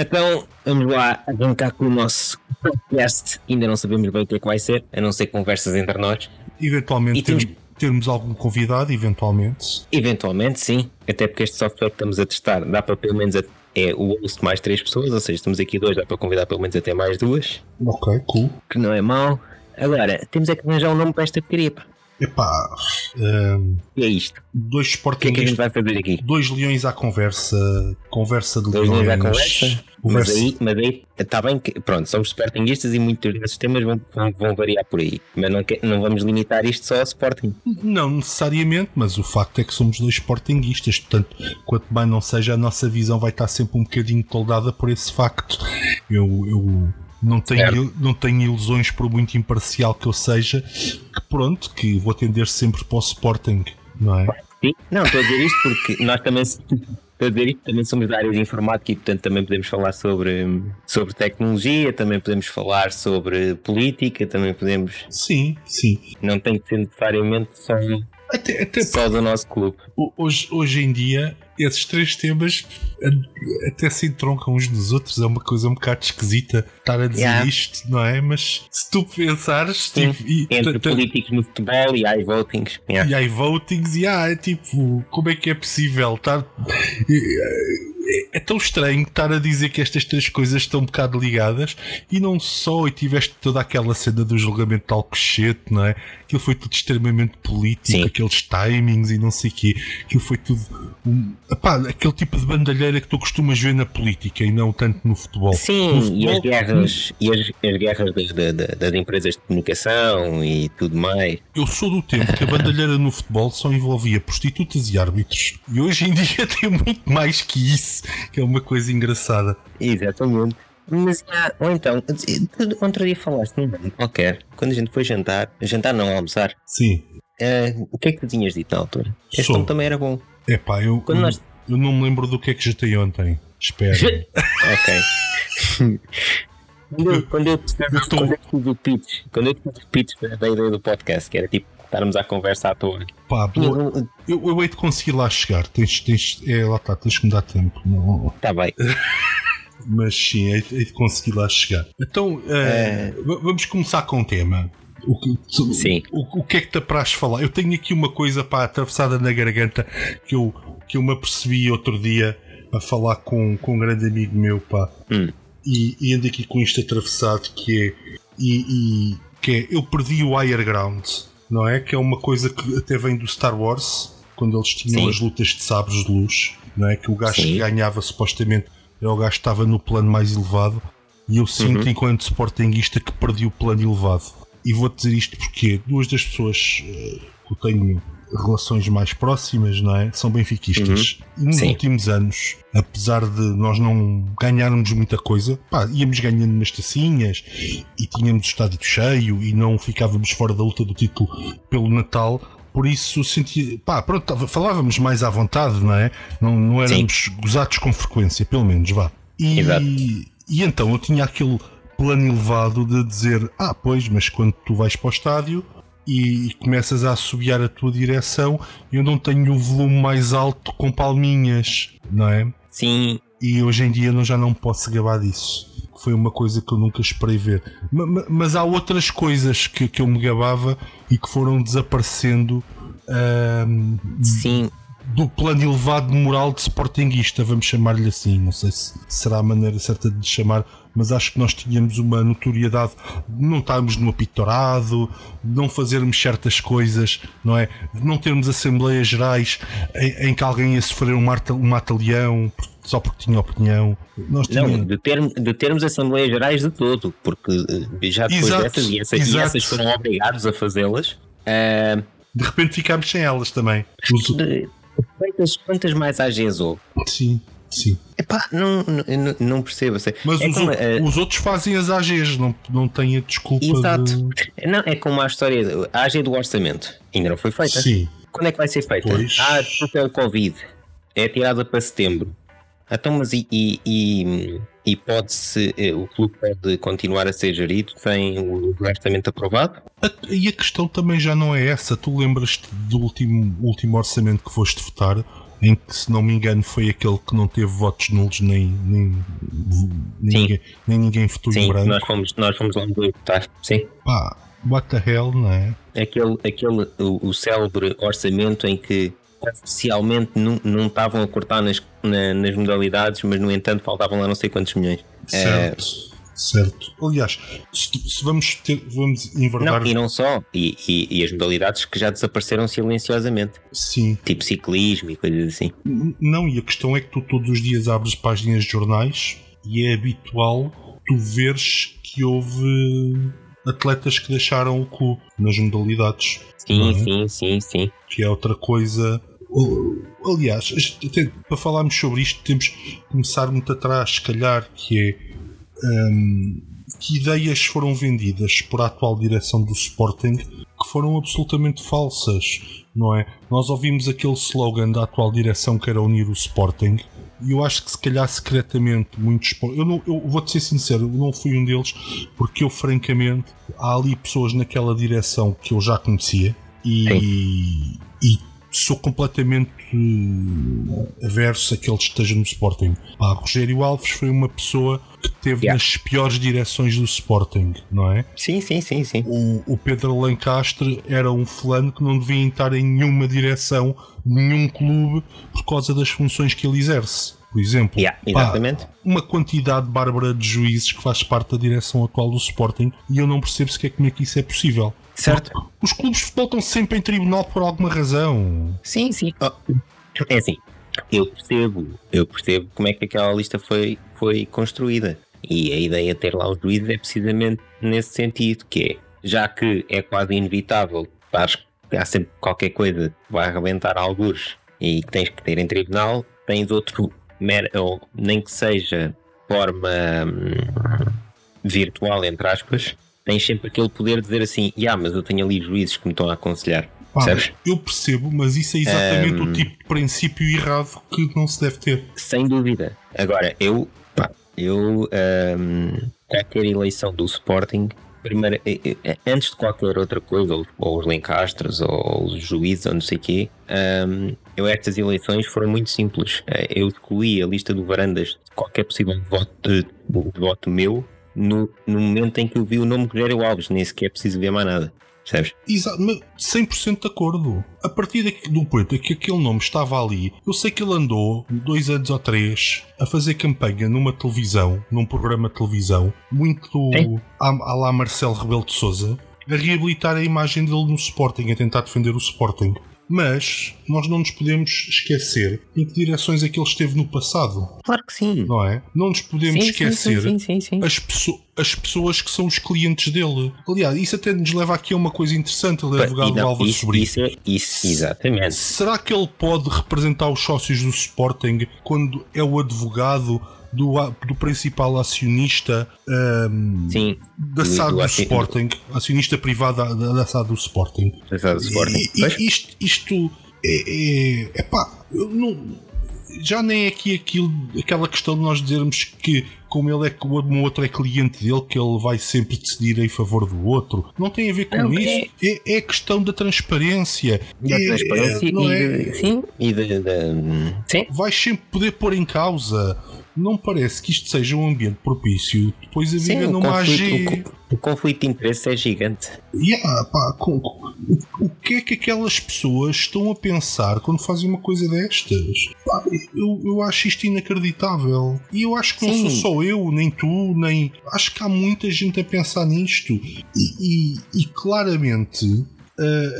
Então, vamos lá arrancar com o nosso podcast. Ainda não sabemos bem o que é que vai ser, a não ser conversas entre nós. Eventualmente E temos- ter- termos algum convidado, eventualmente. Eventualmente, sim. Até porque este software que estamos a testar dá para pelo menos a- é o host mais três pessoas, ou seja, estamos aqui dois, dá para convidar pelo menos até mais duas, Ok, cool. que não é mau. Agora, temos é que arranjar um nome para esta porcaria. Pá. Epá, ehm, E é isto. dois O que é que a gente vai fazer aqui? dois leões à conversa, conversa de Dois leões. dias à conversa? Mas aí, mas aí está bem que, pronto, somos sportinguistas e muitos desses temas vão, vão, vão variar por aí. Mas não, que- não vamos limitar isto só ao Sporting. Não necessariamente, mas o facto é que somos dois sportinguistas, portanto, quanto mais não seja, a nossa visão vai estar sempre um bocadinho toldada por esse facto. Eu, eu não, tenho, Certo. não tenho ilusões, por muito imparcial que eu seja, que pronto, que vou tender sempre para o Sporting, não é? Sim? Não, estou a dizer isto porque nós também, estou a dizer isto, também somos da área de informática e portanto também podemos falar sobre, sobre tecnologia, também podemos falar sobre política, também podemos. Sim, sim. Não tem que ser necessariamente só, Até, até só do nosso clube. Ho- Hoje, hoje em dia, esses três temas até se entroncam uns nos outros. É uma coisa um bocado esquisita estar a dizer Yeah. isto, não é? Mas se tu pensares, Sim, tipo, e, Entre políticos no futebol e iVotings. Yeah. e aí votings, e ah, é tipo, como é que é possível estar. É, é tão estranho estar a dizer que estas três coisas estão um bocado ligadas e não só, e tiveste toda aquela cena do julgamento de Alcochete, não é? Aquilo foi tudo extremamente político, Sim. aqueles timings e não sei o quê. Aquilo foi tudo. Um, epá, aquele tipo de bandalheira que tu costumas ver na política e não tanto no futebol. No Sim, e futebol, as guerras, e as, as guerras das, da- da- das empresas de comunicação e tudo mais. Eu sou do tempo que a bandalheira no futebol só envolvia prostitutas e árbitros. E hoje em dia tem muito mais que isso, que é uma coisa engraçada. Exatamente. Mas, ah, ou então, outro dia falaste num nome qualquer, quando a gente foi jantar, jantar não, almoçar, Sim. ah, o que é que tu tinhas dito na altura? Este Sou. nome também era bom. Epá, eu, Quando eu, nós- eu não me lembro do que é que jantei ontem. Espera. ok. quando eu, quando eu, Eu tô- quando eu fiz o pitch, quando eu fiz o pitch da da ideia do podcast, que era tipo estarmos à conversa à toa. Pá, um- eu, eu hei de conseguir lá chegar. Tens, tens, é, lá está, tens que me dar tempo. Não, Tá bem. mas sim, hei, hei de conseguir lá chegar. Então, eh, v- vamos começar com o tema. O que, Sim. O, o que é que te apraz falar? Eu tenho aqui uma coisa para atravessada na garganta que eu, que eu me apercebi outro dia a falar com, com um grande amigo meu, pá. Hum. E, e ando aqui com isto atravessado que é, e, e- que é eu perdi o Higher Ground, não é? Que é uma coisa que até vem do Star Wars, quando eles tinham Sim. as lutas de sabres de luz, não é? Que o gajo Sim. que ganhava supostamente era o gajo que estava no plano mais elevado. E eu sinto, Uhum. enquanto sportinguista, que perdi o plano elevado. E vou dizer isto porque duas das pessoas eh, que eu tenho relações mais próximas, não é? São benfiquistas. E nos Uhum. Sim. últimos anos, apesar de nós não ganharmos muita coisa, pá, íamos ganhando nas tacinhas e tínhamos o estádio cheio e não ficávamos fora da luta do título pelo Natal. Por isso sentia, pá, pronto, falávamos mais à vontade, não é? Não, não éramos gozados com frequência, pelo menos, vá. E, Exato. e então eu tinha aquele plano elevado de dizer: Ah, pois, mas quando tu vais para o estádio e, e começas a assobiar a tua direção, eu não tenho o volume mais alto com palminhas, não é? Sim, E hoje em dia eu já não posso gabar disso. Foi uma coisa que eu nunca esperei ver. Ma- ma- Mas há outras coisas que, que eu me gabava e que foram desaparecendo ahm, sim. Do plano elevado de moral de sportinguista, vamos chamar-lhe assim. Não sei se será a maneira certa de chamar, mas acho que nós tínhamos uma notoriedade de não estarmos no apitorado, de não fazermos certas coisas, não é? De não termos assembleias gerais em, em que alguém ia sofrer um mata- um mata-leão só porque tinha opinião. Nós Não, tínhamos. de, termo, de termos Assembleias Gerais de todo, porque eh, já depois Exato, dessas e, essa- e essas foram obrigados a fazê-las. ah, De repente ficámos sem elas também. Os- de- quantas, quantas mais AGs houve? Sim, sim. Epá, não, não, não- percebo. sei. Mas é os, como, o- eh, os outros fazem as AGs, não, não têm a desculpa Exato. de. Não, é como a história. A AG do orçamento ainda não foi feita. Sim. Quando é que vai ser feita? Pois. Ah, porque é o Covid. É tirada para setembro. Então, mas e, e, e, e pode-se. eh, O clube pode continuar a ser gerido sem o orçamento aprovado? E a questão também já não é essa. Tu lembras-te do último, último orçamento que foste votar? em que, se não me engano, foi aquele que não teve votos nulos nem, nem, nem, ninguém, nem ninguém votou Sim, em branco. nós fomos, nós fomos lá votar. Sim. Pá, what the hell, não é? Aquele, aquele o, o célebre orçamento em que oficialmente não, não estavam a cortar nas, na- nas modalidades, mas no entanto faltavam lá não sei quantos milhões. Certo. Certo. Aliás, se, se vamos, ter, vamos enverdar. Não, e não só, e, e, e as modalidades que já desapareceram silenciosamente, Sim. tipo ciclismo e coisas assim. Não, e a questão é que tu todos os dias abres páginas de jornais e é habitual tu veres que houve atletas que deixaram o clube nas modalidades. Sim, é? sim, sim, sim. Que é outra coisa. Aliás, até para falarmos sobre isto, temos que começar muito atrás, se calhar, que é hum, que ideias foram vendidas por a atual direção do Sporting que foram absolutamente falsas, não é? Nós ouvimos aquele slogan da atual direção que era unir o Sporting e eu acho que se calhar secretamente muitos. Eu, não, eu vou-te ser sincero, eu não fui um deles porque eu francamente há ali pessoas naquela direção que eu já conhecia e, e sou completamente averso a que ele esteja no Sporting. Pá, Rogério Alves foi uma pessoa que teve Yeah. nas piores direções do Sporting, não é? Sim, sim, sim, sim. O, o Pedro Lancastre era um fulano que não devia estar em nenhuma direção, nenhum clube, por causa das funções que ele exerce. Por exemplo, Yeah, pá, exatamente. uma quantidade bárbara de juízes que faz parte da direção atual do Sporting e eu não percebo sequer como é que isso é possível. Certo. Os clubes de futebol estão sempre em tribunal por alguma razão. Sim, sim. Oh, É assim, eu percebo, eu percebo como é que aquela lista foi, foi construída. E a ideia de ter lá os juízes é precisamente nesse sentido, que é, já que é quase inevitável, acho que há sempre qualquer coisa que vai arrebentar alguns e que tens que ter em tribunal, tens outro, ou nem que seja forma hum, virtual, entre aspas, tens sempre aquele poder de dizer assim, ah, mas eu tenho ali juízes que me estão a aconselhar. Pá, Percebes? eu percebo, mas isso é exatamente Ahm. o tipo de princípio errado que não se deve ter. Sem dúvida. Agora, eu, pá, eu, ahm, qualquer eleição do Sporting, primeiro, eh, eh, antes de qualquer outra coisa, ou, ou os Lencastres, ou os juízes, ou não sei o quê, ahm, eu, estas eleições foram muito simples. Eh, Eu excluí a lista do Varandas de qualquer possível voto, de, de voto meu no, no momento em que eu vi o nome de Rogério Alves, nem sequer preciso ver mais nada. Percebes? Exato, mas 100% de acordo. A partir daqui- do momento em que aquele nome estava ali, eu sei que ele andou dois anos ou três a fazer campanha numa televisão, num programa de televisão, muito Sim. à, à lá Marcelo Rebelo de Souza, a reabilitar a imagem dele no Sporting, a tentar defender o Sporting. Mas nós não nos podemos esquecer em que direções é que ele esteve no passado, Claro que sim. não é? Não nos podemos Sim, esquecer sim, sim, as, pesso- as pessoas que são os clientes dele. Aliás, isso até nos leva aqui a uma coisa interessante, ele é advogado do Álvaro isso, Sobrinho. isso, é, isso, exatamente. Será que ele pode representar os sócios do Sporting quando é o advogado do, do principal acionista ahm, Sim, da do- SAD do do, Sporting, acionista privada da, da SAD do Sporting? Exato, Sporting. E- e- isto, isto é, é, epá, eu não, já nem é aqui aquilo, aquela questão de nós dizermos que como ele é que o um outro é cliente dele, que ele vai sempre decidir em favor do outro. Não tem a ver com Não, isso. É, é questão da transparência. Da É- transparência é- não e é- de, sim, e de, de- sim. vais sempre poder pôr em causa. Não parece que isto seja um ambiente propício depois a Sim, viver o o, co- o conflito de interesse é gigante. Yeah, pá, com- com- o, o que é que aquelas pessoas estão a pensar quando fazem uma coisa destas? Pá, eu, eu acho isto inacreditável. E eu acho que não Sim. sou só eu, nem tu, nem. Acho que há muita gente a pensar nisto. E, e- e claramente.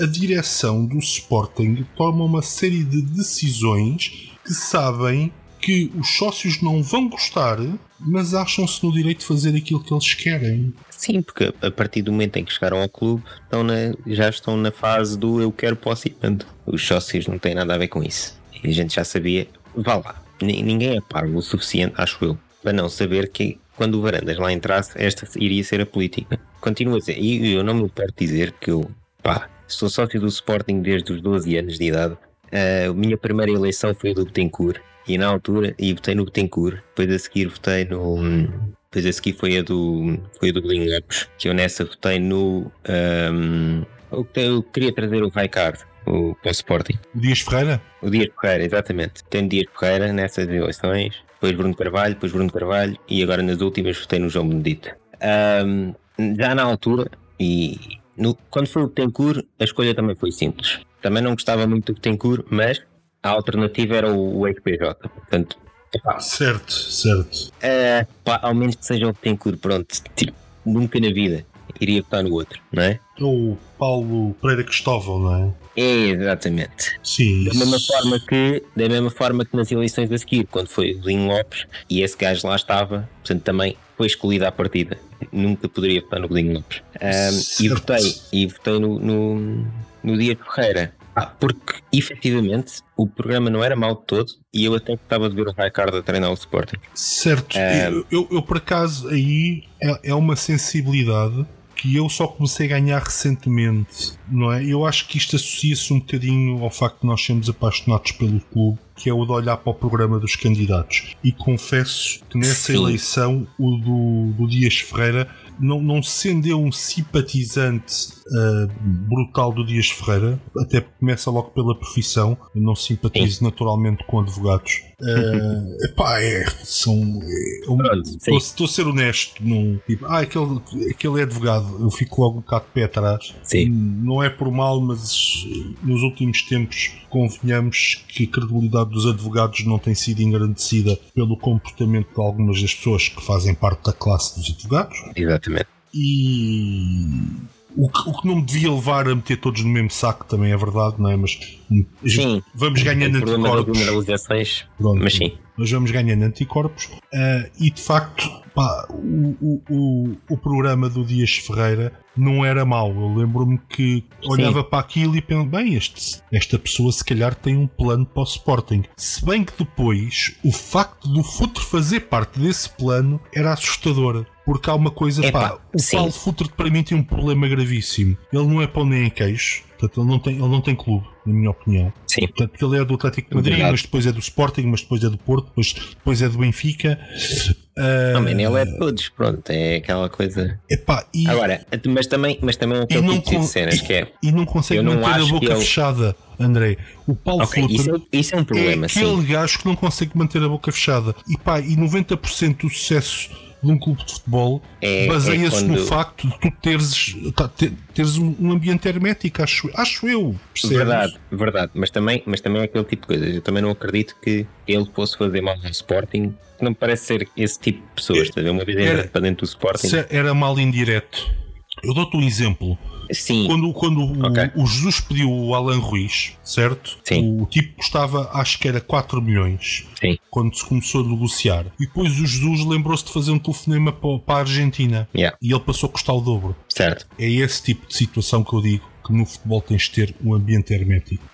a direção do Sporting toma uma série de decisões que sabem que os sócios não vão gostar, mas acham-se no direito de fazer aquilo que eles querem. Sim, porque a partir do momento em que chegaram ao clube, estão na- já estão na fase do eu quero, posso e mando. Os sócios não têm nada a ver com isso. E a gente já sabia, vá lá, ni- ninguém é parvo o suficiente, acho eu, para não saber que quando o Varandas lá entrasse, esta iria ser a política. Continuo a dizer, e eu não me importo dizer que eu, pá, sou sócio do Sporting desde os 12 anos de idade. A minha primeira eleição foi do Betancourt. E na altura, e votei no Betancourt. Depois a seguir votei no. Depois a seguir foi a do. Foi a do Gling Ups. Que eu nessa votei no. ahm, eu, eu queria trazer o Raikard. o, para o Sporting. O Dias Ferreira? O Dias Ferreira, exatamente. Tenho Dias Ferreira nessas eleições, depois Bruno Carvalho, depois Bruno Carvalho e agora nas últimas votei no João Benedito. Um, já na altura, e no, quando foi o Tencourt, a escolha também foi simples. Também não gostava muito do Tencourt, mas a alternativa era o, o XPJ. Portanto, epá, certo, certo. Uh, pá, ao menos que seja o Tencourt, pronto. Tipo, nunca na vida iria votar no outro, não é? O Paulo Pereira Cristóvão, não é? É, exatamente. Sim. Da mesma forma que, da mesma forma que nas eleições a seguir, quando foi o Linho Lopes e esse gajo lá estava, portanto também foi escolhida a partida. Nunca poderia votar no Linho Lopes. Um, e votei, e votei no, no, no Dias Ferreira. Ah, porque efetivamente o programa não era mau de todo e eu até estava de ver o Raikard a treinar o Sporting. Certo, eu, eu, eu, por acaso aí é, é uma sensibilidade que eu só comecei a ganhar recentemente, não é? Eu acho que isto associa-se um bocadinho ao facto de nós sermos apaixonados pelo clube, que é o de olhar para o programa dos candidatos. E confesso que nessa Sim. eleição, o do, do Dias Ferreira não, não sendo eu um simpatizante uh, brutal do Dias Ferreira, até começa logo pela profissão, eu não simpatizo Sim. naturalmente com advogados. Uh, epá, é, são. É, Estou a ser honesto, num, tipo, ah, aquele, aquele é advogado, eu fico logo um bocado de pé atrás. Sim. Não é por mal, mas nos últimos tempos convenhamos que a credibilidade dos advogados não tem sido engrandecida pelo comportamento de algumas das pessoas que fazem parte da classe dos advogados. Exatamente. E o que, o que, não me devia levar a meter todos no mesmo saco também é verdade, não é? Mas sim, vamos ganhando anticorpos. Pronto, mas sim. Mas vamos ganhando anticorpos uh, e de facto pá, o, o, o, o, programa do Dias Ferreira não era mau. Eu lembro-me que olhava sim. para aquilo e pensava, bem, este, esta pessoa se calhar tem um plano para o Sporting. Se bem que depois o facto do Futre fazer parte desse plano era assustador porque há uma coisa, Epa, pá, o sim. Paulo Futre para mim tem um problema gravíssimo. Ele não é pão nem em queixo, portanto ele não tem, ele não tem clube, na minha opinião. Sim. Portanto, ele é do Atlético de Madrid, mas depois é do Sporting, mas depois é do Porto, depois, depois é do Benfica. Uh... Não, ele é de todos, pronto, é aquela coisa. Epá, e... Agora, mas também, mas também é aquele tipo con... de cenas e, que é. E não consegue manter a boca ele... fechada, André. O Paulo okay, Futre isso, é, isso é um problema, é aquele sim. gajo que não consegue manter a boca fechada. E pá, e 90% do sucesso de um clube de futebol é, baseia-se é quando... no facto de tu teres, tá, teres um ambiente hermético, acho, acho eu. Percebes? Verdade, verdade. Mas também, mas também é aquele tipo de coisas. Eu também não acredito que ele fosse fazer mal ao Sporting. Não me parece ser esse tipo de pessoas. É, uma vez era, para dentro do Sporting. Era mal indireto. Eu dou-te um exemplo. Sim. Quando, quando okay. o, o, Jesus pediu o Alan Ruiz, certo? Sim. O tipo custava, acho que era 4 milhões. Sim. Quando se começou a negociar. E depois o Jesus lembrou-se de fazer um telefonema para, para a Argentina. Yeah. E ele passou a custar o dobro. Certo. É esse tipo de situação que eu digo que no futebol tens de ter um ambiente hermético.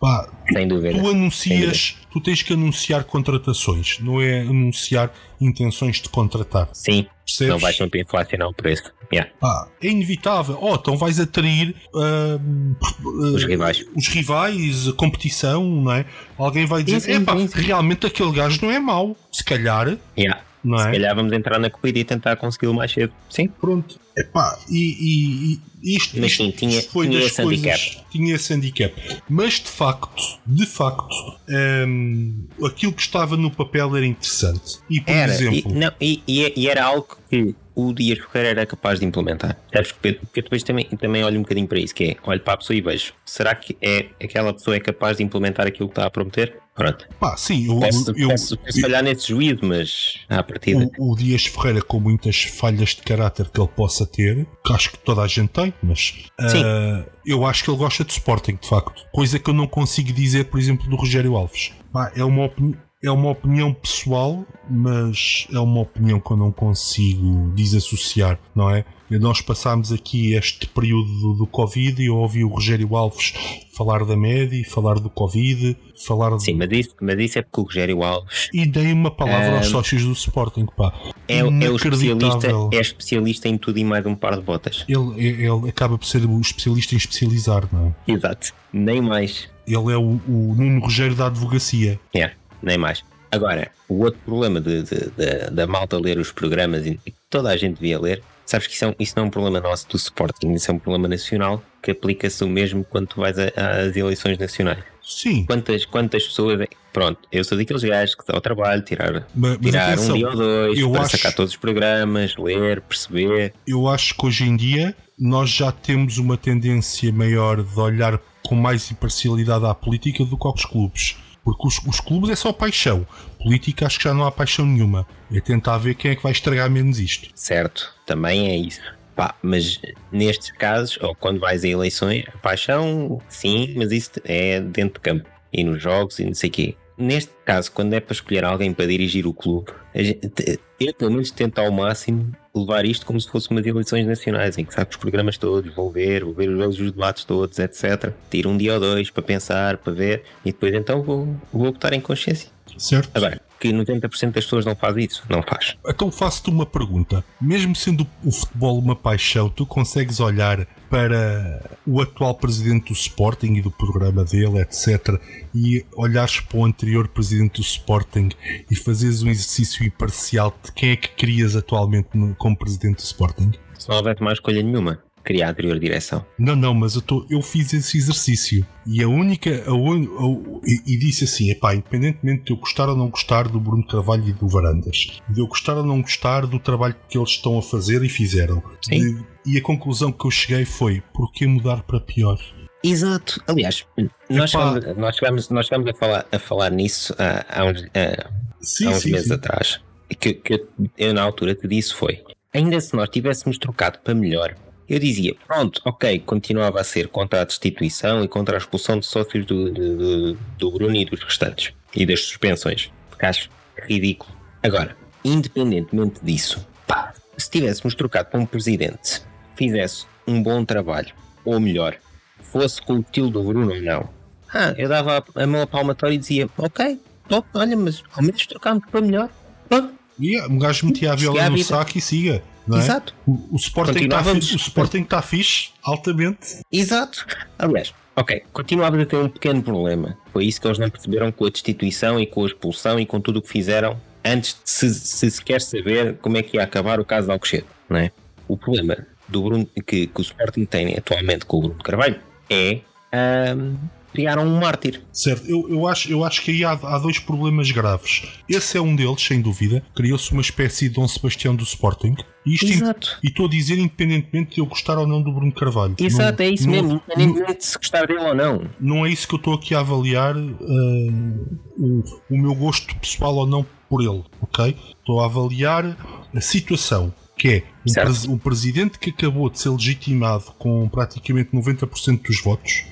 Pá, Sem dúvida. Tu anuncias, tu tens que anunciar contratações, não é anunciar intenções de contratar. Sim. Percebes? Não vais sempre inflacionar o preço. Yeah. Ah, é inevitável. Oh, então vais atrair uh, os rivais. Os rivais, a competição, não é? Alguém vai dizer: sim, realmente aquele gajo não é mau. Se calhar. Yeah. Não é? Se calhar vamos entrar na corrida e tentar consegui-lo mais cedo. Sim. Pronto. Epá, e, e, isto, Mas sim, tinha, foi tinha esse coisas, handicap. Tinha esse handicap. Mas de facto, de facto, um, aquilo que estava no papel era interessante. E por era, exemplo. E, não, e, e era algo que o Dias Ferreira era capaz de implementar. Sabes? Porque, porque depois também, também olho um bocadinho para isso, que é, olho para a pessoa e vejo, será que é, aquela pessoa é capaz de implementar aquilo que está a prometer? Pronto. Pá, sim, eu, peço, eu, peço, peço falhar nesse juízo, mas à partida. O, o Dias Ferreira, com muitas falhas de caráter que ele possa ter, que acho que toda a gente tem, mas uh, eu acho que ele gosta de Sporting, de facto. Coisa que eu não consigo dizer, por exemplo, do Rogério Alves. Pá, é uma opinião é uma opinião pessoal, mas é uma opinião que eu não consigo desassociar, não é? Nós passámos aqui este período do, do, Covid e eu ouvi o Rogério Alves falar da média, falar do Covid, falar Sim, mas isso, mas isso é porque o Rogério Alves. E dei uma palavra aos sócios do Sporting, pá. É, é, o especialista, é especialista em tudo e mais um par de botas. Ele, ele acaba por ser o especialista em especializar, não é? Exato, nem mais. Ele é o, o Nuno Rogério da advocacia. É nem mais. Agora, o outro problema de, de, de, da malta ler os programas e que toda a gente devia ler Sabes que isso, é um, isso não é um problema nosso do Sporting, isso é um problema nacional que aplica-se o mesmo quando tu vais às eleições nacionais. Sim. Quantas, quantas pessoas. Pronto, eu sou daqueles gajos que ao trabalho, tirar, Mas- mas tirar atenção, um dia ou dois, para acho- sacar todos os programas, ler, perceber. Eu acho que hoje em dia nós já temos uma tendência maior de olhar com mais imparcialidade à política do que aos clubes. Porque os, os clubes é só paixão. Política acho que já não há paixão nenhuma. É tentar ver quem é que vai estragar menos isto. Certo, também é isso. Pá, mas nestes casos, ou quando vais a eleições, a paixão, sim, mas isso é dentro de campo e nos jogos e não sei o quê. Neste caso, quando é para escolher alguém para dirigir o clube, eu pelo menos tento ao máximo levar isto como se fosse umas eleições nacionais, em que sabe os programas todos, vou ver, vou ver os debates todos, etc. Tiro um dia ou dois para pensar, para ver, e depois então vou, vou votar em consciência. Certo? Agora, que 90% das pessoas não faz isso, não faz. Então faço-te uma pergunta. Mesmo sendo o futebol uma paixão, tu consegues olhar para o atual presidente do Sporting e do programa dele, etc., e olhares para o anterior presidente do Sporting e fazeres um exercício imparcial de quem é que querias atualmente como presidente do Sporting? Se não houvesse mais escolha nenhuma, queria a anterior direção. Não, não, mas eu, tô, eu fiz esse exercício e a única. A, a- e, e disse assim: epá, independentemente de eu gostar ou não gostar do Bruno Carvalho e do Varandas, de eu gostar ou não gostar do trabalho que eles estão a fazer e fizeram, Sim. de- e a conclusão que eu cheguei foi: porquê mudar para pior? Exato. Aliás, nós chegamos, nós chegamos, nós chegamos a, falar, a falar nisso há, há uns, há- Sim, há uns sim, meses sim. atrás. Que, que eu, eu, na altura te disse foi: ainda se nós tivéssemos trocado para melhor, eu dizia, pronto, ok, continuava a ser contra a destituição e contra a expulsão de sócios do, do, do- Bruno e dos restantes e das suspensões, porque acho ridículo. Agora, independentemente disso, pá, se tivéssemos trocado para um presidente fizesse um bom trabalho, ou melhor, fosse com o estilo do Bruno ou não, ah, eu dava a mão a palmatória e dizia, ok, top, olha, mas ao menos trocámos para melhor. Pronto, E um gajo metia a viola no saco e siga. Não é? Exato. O, o Sporting está Continuávamos- fixe, o Sporting tá fixe, altamente. Exato. Aliás, ok, continuava a ter um pequeno problema. Foi isso que eles não perceberam com a destituição e com a expulsão e com tudo o que fizeram antes de se, se sequer saber como é que ia acabar o caso de Alcochete, não é? O problema do Bruno, que, que o Sporting tem atualmente com o Bruno Carvalho é ahm, criaram um mártir. Certo, eu, eu, acho, eu acho que aí há, há dois problemas graves. Esse é um deles, sem dúvida. Criou-se uma espécie de Dom Sebastião do Sporting. E isto Exato. E estou a dizer independentemente de eu gostar ou não do Bruno Carvalho. Exato, Não- é isso não- mesmo, independentemente de se gostar dele ou não. não é isso que eu estou aqui a avaliar uh, o, o meu gosto pessoal ou não por ele, ok? Estou a avaliar a situação, que é um, pres- um presidente que acabou de ser legitimado com praticamente 90% dos votos,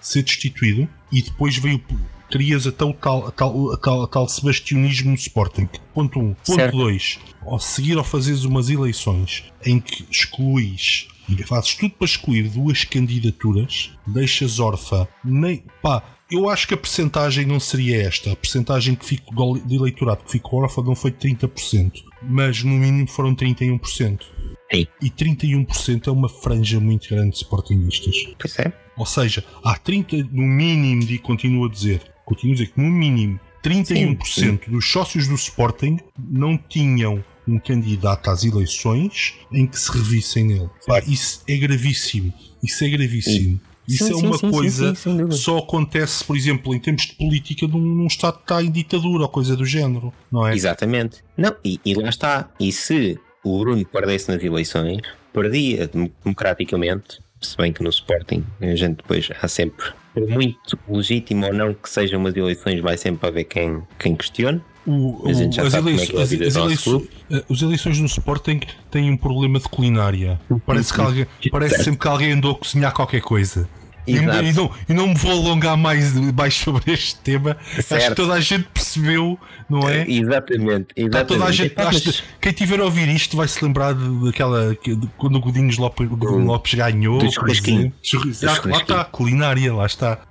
ser destituído e depois veio. Crias até o tal, a tal, a tal, a tal sebastianismo no Sporting. Ponto 1. Um. Ponto Certo. 2. Ao seguir ao fazeres umas eleições em que excluís e fazes tudo para excluir duas candidaturas, deixas órfã. Nem, pá, eu acho que a percentagem não seria esta. A percentagem que fico, do- de eleitorado que ficou órfã não foi 30%, mas no mínimo foram 31%. Sim. E 31% é uma franja muito grande de sportingistas. Pois é. Ou seja, há 30, no mínimo, e continuo a dizer, continuo a dizer que no mínimo 31% dos sócios do Sporting não tinham um candidato às eleições em que se revissem nele. Pá, isso é gravíssimo. Isso é gravíssimo. Isso Sim, é sim, uma sim, sim, coisa sim, dúvida. só acontece, por exemplo, em termos de política num, num Estado que está em ditadura ou coisa do género, não é? Exatamente. Não, e, e lá está. E se o Bruno perdesse nas eleições, perdia dem- democraticamente, se bem que no Sporting a gente depois há sempre, por muito legítimo ou não que sejam umas eleições, vai sempre haver quem, quem questione. O- A gente já o- as, sabe como é eleições, que é a as, vida as do nosso eleições, eh, as eleições no Sporting têm um problema de culinária. Parece, que alguém, parece sempre que alguém andou a cozinhar qualquer coisa. E, e não, e não me vou alongar mais, mais sobre este tema. Acho que Certo. toda a gente percebeu, não é? Exatamente, exatamente. toda a gente, acho- quem tiver a ouvir isto vai se lembrar daquela que- de- quando o Godinhos Lopes, Godinho Lopes ganhou. do churrasquinho. Lá está, culinária, lá está.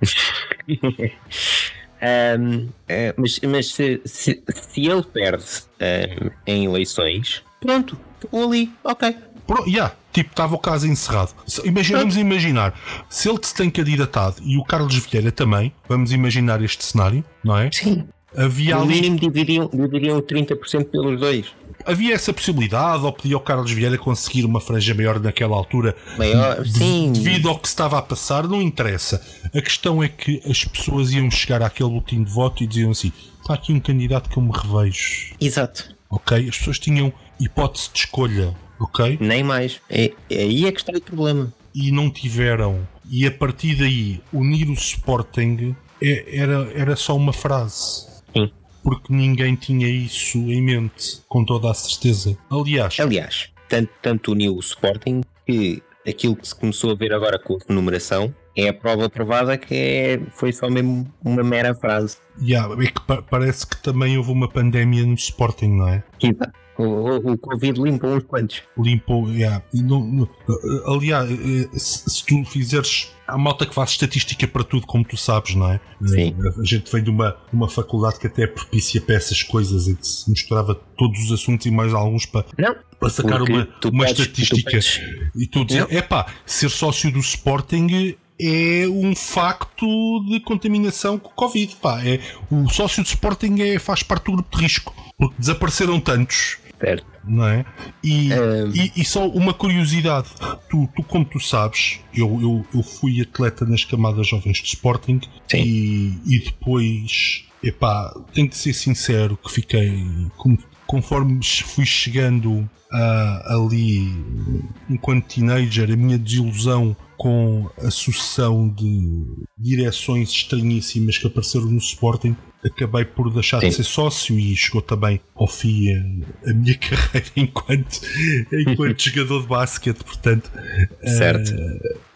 Ahm, eh, mas mas se, se, se ele perde ahm, em eleições, pronto, ali, ok. Pro, yeah, tipo, estava o caso encerrado. Imagina, vamos imaginar, se ele se tem candidatado e o Carlos Vieira também, vamos imaginar este cenário, não é? Sim. Havia No ali. mínimo dividiriam, dividiriam 30% pelos dois. havia essa possibilidade, ou podia o Carlos Vieira conseguir uma franja maior naquela altura, Maior, sim. devido ao que se estava a passar, não interessa. A questão é que as pessoas iam chegar àquele boletim de voto e diziam assim: está aqui um candidato que eu me revejo. Exato. Ok? As pessoas tinham hipótese de escolha. Ok? Nem mais. É, é aí é que está o problema. E não tiveram. E a partir daí, unir o Sporting é- era, era só uma frase. Sim. Porque ninguém tinha isso em mente, com toda a certeza. Aliás, Aliás, tanto, tanto uniu o Sporting que aquilo que se começou a ver agora com a renumeração é a prova provada que é, foi só mesmo uma mera frase. yeah, é que pa- parece que também houve uma pandemia no Sporting, não é? Exato. O, o, o Covid limpa uns quantos. limpou. yeah. E aliás, eh, se, se tu fizeres. Há malta que faz estatística para tudo, como tu sabes, não é? Sim. Eh, A gente vem de uma, uma faculdade que até é propícia para essas coisas, em que se misturava todos os assuntos e mais alguns para, Não. para sacar uma, tu uma tu estatística. podes- E tu dizes, Não. epá, ser sócio do Sporting é um facto de contaminação com Covid. Pá. É, o sócio do Sporting é, faz parte do grupo de risco, porque desapareceram tantos Certo. não é? E, Ahm. e, e só uma curiosidade: tu, tu como tu sabes, eu, eu, eu fui atleta nas camadas jovens do Sporting e, e depois, epá, tenho de ser sincero que fiquei, conforme fui chegando a- ali enquanto teenager, a minha desilusão com a sucessão de direções estranhíssimas que apareceram no Sporting, acabei por deixar de Sim. ser sócio e chegou também ao fim a, a minha carreira enquanto, enquanto jogador de basquete, portanto, Certo.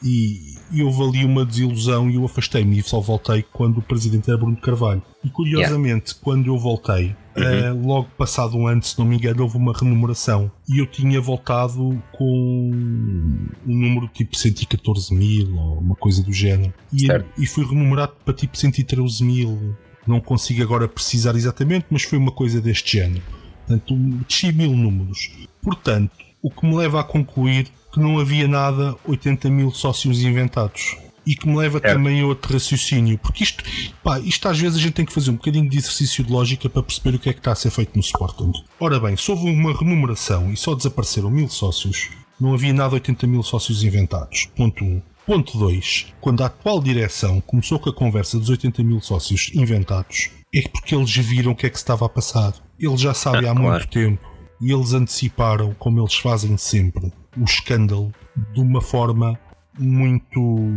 e, e houve ali uma desilusão e eu afastei-me e só voltei quando o presidente era Bruno Carvalho. E curiosamente, quando eu voltei, eh, logo passado um ano, se não me engano, houve uma renumeração e eu tinha voltado com um número tipo 114 mil ou uma coisa do género. E, e fui renumerado para tipo 113 mil. Não consigo agora precisar exatamente, mas foi uma coisa deste género. Portanto, desci mil números. Portanto, o que me leva a concluir que não havia nada 80 mil sócios inventados. E que me leva Certo. também a outro raciocínio. Porque isto, pá, isto às vezes a gente tem que fazer um bocadinho de exercício de lógica para perceber o que é que está a ser feito no Sporting. Ora bem, se houve uma renumeração e só desapareceram mil sócios, não havia nada 80 mil sócios inventados. Ponto 1. Um. Ponto 2. Quando a atual direção começou com a conversa dos 80 mil sócios inventados, é porque eles viram o que é que se estava a passar. Eles já sabem Ah, há claro. muito tempo e eles anteciparam, como eles fazem sempre, o escândalo de uma forma muito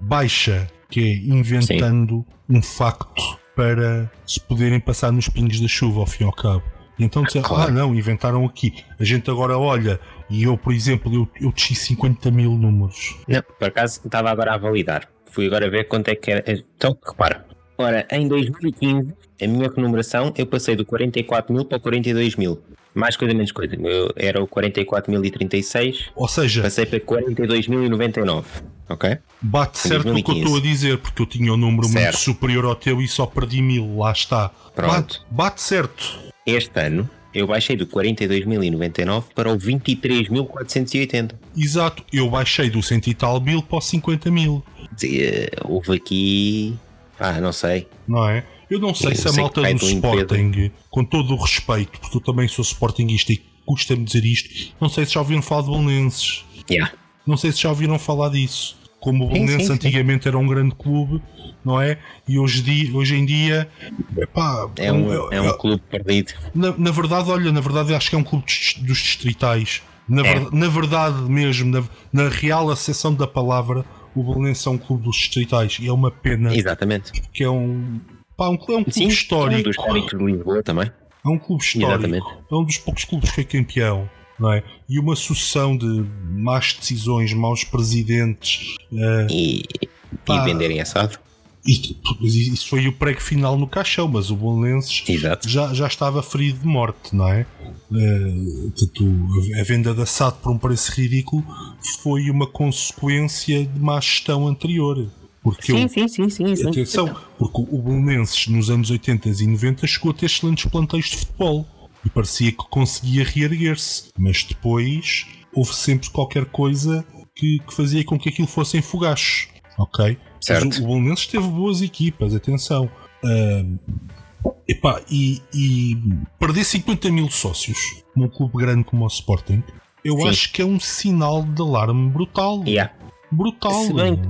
baixa, que é inventando um facto para se poderem passar nos pingos da chuva ao fim e ao cabo. E então disseram, Claro. ah não, inventaram aqui. A gente agora olha, e eu, por exemplo, eu, eu desci 50 mil números. Não, por acaso estava agora a validar. Fui agora ver quanto é que era. Então, repara. Ora, em 2015, a minha renumeração, eu passei do 44 mil para o 42 mil. Mais coisa, menos coisa. Eu era o 44.036, Ou seja, passei para 42.099. Ok? bate certo o que eu 2015. estou a dizer, porque eu tinha um número muito Certo. superior ao teu e só perdi mil, lá está. Pronto. Bate, bate certo. Este ano, eu baixei do 42.099 para o 23.480. Exato, eu baixei do cento e tal mil para os 50 mil, Eh, Houve aqui. Ah, não sei. não é? Eu não sei Eu se a sei malta do. Sporting, com todo o respeito, porque eu também sou Sportingista e custa-me dizer isto, não sei se já ouviram falar de Belenenses. Yeah. Não sei se já ouviram falar disso. Como o sim. antigamente era um grande clube, não é? E hoje, hoje em dia, epá, É um, é um clube perdido. Na, na verdade, olha, na verdade acho que é um clube dos distritais. Na, É. ver- na verdade mesmo, na, na real acessão da palavra, o Belenenses é um clube dos distritais e é uma pena Exatamente. que é um, pá, um, é um clube Sim, é um histórico. dos históricos de Lisboa também. É um clube histórico. Exatamente. É um dos poucos clubes que foi campeão. Não é? E uma sucessão de más decisões, maus presidentes. eh, E, e Pá. venderem assado. e, isso foi o prego final no caixão, mas o Belenenses Exato. já, já estava ferido de morte, não é? Portanto, a venda de assado por um preço ridículo foi uma consequência de má gestão anterior. Porque Sim, eu- sim, sim, sim. sim. atenção, porque o Belenenses nos anos 80 e 90 chegou a ter excelentes plantéis de futebol e parecia que conseguia reerguer-se, mas depois houve sempre qualquer coisa que, que fazia com que aquilo fossem fogachos, ok? Certo. Mas o, o Belenenses teve boas equipas, atenção. Ah, Epá, e, e perder 50 mil sócios num clube grande como o Sporting, eu Sim. acho que é um sinal de alarme brutal. Yeah. Brutal. Se bem.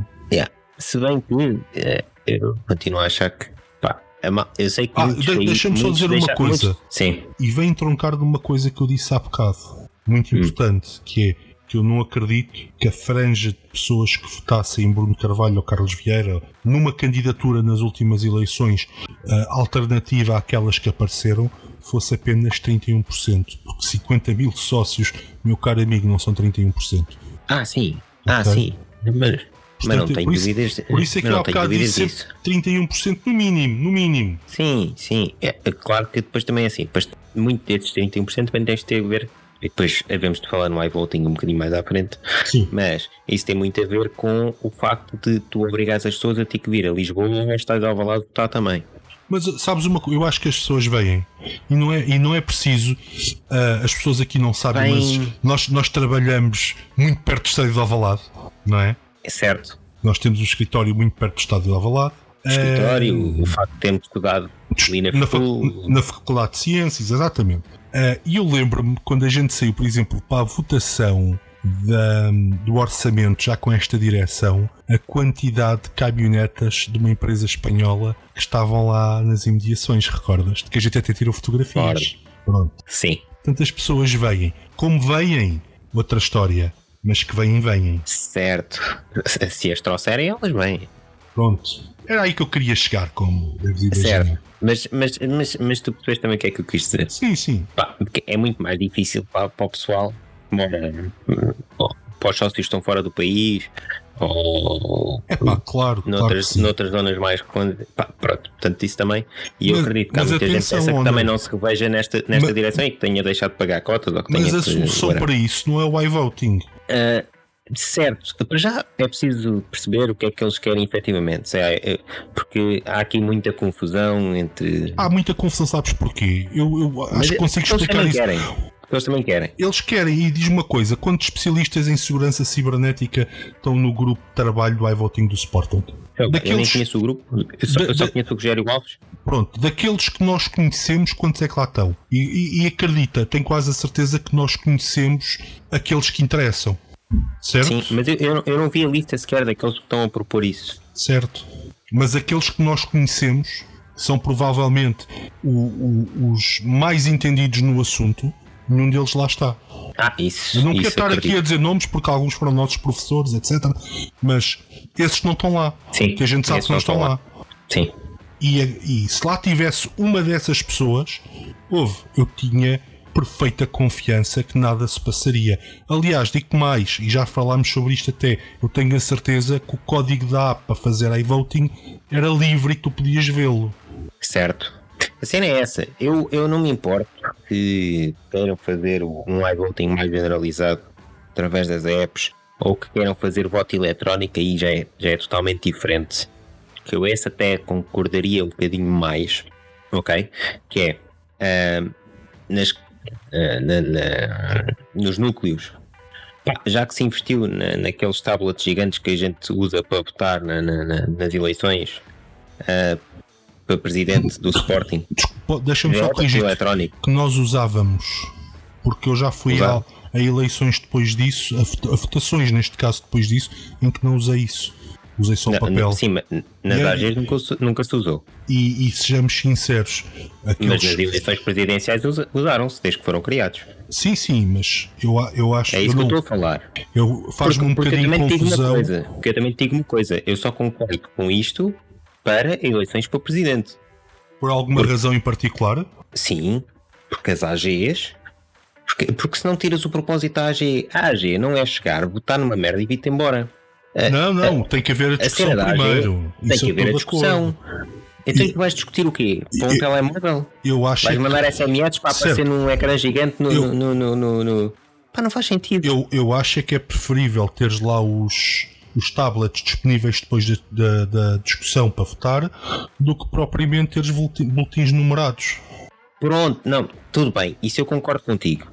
Se bem que eh, eu continuo a achar que pá, é ma- eu sei que Ah, de- deixa-me só dizer uma coisa. muitos- sim, E vem troncar de uma coisa que eu disse há bocado, muito Hum. importante, que é que eu não acredito que a franja de pessoas que votassem em Bruno Carvalho ou Carlos Vieira numa candidatura nas últimas eleições ah, alternativa àquelas que apareceram fosse apenas 31%, porque 50 mil sócios, meu caro amigo, não são 31%. ah sim, ah Ok. sim, mas, mas não Portanto, tenho por isso- dúvidas. Por isso é que eu há bocado disse disso. sempre 31% no mínimo, no mínimo. Sim, sim. É, é claro que depois também é assim. Depois, muito desses 31% também tens de ter a ver. E depois havemos de falar no iVoting um bocadinho mais à frente. Sim. Mas isso tem muito a ver com o facto de tu obrigares as pessoas a ter que vir a Lisboa ou estás ao Valado votar também. Mas uh, sabes uma coisa, eu acho que as pessoas veem e não é, e não é preciso, uh, as pessoas aqui não sabem, Vêm. mas nós, nós trabalhamos muito perto do estádio de Alvalade, não é? É certo. Nós temos um escritório muito perto do estádio de Alvalade. O escritório, Uh, o facto de termos estudado ali na, na, na Faculdade de Ciências, exatamente. Uh, E eu lembro-me quando a gente saiu, por exemplo, para a votação da- do orçamento, já com esta direção, a quantidade de caminhonetas de uma empresa espanhola que estavam lá nas imediações, recordas? De que a gente até tirou fotografias. Pronto. Sim, Tantas pessoas veem. Como veem, outra história. Mas que vêm, vêm. certo. Se- as trouxerem, elas vêm. Pronto. Era aí que eu queria chegar, como. Certo. Mas, mas, mas, mas tu percebes também o que é que eu quis dizer. Sim, sim. Pá, é muito mais difícil para, para o pessoal ou para os sócios que estão fora do país ou É pá, claro, claro noutras, sim. noutras zonas mais pá, pronto, portanto isso também e eu Mas- acredito que há muita gente dessa que também não se reveja nesta, nesta Mas- direção e que tenha deixado de pagar cotas ou que Mas tenha a solução para isso não é o iVoting. Ah, certo, para já é preciso perceber o que é que eles querem efetivamente, é- é- porque há aqui muita confusão entre. Há muita confusão, sabes porquê? Eu, eu acho Mas que consigo explicar isso. querem. Eles também querem. Eles querem, e diz uma coisa: quantos especialistas em segurança cibernética estão no grupo de trabalho do iVoting do Sporting? Eu, eu nem Daqueles- conheço o grupo, eu só, Da- eu só da- conheço o Rogério Alves. Pronto, daqueles que nós conhecemos, quantos é que lá estão? E, e- e acredita, tenho quase a certeza que nós conhecemos aqueles que interessam. Certo? Sim, mas eu, eu, não- eu não vi a lista sequer daqueles que estão a propor isso. Certo. Mas aqueles que nós conhecemos são provavelmente o- o- os mais entendidos no assunto, nenhum deles lá está. Ah, isso. Eu não quero estar aqui acredito. a dizer nomes porque alguns foram nossos professores, etc. Mas esses não estão lá. Sim, que a gente sabe que não não estão estão lá. Sim. E, e se lá tivesse uma dessas pessoas, houve, eu tinha perfeita confiança que nada se passaria. Aliás, digo mais, e já falámos sobre isto até, eu tenho a certeza que o código da app para fazer iVoting era livre e tu podias vê-lo. Certo. A cena é essa. Eu, eu não me importo que queiram fazer um iVoting mais generalizado através das apps ou que queiram fazer voto eletrónico aí já é, já é totalmente diferente. Que eu esse até concordaria um bocadinho mais, ok? Que é ah, nas, ah, na- na- nos núcleos. Já que se investiu na, naqueles tablets gigantes que a gente usa para votar na- na- na- nas eleições, ah, para presidente do Sporting. Deixa-me É só corrigir que nós usávamos, porque eu já fui a, a eleições depois disso, a, vota- a votações neste caso depois disso, em que não usei isso. Usei só o Na- papel. Sim, mas nas AGs nunca, se- nunca se usou. E, e sejamos sinceros, Mas aqueles. nas eleições presidenciais usa- usaram-se desde que foram criados. Sim, sim, mas eu, eu acho É isso eu que eu não- estou a falar. eu- faz-me um porque bocadinho uma confusão. coisa. Porque eu também digo uma coisa. Eu só concordo com isto para eleições para presidente. Por alguma razão em particular? Sim, porque as AGs. Porque, porque se não tiras o propósito da AG, a AG não é chegar, botar numa merda e vir-te embora. A- não, não, tem que haver a A discussão cena da AG primeiro. tem que eu haver a discussão. Então E- tu vais discutir o quê? Para um telemóvel? Eu acho Vais que- mandar SMS para Certo. aparecer num ecrã gigante no. Eu- no, no, no, no- Pá, não faz sentido. eu, eu acho é que é preferível teres lá os, os tablets disponíveis depois da, da- da discussão para votar do que propriamente teres boletins numerados. Pronto, não, tudo bem, isso eu concordo contigo.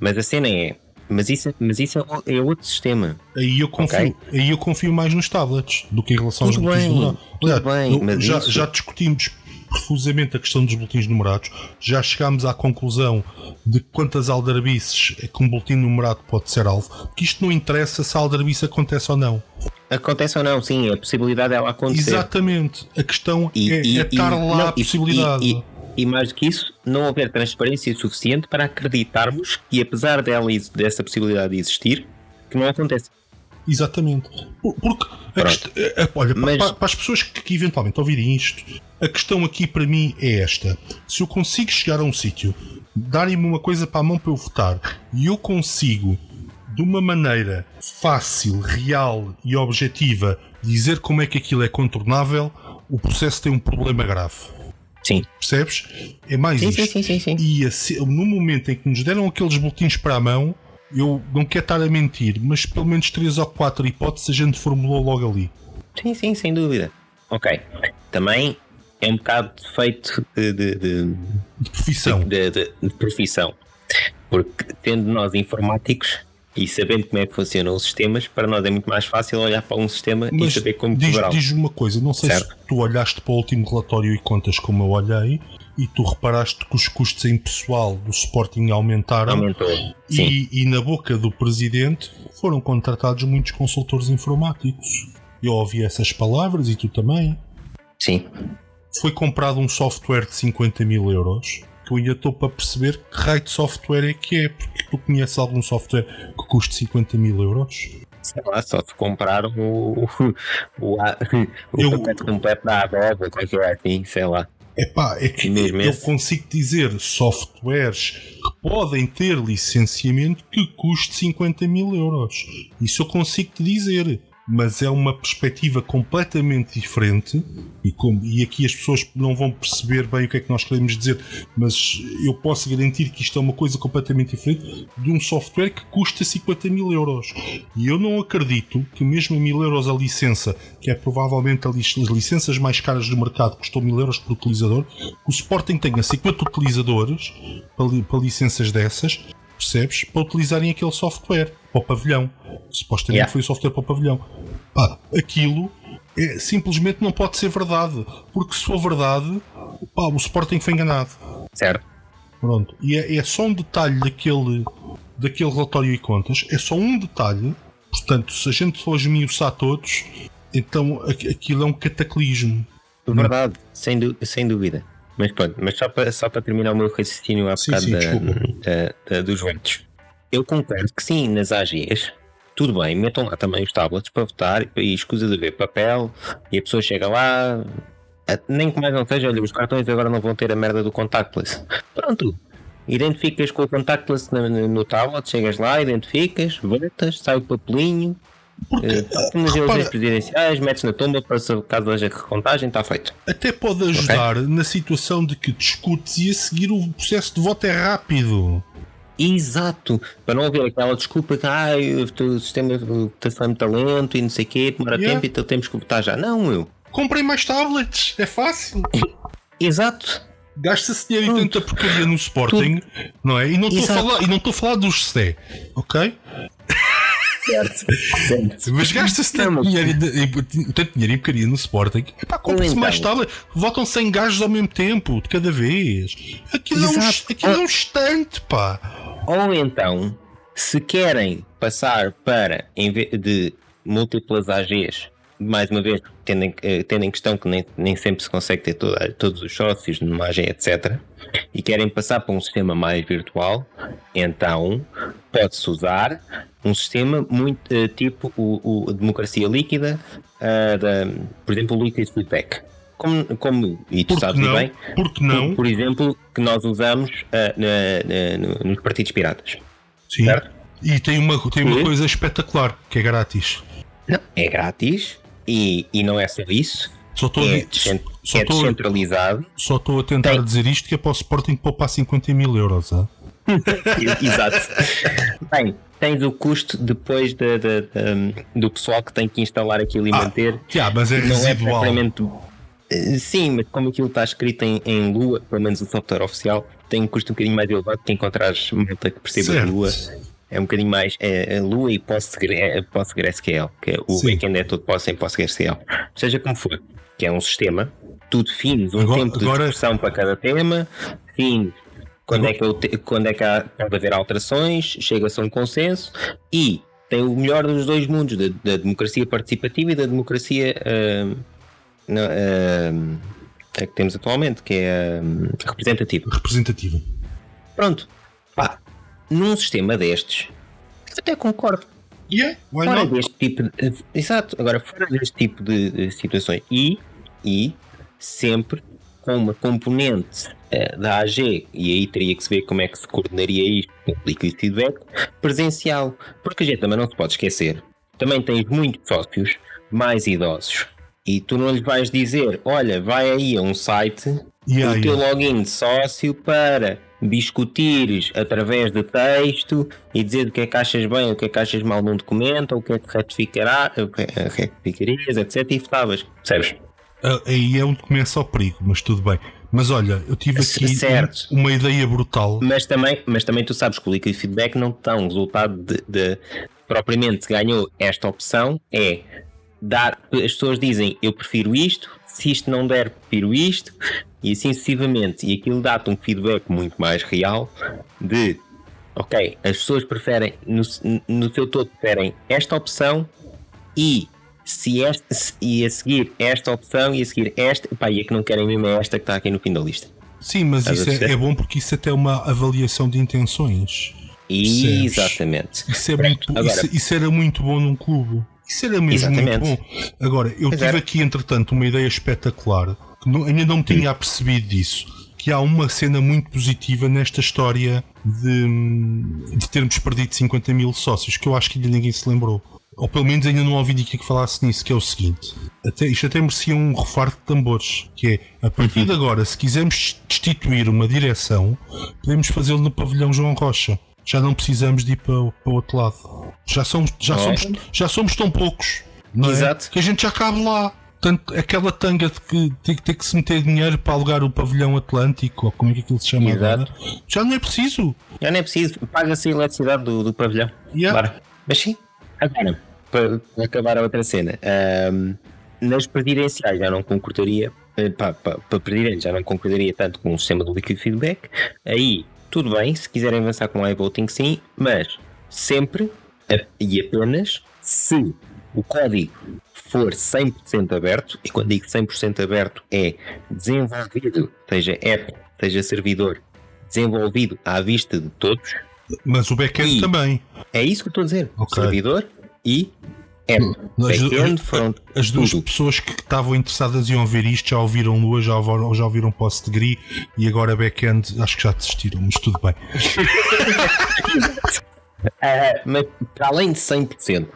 Mas a cena é. Mas isso, mas isso é é outro sistema. Aí eu confio, Ok. aí eu confio mais nos tablets do que em relação Tudo aos boletins bem, numerados. tudo Aliás, bem, já, isso- já discutimos profusamente a questão dos boletins numerados. Já chegámos à conclusão de quantas aldrabices é que um boletim numerado pode ser alvo, que isto não interessa se a aldrabice acontece ou não. Acontece ou não, sim, a possibilidade dela acontecer. Exatamente, a questão e, é, e, é estar e, lá não, a possibilidade. E, e, mais do que isso, não haver transparência suficiente para acreditarmos que, apesar dela, dessa possibilidade existir, que não acontece. Exatamente. Porque, questão, é, é, olha, Mas... para, para, as pessoas que, que, eventualmente ouvirem isto, a questão aqui para mim é esta: se eu consigo chegar a um sítio, darem-me uma coisa para a mão para eu votar e eu consigo, de uma maneira fácil, real e objetiva, dizer como é que aquilo é contornável, o processo tem um problema grave. Sim. Percebes? É mais sim, isto. Sim, sim, sim, sim. E assim, no momento em que nos deram aqueles boletins para a mão, eu não quero estar a mentir, mas pelo menos três ou quatro hipóteses a gente formulou logo ali. Sim, sim, sem dúvida. Ok. Também é um bocado feito de, de, de, de profissão. De, de, profissão. Porque tendo nós informáticos e sabendo como é que funcionam os sistemas, para nós é muito mais fácil olhar para um sistema Mas e saber como diz, diz uma coisa, não sei certo? se tu olhaste para o último relatório e contas como eu olhei, e tu reparaste que os custos em pessoal do Sporting aumentaram Aumentou. E, e, na boca do presidente foram contratados muitos consultores informáticos. Eu ouvi essas palavras e tu também. Sim. Foi comprado um software de 50 mil euros que eu ainda estou para perceber que raio de software é que é, porque tu conheces algum software que custe 50 mil euros? Sei lá, só se compraram o, o, o, o eu, completo da Adobe ou qualquer assim, sei lá. Epá, é que eu consigo dizer softwares que podem ter licenciamento que custe 50 mil euros. Isso eu consigo te dizer mas é uma perspectiva completamente diferente e, com, e aqui as pessoas não vão perceber bem o que é que nós queremos dizer, mas eu posso garantir que isto é uma coisa completamente diferente de um software que custa 50 mil euros. E eu não acredito que mesmo a mil euros a licença, que é provavelmente as licenças mais caras do mercado, custou mil euros por utilizador, o Sporting tenha 50 utilizadores para, para licenças dessas, percebes? Para utilizarem aquele software para o pavilhão. Supostamente yeah. foi o software para o pavilhão. Pá, aquilo é, simplesmente não pode ser verdade. Porque se for verdade, pá, o Sporting foi enganado. Certo. Pronto. E é, é só um detalhe daquele, daquele relatório e contas. É só um detalhe. Portanto, se a gente for esmiuçar todos, então aquilo é um cataclismo. Verdade, sem, sem dúvida. Mas pronto, mas só para, só para terminar o meu raciocínio há bocado da, da, da, dos votos. Eu concordo que sim, nas AGs, tudo bem, metam lá também os tablets para votar e escusa de ver papel e a pessoa chega lá, nem que mais não seja, olha, os cartões agora não vão ter a merda do contactless. Pronto, identificas com o contactless no, no tablet, chegas lá, identificas, votas, sai o papelinho, porque, uh, nas eleições presidenciais, metes na tumba para se caso haja recontagem, está feito. Até pode ajudar okay? na situação de que discutes e a seguir o processo de voto é rápido. Exato, para não haver aquela desculpa que ah, o sistema votação é muito talento e não sei o quê, demora yeah. tempo, então temos que votar já. Não, eu. Comprei mais tablets, é fácil. Exato. Gasta-se dinheiro e tanta porcaria no Sporting, Tudo. não é? E não estou a falar, e não estou a falar dos C, ok? Certo. certo. Mas gasta-se tanto, dinheiro, tanto dinheiro porcaria no Sporting. Epá, compra-se mais tablet. Votam 100 gajos ao mesmo tempo, de cada vez. Aquilo, é um, aquilo é um instante, pá. Ou então, se querem passar para, em vez de múltiplas AGs, mais uma vez, tendo em, eh, tendo em questão que nem, nem sempre se consegue ter toda, todos os sócios AG, etc., e querem passar para um sistema mais virtual, então pode-se usar um sistema muito uh, tipo o, o, democracia líquida, uh, da, por exemplo, o liquid feedback. Como, como e tu sabes não? bem, porque não? Por, por, exemplo, que nós usamos uh, na, na, nos partidos piratas. Sim. Certo? E tem uma, tem uma coisa espetacular que é grátis. Não, é grátis e, e não é só isso. Só estou é, só é descentralizado. Só estou a tentar tem. dizer isto que é para o Sporting poupar 50 mil euros. Exato. Bem, tens o custo depois de, de, de, do pessoal que tem que instalar aquilo e ah, manter. Yeah, mas é não é residual. é Sim, mas como aquilo está escrito em, em Lua, pelo menos o software oficial, tem um custo um bocadinho mais elevado que encontrares malta que perceba certo. Lua. É um bocadinho mais é, Lua e PostgreSQL, que é o backend é todo POS em PostgreSQL. Seja como for. que é um sistema, tu defines um Agora- tempo de agora- discussão para cada tema, defines quando é que, eu te- quando é que há, pode haver alterações, chega-se a um consenso e tem o melhor dos dois mundos, da, da democracia participativa e da democracia é que temos atualmente, que é ahm, representativa. Representativa. Pronto, num sistema destes, até concordo. Yeah, why Fora deste tipo de. Exato, agora fora deste tipo de, de situações e, e sempre com uma componente eh, da AG, e aí teria que se ver como é que se coordenaria isto com o liquid feedback, presencial. Porque a gente também não se pode esquecer. Também tens muitos sócios mais idosos e tu não lhes vais dizer: olha, vai aí a um site Yeah, o teu yeah. login de sócio para discutires através de texto e dizer o que é que achas bem, o que é que achas mal num documento, ou o que é que retificará, o que é que retificarias, etc. E votavas, percebes? Ah, Aí é onde começa o perigo, mas tudo bem. Mas olha, eu tive aqui Certo. uma ideia brutal. Mas também, mas também tu sabes que o liquid feedback não dá um resultado de, de- propriamente ganhou esta opção, é dar, as pessoas dizem eu prefiro isto, se isto não der, prefiro isto, e assim sucessivamente, e aquilo dá-te um feedback muito mais real de ok, as pessoas preferem, no, no seu todo preferem esta opção e se esta, se- e a seguir esta opção e a seguir esta, pá, e a que não querem mesmo é esta que está aqui no fim da lista. Sim, mas Estás isso é, é bom porque isso até é uma avaliação de intenções. Exatamente. Isso, é muito, isso, isso era muito bom num clube. Isso era mesmo Exatamente. muito bom. Agora, eu tive aqui, entretanto, uma ideia espetacular que não- ainda não me tinha apercebido disso. Que há uma cena muito positiva nesta história de, de termos perdido 50 mil sócios, que eu acho que ainda ninguém se lembrou. Ou pelo menos ainda não ouvi ninguém que falasse nisso, que é o seguinte. Até, isto até merecia um refar de tambores, que é, a partir de agora, se quisermos destituir uma direção, podemos fazê-lo no pavilhão João Rocha. Já não precisamos de ir para, o- para o outro lado. Já somos, já, Não é? somos, já somos tão poucos. É? Que a gente já cabe lá. Tanto, aquela tanga de que tem que ter que se meter dinheiro para alugar o pavilhão Atlântico, ou como é que aquilo se chama Exato. agora, já não é preciso. Já não é preciso, paga-se a eletricidade do, do pavilhão. Yeah. Bora. Mas sim, agora, para acabar a outra cena, ahm, nas presidenciais já não concordaria, eh, pá, para presidente já não concordaria tanto com o sistema do liquid feedback. Aí, tudo bem, se quiserem avançar com o iVoting, sim, mas sempre e apenas se o código for 100% aberto, e quando digo 100% aberto é desenvolvido, seja app, seja servidor, desenvolvido à vista de todos, Mas o back-end também. é isso que eu estou a dizer. Ok. Servidor e app. As, Backend, front, as duas tudo. pessoas que estavam interessadas em ouvir isto já ouviram Lua, já ouviram, já ouviram Post Degree e agora back-end acho que já desistiram, mas tudo bem. Ah, mas para além de 100%,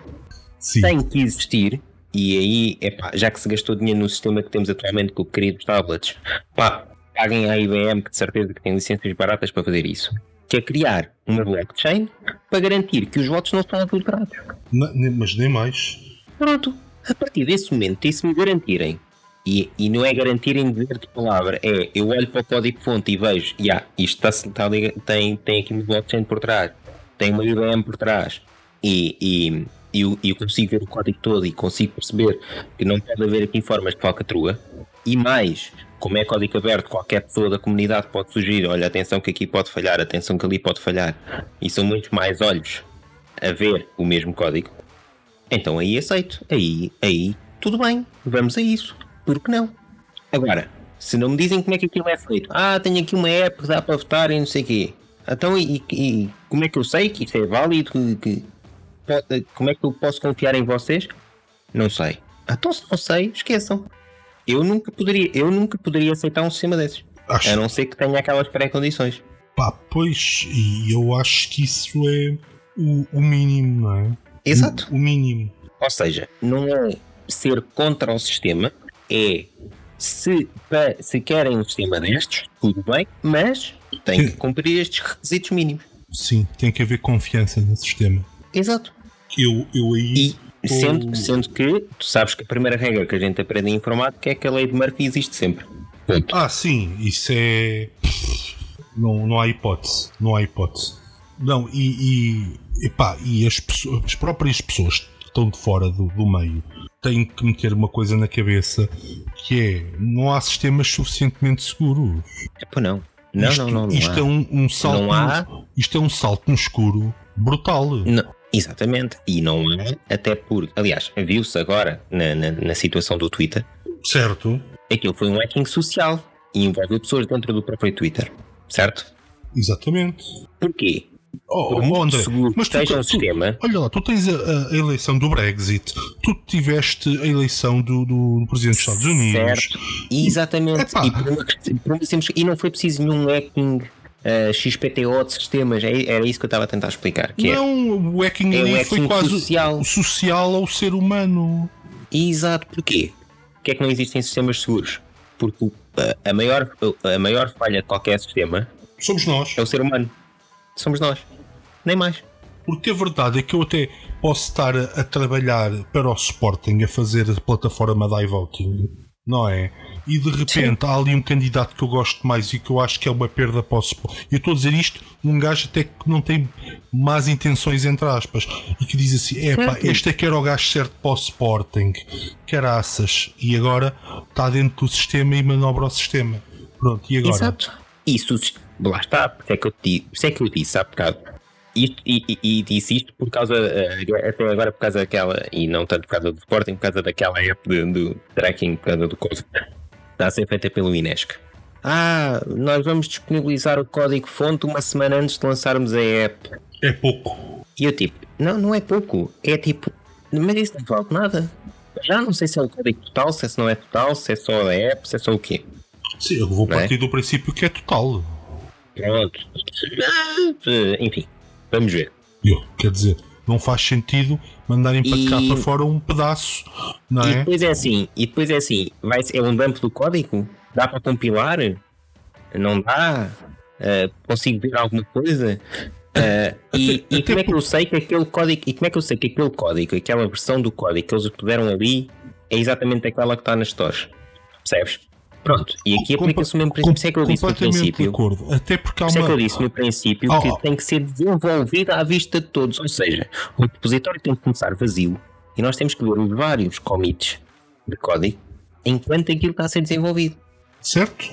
Sim. tem que existir, e aí, epá, já que se gastou dinheiro no sistema que temos atualmente com o querido tablets, pá, paguem à IBM que de certeza que tem licenças baratas para fazer isso. Que é criar uma blockchain para garantir que os votos não estão adulterados. Mas nem mais. Pronto. A partir desse momento, e se me garantirem, e, e não é garantirem de ver de palavra, é eu olho para o código-fonte e vejo, yeah, isto está, está tem, tem aqui uma blockchain por trás, tem uma IBM por trás, e, e, eu, eu consigo ver o código todo e consigo perceber que não pode haver aqui formas de falcatrua, e mais, como é código aberto, qualquer pessoa da comunidade pode sugerir, olha, atenção que aqui pode falhar, atenção que ali pode falhar, e são muitos mais olhos a ver o mesmo código, então aí aceito. Aí, aí, tudo bem. Vamos a isso. Por que não? Agora, se não me dizem como é que aquilo é feito. Ah, tenho aqui uma app que dá para votar e não sei o quê. Então, e, e como é que eu sei que isto é válido? Que, que- como é que eu posso confiar em vocês? Não sei. Então, se não sei, esqueçam. Eu nunca poderia, eu nunca poderia aceitar um sistema desses. Acho A não ser que tenha aquelas pré-condições. Pá, pois, e eu acho que isso é o, o mínimo, não é? Exato. O, o mínimo. Ou seja, não é ser contra o sistema, é se, se querem um sistema destes, tudo bem, mas tem que cumprir estes requisitos mínimos. Sim, tem que haver confiança no sistema. Exato. Eu, eu aí. E sendo, o- sendo que tu sabes que a primeira regra que a gente aprende em informática é que a lei de Murphy existe sempre. Ponto. Ah, sim, isso é. Não, não há hipótese. Não há hipótese. Não, e, e, epá, e as, pessoas- as próprias pessoas que estão de fora do, do meio têm que meter uma coisa na cabeça que é não há sistemas suficientemente seguros. É, pô, não. Não, isto, não, não, não isto há. é um, um salto. Não há. Isto é um salto no escuro brutal. Não, exatamente. E não há, até porque, aliás, viu-se agora na, na, na situação do Twitter, Certo? aquilo foi um hacking social e envolveu pessoas dentro do próprio Twitter, certo? Exatamente. Porquê? Oh, Por muito André, seguro mas tu, tu- sistema, olha lá, tu tens a, a- eleição do Brexit, tu tiveste a eleição do, do Presidente dos Estados Unidos. certo? Exatamente. E, por uma, quest- por uma simples- e não foi preciso nenhum hacking eh, XPTO de sistemas, é- era isso que eu estava a tentar explicar. Que é, Não, o hacking É ali foi quase social. social ao ser humano. Exato, porquê? Porquê é que não existem sistemas seguros? Porque a, maior, a maior falha de qualquer sistema Somos nós. é o ser humano. Somos nós. Nem mais. Porque a verdade é que eu até posso estar a, trabalhar para o Sporting, a fazer a plataforma da iVoting, não é? E de repente há ali um candidato que eu gosto mais e que eu acho que é uma perda para o Sporting. Eu estou a dizer isto, um gajo até que não tem más intenções, entre aspas, e que diz assim: é pá, Certo. este é que era o gajo certo para o Sporting, caraças, e agora está dentro do sistema e manobra o sistema. Pronto, e agora? Exato. Isso, lá está, porque é que eu te é que eu disse há bocado. Isto, e, e, e disse isto por causa, eh, até agora por causa daquela, e não tanto por causa do Sporting, por causa daquela app de- do tracking, por causa do Covid. Está a ser feita pelo Inesc. Ah, nós vamos disponibilizar o código-fonte uma semana antes de lançarmos a app. É pouco. E eu tipo, não, não é pouco. É tipo, mas isso não vale nada. Já não sei se é o código total, se esse não é total, se é só a app, se é só o quê. Sim, eu vou Não é? partir do princípio que é total. Pronto. Ah, Enfim, vamos ver. Eu, quer dizer, não faz sentido mandarem para cá para fora um pedaço, não E é? depois é assim, e depois é assim, vai ser, é um dump do código? Dá para compilar? Não dá? Ah, consigo ver alguma coisa? Ah, e, e como é que eu sei que aquele código, e como é que eu sei que aquele código, aquela versão do código que eles puderam ali é exatamente aquela que está nas stores? Percebes? Pronto, e aqui aplica-se o mesmo princípio. É que eu disse no princípio. acordo. Até porque há isso é que eu uma. disse no princípio Oh, que oh. tem que ser desenvolvido à vista de todos. Ou seja, o repositório tem que começar vazio e nós temos que ver os vários commits de código enquanto aquilo está a ser desenvolvido. Certo?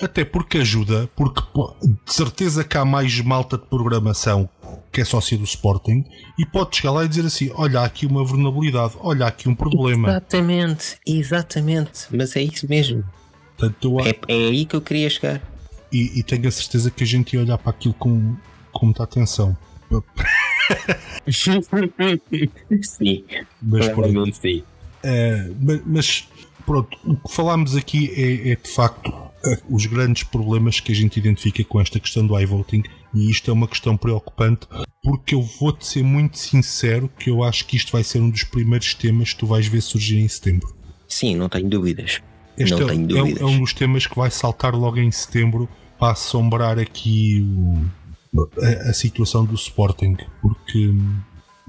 Até porque ajuda, porque de certeza que há mais malta de programação que é sócia do Sporting e pode chegar lá e dizer assim: olha há aqui uma vulnerabilidade, olha há aqui um problema. Exatamente, exatamente. Mas é isso mesmo. Portanto, É, é aí que eu queria chegar. e, e tenho a certeza que a gente ia olhar para aquilo com, com muita atenção. sim, Mas pronto. provavelmente sim. É, ma- mas pronto, o que falámos aqui é, é, de facto os grandes problemas que a gente identifica com esta questão do iVoting e isto é uma questão preocupante porque eu vou-te ser muito sincero que eu acho que isto vai ser um dos primeiros temas que tu vais ver surgir em setembro. Sim, não tenho dúvidas. Este não é, tenho é um- dúvidas. é um dos temas que vai saltar logo em setembro para assombrar aqui o- a, a situação do Sporting porque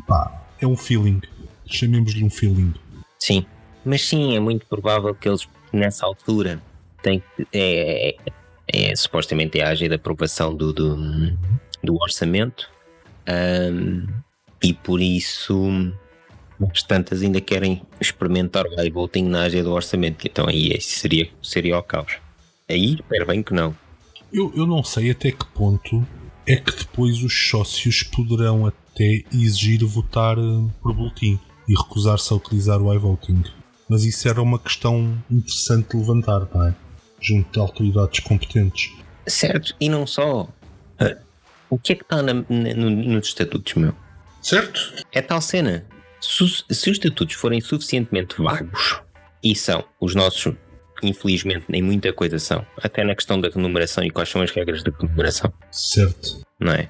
pá, é um feeling, chamemos-lhe um feeling. Sim, mas sim, é muito provável que eles nessa altura têm que. É, é, é, supostamente é a agir de aprovação do, do, do orçamento ahm, e por isso as tantas ainda querem experimentar o iVoting na agenda do orçamento. Então aí esse seria, seria o caos. Aí espero bem que não. Eu, eu não sei até que ponto é que depois os sócios poderão até exigir votar eh, por boletim e recusar-se a utilizar o iVoting. Mas isso era uma questão interessante de levantar, não é? Junto de autoridades competentes. Certo, e não só. Ah, O que é que está na- na- no- nos estatutos, meu? Certo? É tal cena. Se, os- estatutos forem suficientemente vagos, e são, os nossos, infelizmente, nem muita coisa são, até na questão da remuneração e quais são as regras da remuneração, Certo. não é?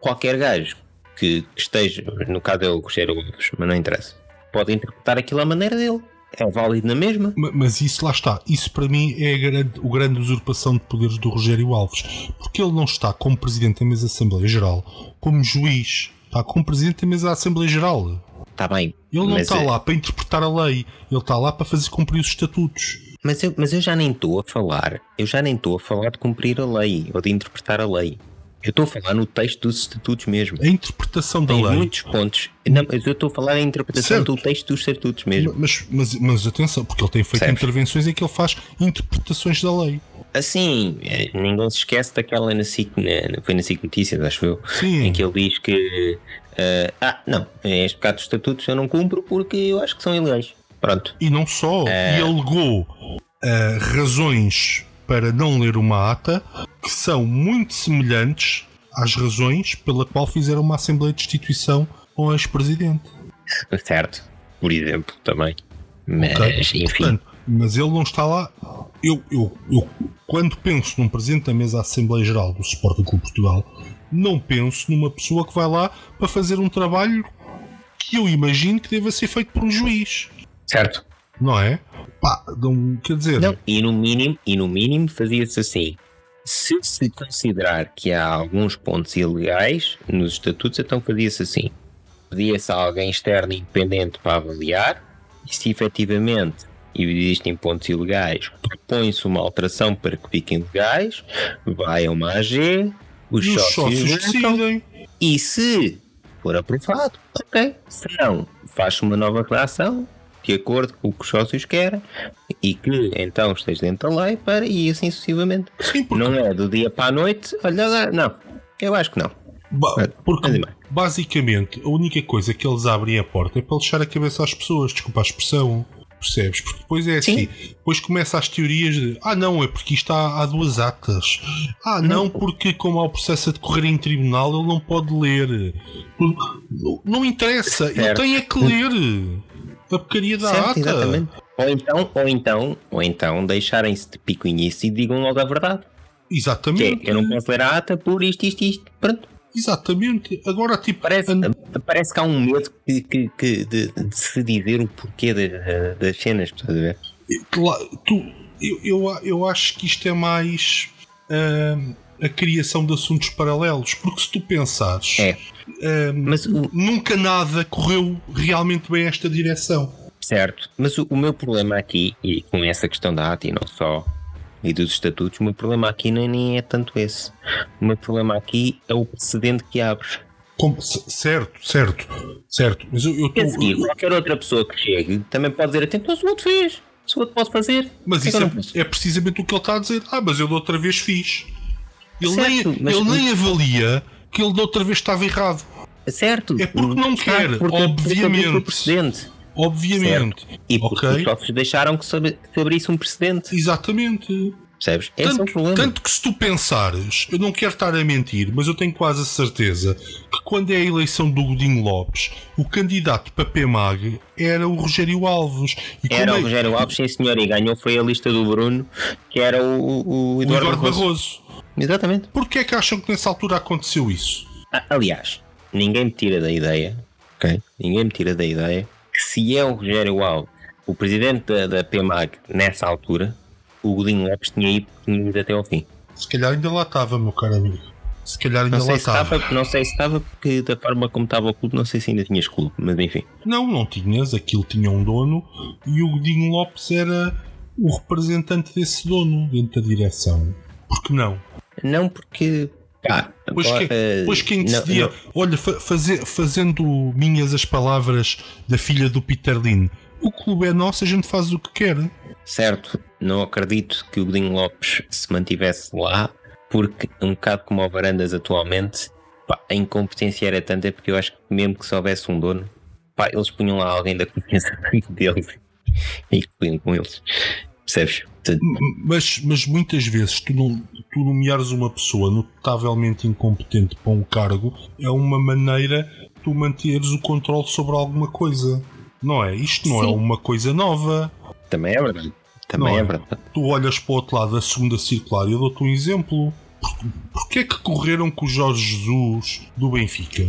Qualquer gajo que esteja, no caso é o Rocheiro Alves, mas não interessa, pode interpretar aquilo à maneira dele. É válido na mesma. Ma- Mas isso lá está. Isso para mim é a grande, o grande usurpação de poderes do Rogério Alves. Porque ele não está como Presidente da Mesa da Assembleia Geral, como juiz. Está como Presidente da Mesa da Assembleia Geral. Está bem. Ele não está eh, lá para interpretar a lei. Ele está lá para fazer cumprir os estatutos. Mas eu, mas eu já nem estou a falar, eu já nem estou a falar de cumprir a lei ou de interpretar a lei. Eu estou a falar no texto dos estatutos mesmo. A interpretação da Tem lei. muitos pontos. Não, mas eu estou a falar da interpretação Certo. do texto dos estatutos mesmo. Mas, mas, mas atenção, porque ele tem feito Percebes? intervenções em que ele faz interpretações da lei. Assim, eh, ninguém se esquece daquela na SIC, na- foi na SIC Notícias, acho eu, Sim. em que ele diz que eh, ah, não, este bocado de estatutos eu não cumpro porque eu acho que são ilegais. Pronto. E não só, É. e alegou ah, razões para não ler uma ata que são muito semelhantes às razões pela qual fizeram uma Assembleia de Destituição ao ex-presidente. Certo. Por exemplo, também. Mas, Ok? enfim. Portanto, mas ele não está lá. Eu, eu, eu, quando penso num presidente da mesa da Assembleia Geral do Sporting Clube Portugal, não penso numa pessoa que vai lá para fazer um trabalho que eu imagino que deva ser feito por um juiz, certo. não é? Pá, não, quer dizer, Não, e no mínimo, e no mínimo fazia-se assim. Se se considerar que há alguns pontos ilegais nos estatutos, então fazia-se assim. Pedia-se a alguém externo independente para avaliar e se efetivamente existem pontos ilegais, propõe-se uma alteração para que fiquem legais, vai a uma AG, os, e os sócios, sócios decidem. e se for aprovado, ok. Se não, faz-se uma nova redação de acordo com o que os sócios querem e que então esteja dentro da lei para e assim sucessivamente. Sim, porque, Não é do dia para a noite, olha lá, não. Eu acho que não. ba- porque é basicamente a única coisa que eles abrem a porta é para lixar a cabeça às pessoas, desculpa a expressão. Percebes? Porque depois é assim, Sim. depois começa as teorias de ah não, é porque isto há, há duas atas. Ah não, porque como há o processo a decorrer em tribunal ele não pode ler. Não, não interessa, ele Certo. tem é que ler a porcaria da Certo, ata. exatamente. Ou então, ou então, ou então deixarem-se de picuinice e digam logo a verdade. Que é, Exatamente. eu não posso ler a ata por isto, isto, isto. Pronto. Exatamente. Agora tipo Parece, and- parece que há um medo que, que- que- de, de se dizer o porquê da- das cenas, estás a ver? Claro, tu, eu, eu, eu acho que isto é mais ah, a criação de assuntos paralelos, porque se tu pensares, É. ah, Mas o, nunca nada correu realmente bem esta direção. certo, mas o, o meu problema aqui, e com essa questão da ATA e não só, e dos estatutos, o meu problema aqui nem, nem é tanto esse. O meu problema aqui é o precedente que abres. Como- c- certo, certo, certo. Mas eu, eu tô- dizer, qualquer outra pessoa que chegue também pode dizer, então se o outro fez, se o outro pode fazer. mas isso é, é precisamente o que ele está a dizer. Ah, mas eu da outra vez fiz. Ele, Certo, nem, mas- ele nem avalia que ele da outra vez estava errado. Certo. É porque não quer, porque- obviamente. Obviamente. E porque Ok. os sócios deixaram que se, ab- que se abrisse um precedente. Exatamente. Percebes? Esse é o Tanto, problema. tanto que se tu pensares, eu não quero estar a mentir, mas eu tenho quase a certeza que quando é a eleição do Godinho Lopes, o candidato para PMAG era o Rogério Alves. E Era como o é- Rogério Alves, sim senhor, e ganhou foi a lista do Bruno, que era o, o, o Eduardo, Eduardo Barroso. Barroso. Exatamente. Porquê é que acham que nessa altura aconteceu isso? Ah, Aliás, ninguém me tira da ideia, ok? Ninguém me tira da ideia que se é o Rogério Alves, o presidente da, da PMAG nessa altura, o Godinho Lopes tinha ido, tinha ido até ao fim. Se calhar ainda lá estava, meu caro amigo. Se calhar ainda Não lá sei, se estava. não sei se estava, porque da forma como estava o clube, não sei se ainda tinhas clube, mas enfim. Não, não tinhas. Aquilo tinha um dono e o Godinho Lopes era o representante desse dono dentro da direção. Por que não? Não porque. Pá, Pois, agora, que, eh, pois quem não- decidia, não- olha, fa- faze- fazendo minhas as palavras da filha do Peter Lin, o clube é nosso, a gente faz o que quer. Certo, não acredito que o Godinho Lopes se mantivesse lá, porque um bocado como o Varandas atualmente, pá, a incompetência era tanta porque eu acho que mesmo que se houvesse um dono, pá, eles punham lá alguém da confiança deles e punham com eles. Percebes? Mas, mas muitas vezes tu, não, tu nomeares uma pessoa notavelmente incompetente para um cargo é uma maneira de tu manteres o controle sobre alguma coisa. Não é? Isto não é Sim. uma coisa nova. Também é verdade. Também é é? verdade. Tu olhas para o outro lado da segunda circular e eu dou-te um exemplo. Por- Porquê é que correram com o Jorge Jesus do Benfica?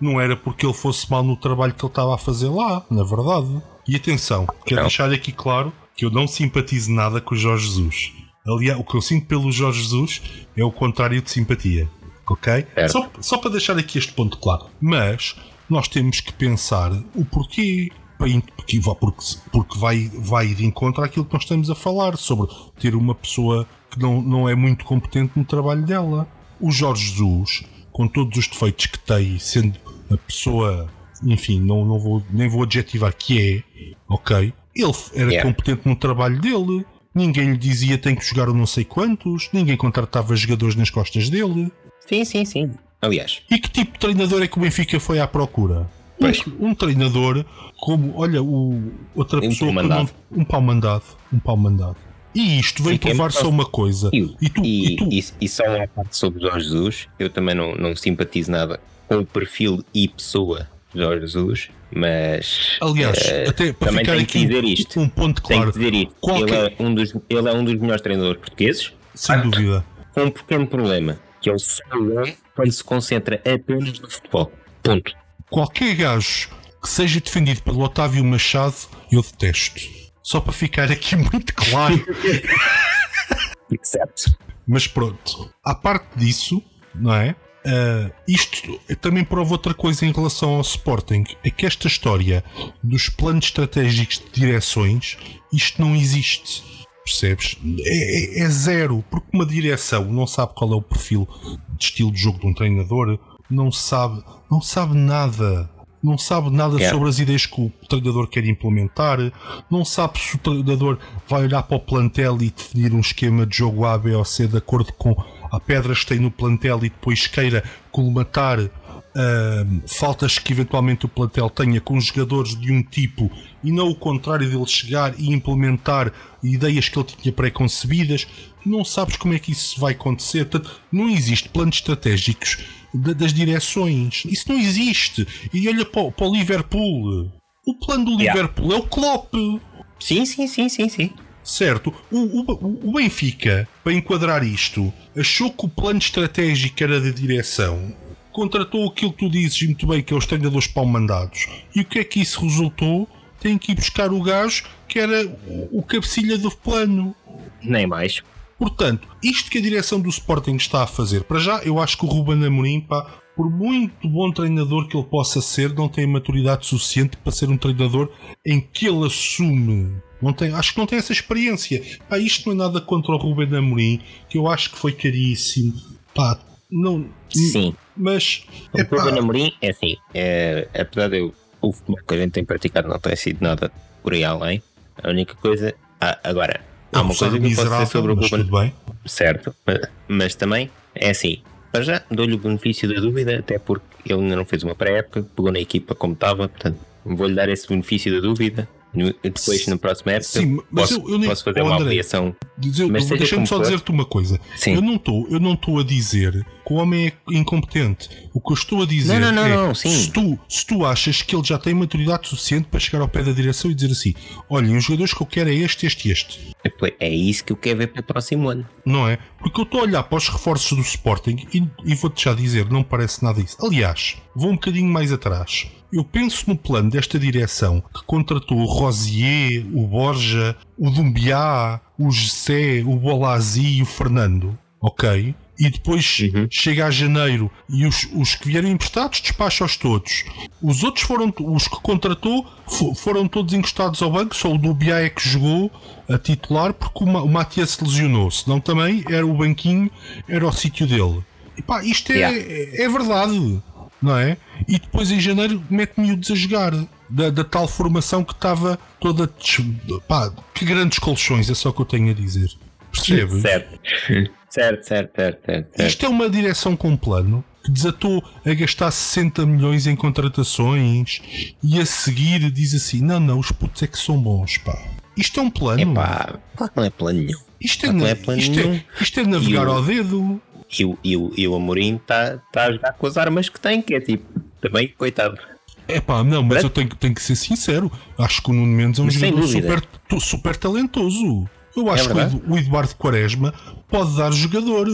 Não era porque ele fosse mal no trabalho que ele estava a fazer lá, na verdade. E atenção, quero Não. deixar aqui claro que eu não simpatizo nada com o Jorge Jesus. Aliás, o que eu sinto pelo Jorge Jesus é o contrário de simpatia. Ok? Certo. Só, só para deixar aqui este ponto claro. Mas nós temos que pensar o porquê. Porque, vai- porque, porque vai, vai de encontro àquilo que nós estamos a falar sobre ter uma pessoa que não, não é muito competente no trabalho dela. o Jorge Jesus, com todos os defeitos que tem, sendo a pessoa, enfim, não, não vou, nem vou adjetivar que é, ok? Ele era Yeah. competente no trabalho dele, ninguém lhe dizia tem que jogar ou não sei quantos, ninguém contratava jogadores nas costas dele. Sim, sim, sim. Aliás, E que tipo de treinador é que o Benfica foi à procura? Um, um treinador como, olha, o, outra Um pessoa pau que não, um pau mandado. Um pau mandado. E isto vem provar só uma coisa. e, E tu, e, e tu e- e só uma parte sobre Jorge Jesus, eu também não, não simpatizo nada com o perfil e pessoa de Jorge Jesus, mas aliás, eh, até para também ficar tenho que aqui dizer um- isto. um ponto tenho claro, que dizer isto. Qualquer- Ele, é um dos, ele é um dos melhores treinadores portugueses, sem dúvida. com um pequeno problema, que ele só é quando se concentra apenas no futebol. Ponto. Qualquer gajo que seja defendido pelo Otávio Machado, eu detesto. Só para ficar aqui muito claro. Certo. Mas pronto, à parte disso, não é? Ah, isto também prova outra coisa em relação ao Sporting: é que esta história dos planos estratégicos de direções, isto não existe. Percebes? É, é- é zero, porque uma direção não sabe qual é o perfil de estilo de jogo de um treinador, não sabe, não sabe nada. Não sabe nada Yeah. sobre as ideias que o treinador quer implementar, não sabe se o treinador vai olhar para o plantel e definir um esquema de jogo A, B ou C de acordo com a pedras que tem no plantel e depois queira colmatar ahm, faltas que eventualmente o plantel tenha com jogadores de um tipo e não o contrário dele chegar e implementar ideias que ele tinha pré-concebidas. Não sabes como é que isso vai acontecer. Portanto, não existe planos estratégicos da- das direções. Isso não existe. E olha para, o- para o Liverpool. O plano do Yeah. Liverpool é o Klopp. Sim, sim, sim, sim, sim. Certo, o, o- o Benfica, para enquadrar isto, achou que o plano estratégico era da direção, contratou aquilo que tu dizes muito bem, que é os treinadores pau-mandados. E o que é que isso resultou? Tem que ir buscar o gajo que era o o cabecilha do plano. Nem mais. Portanto, isto que a direção do Sporting está a fazer, para já, eu acho que o Ruben Amorim, pá, por muito bom treinador que ele possa ser, não tem maturidade suficiente para ser um treinador em que ele assume. Não tem, acho que não tem essa experiência. Pá, isto não é nada contra o Ruben Amorim, que eu acho que foi caríssimo. Pá, não. Sim. Mas. O É pá, Ruben Amorim é assim, é, apesar de eu, o futebol que a gente tem praticado não ter sido nada por aí além, a única coisa. ah, agora, há uma um coisa que eu posso dizer sobre o Ruben certo, mas, mas também é assim. Para já, dou-lhe o benefício da dúvida, até porque ele ainda não fez uma pré-época, pegou na equipa como estava, portanto, vou-lhe dar esse benefício da dúvida. No- Depois, na próxima época, Sim, mas posso, eu- eu nem- posso fazer Oh, uma André, avaliação. Deixa-me só dizer-te uma coisa. Sim. Eu não estou, eu não estou a dizer que o homem é incompetente. O que eu estou a dizer Não, não, não, é não, sim. se tu, se tu achas que ele já tem maturidade suficiente para chegar ao pé da direção e dizer assim: olhem, os jogadores que eu quero é este, este e este. É isso que eu quero ver para o próximo ano. Não é? Porque eu estou a olhar para os reforços do Sporting e, e vou-te já dizer, não parece nada isso. Aliás, vou um bocadinho mais atrás. Eu penso no plano desta direção que contratou o Rosier, o Borja, o Dumbiá, o José, o Bolazzi e o Fernando. Ok? E depois Uhum. chega a janeiro e os, os que vieram emprestados despacha-os todos. Os outros foram, os que contratou fo- foram todos encostados ao banco, só o Dubiá é que jogou a titular porque o, Ma- o Matias se lesionou, senão também era o banquinho, era o sítio dele. E pá, isto é, Yeah. é, é verdade, não é? E depois em janeiro mete miúdos a jogar. Da, da tal formação que estava toda. Pá, que grandes colchões, é só o que eu tenho a dizer. Percebes? Certo. certo, certo, certo, certo. Isto é uma direção com plano que desatou a gastar 60 milhões em contratações e a seguir diz assim: não, não, os putos é que são bons, pá. Isto é um plano. Epá, claro que não é plano nenhum. isto, é, na- é plano isto, é, isto é navegar E o- ao dedo. E o, e o, e o Amorim está tá a jogar com as armas que tem, que é tipo, também, coitado. É pá, não, mas Pronto. eu tenho, tenho que ser sincero. Acho que o Nuno Mendes é um Mas jogador super, super talentoso. Eu acho que o Eduardo Quaresma pode dar jogador.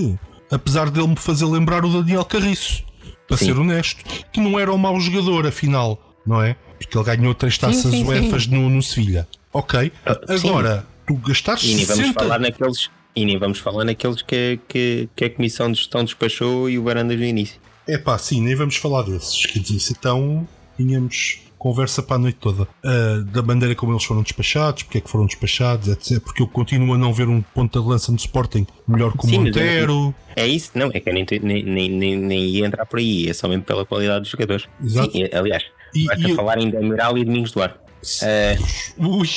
Apesar dele me fazer lembrar o Daniel Carriço. Para Sim. ser honesto. Que não era um mau jogador, afinal. Não é? Porque ele ganhou três taças sim, sim. UEFAs no, no Sevilha. Ok. Ah. Agora, tu gastares E nem vamos 60... falar naqueles. E nem vamos falar naqueles que, que, que a Comissão de Gestão despachou e o Varandas no início. É pá, sim, nem vamos falar desses. Quer dizer, então tínhamos, conversa para a noite toda. Uh, da maneira como eles foram despachados, porque é que foram despachados, etc. Porque eu continuo a não ver um ponto de lança no Sporting melhor que o Sim, Montero. É isso, não, é que eu nem, nem, nem, nem, ia entrar por aí, é somente pela qualidade dos jogadores. Exato. Sim, aliás, e, basta e falar em Demiral e Domingos Duarte. Uh... Ui,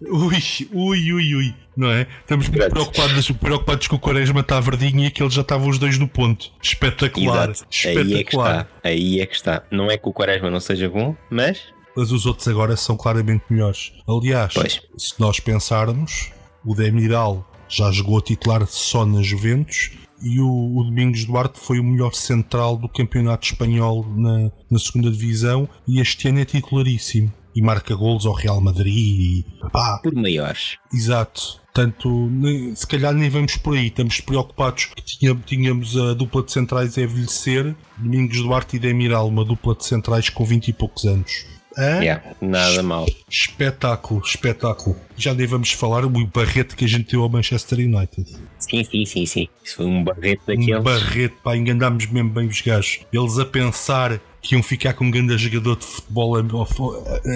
ui, ui, ui, ui não é? Estamos muito preocupados, preocupados com o Quaresma está verdinho e aqueles já estavam os dois no ponto. Espetacular. Exato. Espetacular. Aí é, que está. Aí é que está. Não é que o Quaresma não seja bom, mas. Mas os outros agora são claramente melhores. Aliás, pois. se nós pensarmos, o Demiral já jogou a titular só na Juventus e o, o, Domingos Duarte foi o melhor central do campeonato espanhol na, na segunda divisão e este ano é titularíssimo e marca golos ao Real Madrid e pá. Por maiores. Exato. Portanto, se calhar nem vamos por aí. Estamos preocupados que tínhamos a dupla de centrais a envelhecer. Domingos Duarte e Demiral, uma dupla de centrais com 20 e poucos anos. Yeah, nada mal. Espetáculo, espetáculo. Já nem vamos falar o barrete que a gente deu ao Manchester United. Sim, sim, sim, sim. Isso foi um barrete daqueles. Um barrete, pá, enganámos mesmo bem os gajos. Eles a pensar que iam ficar com um grande jogador de futebol,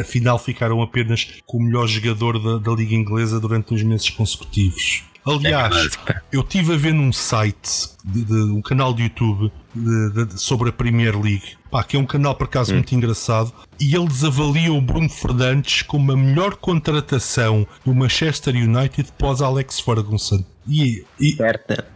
afinal ficaram apenas com o melhor jogador da, da Liga Inglesa durante uns meses consecutivos. Aliás, eu estive a ver num site, de, de, um canal de YouTube de, de, sobre a Premier League, pá, que é um canal por acaso hum. muito engraçado, e eles avaliam o Bruno Fernandes como a melhor contratação do Manchester United pós Alex Ferguson. E, e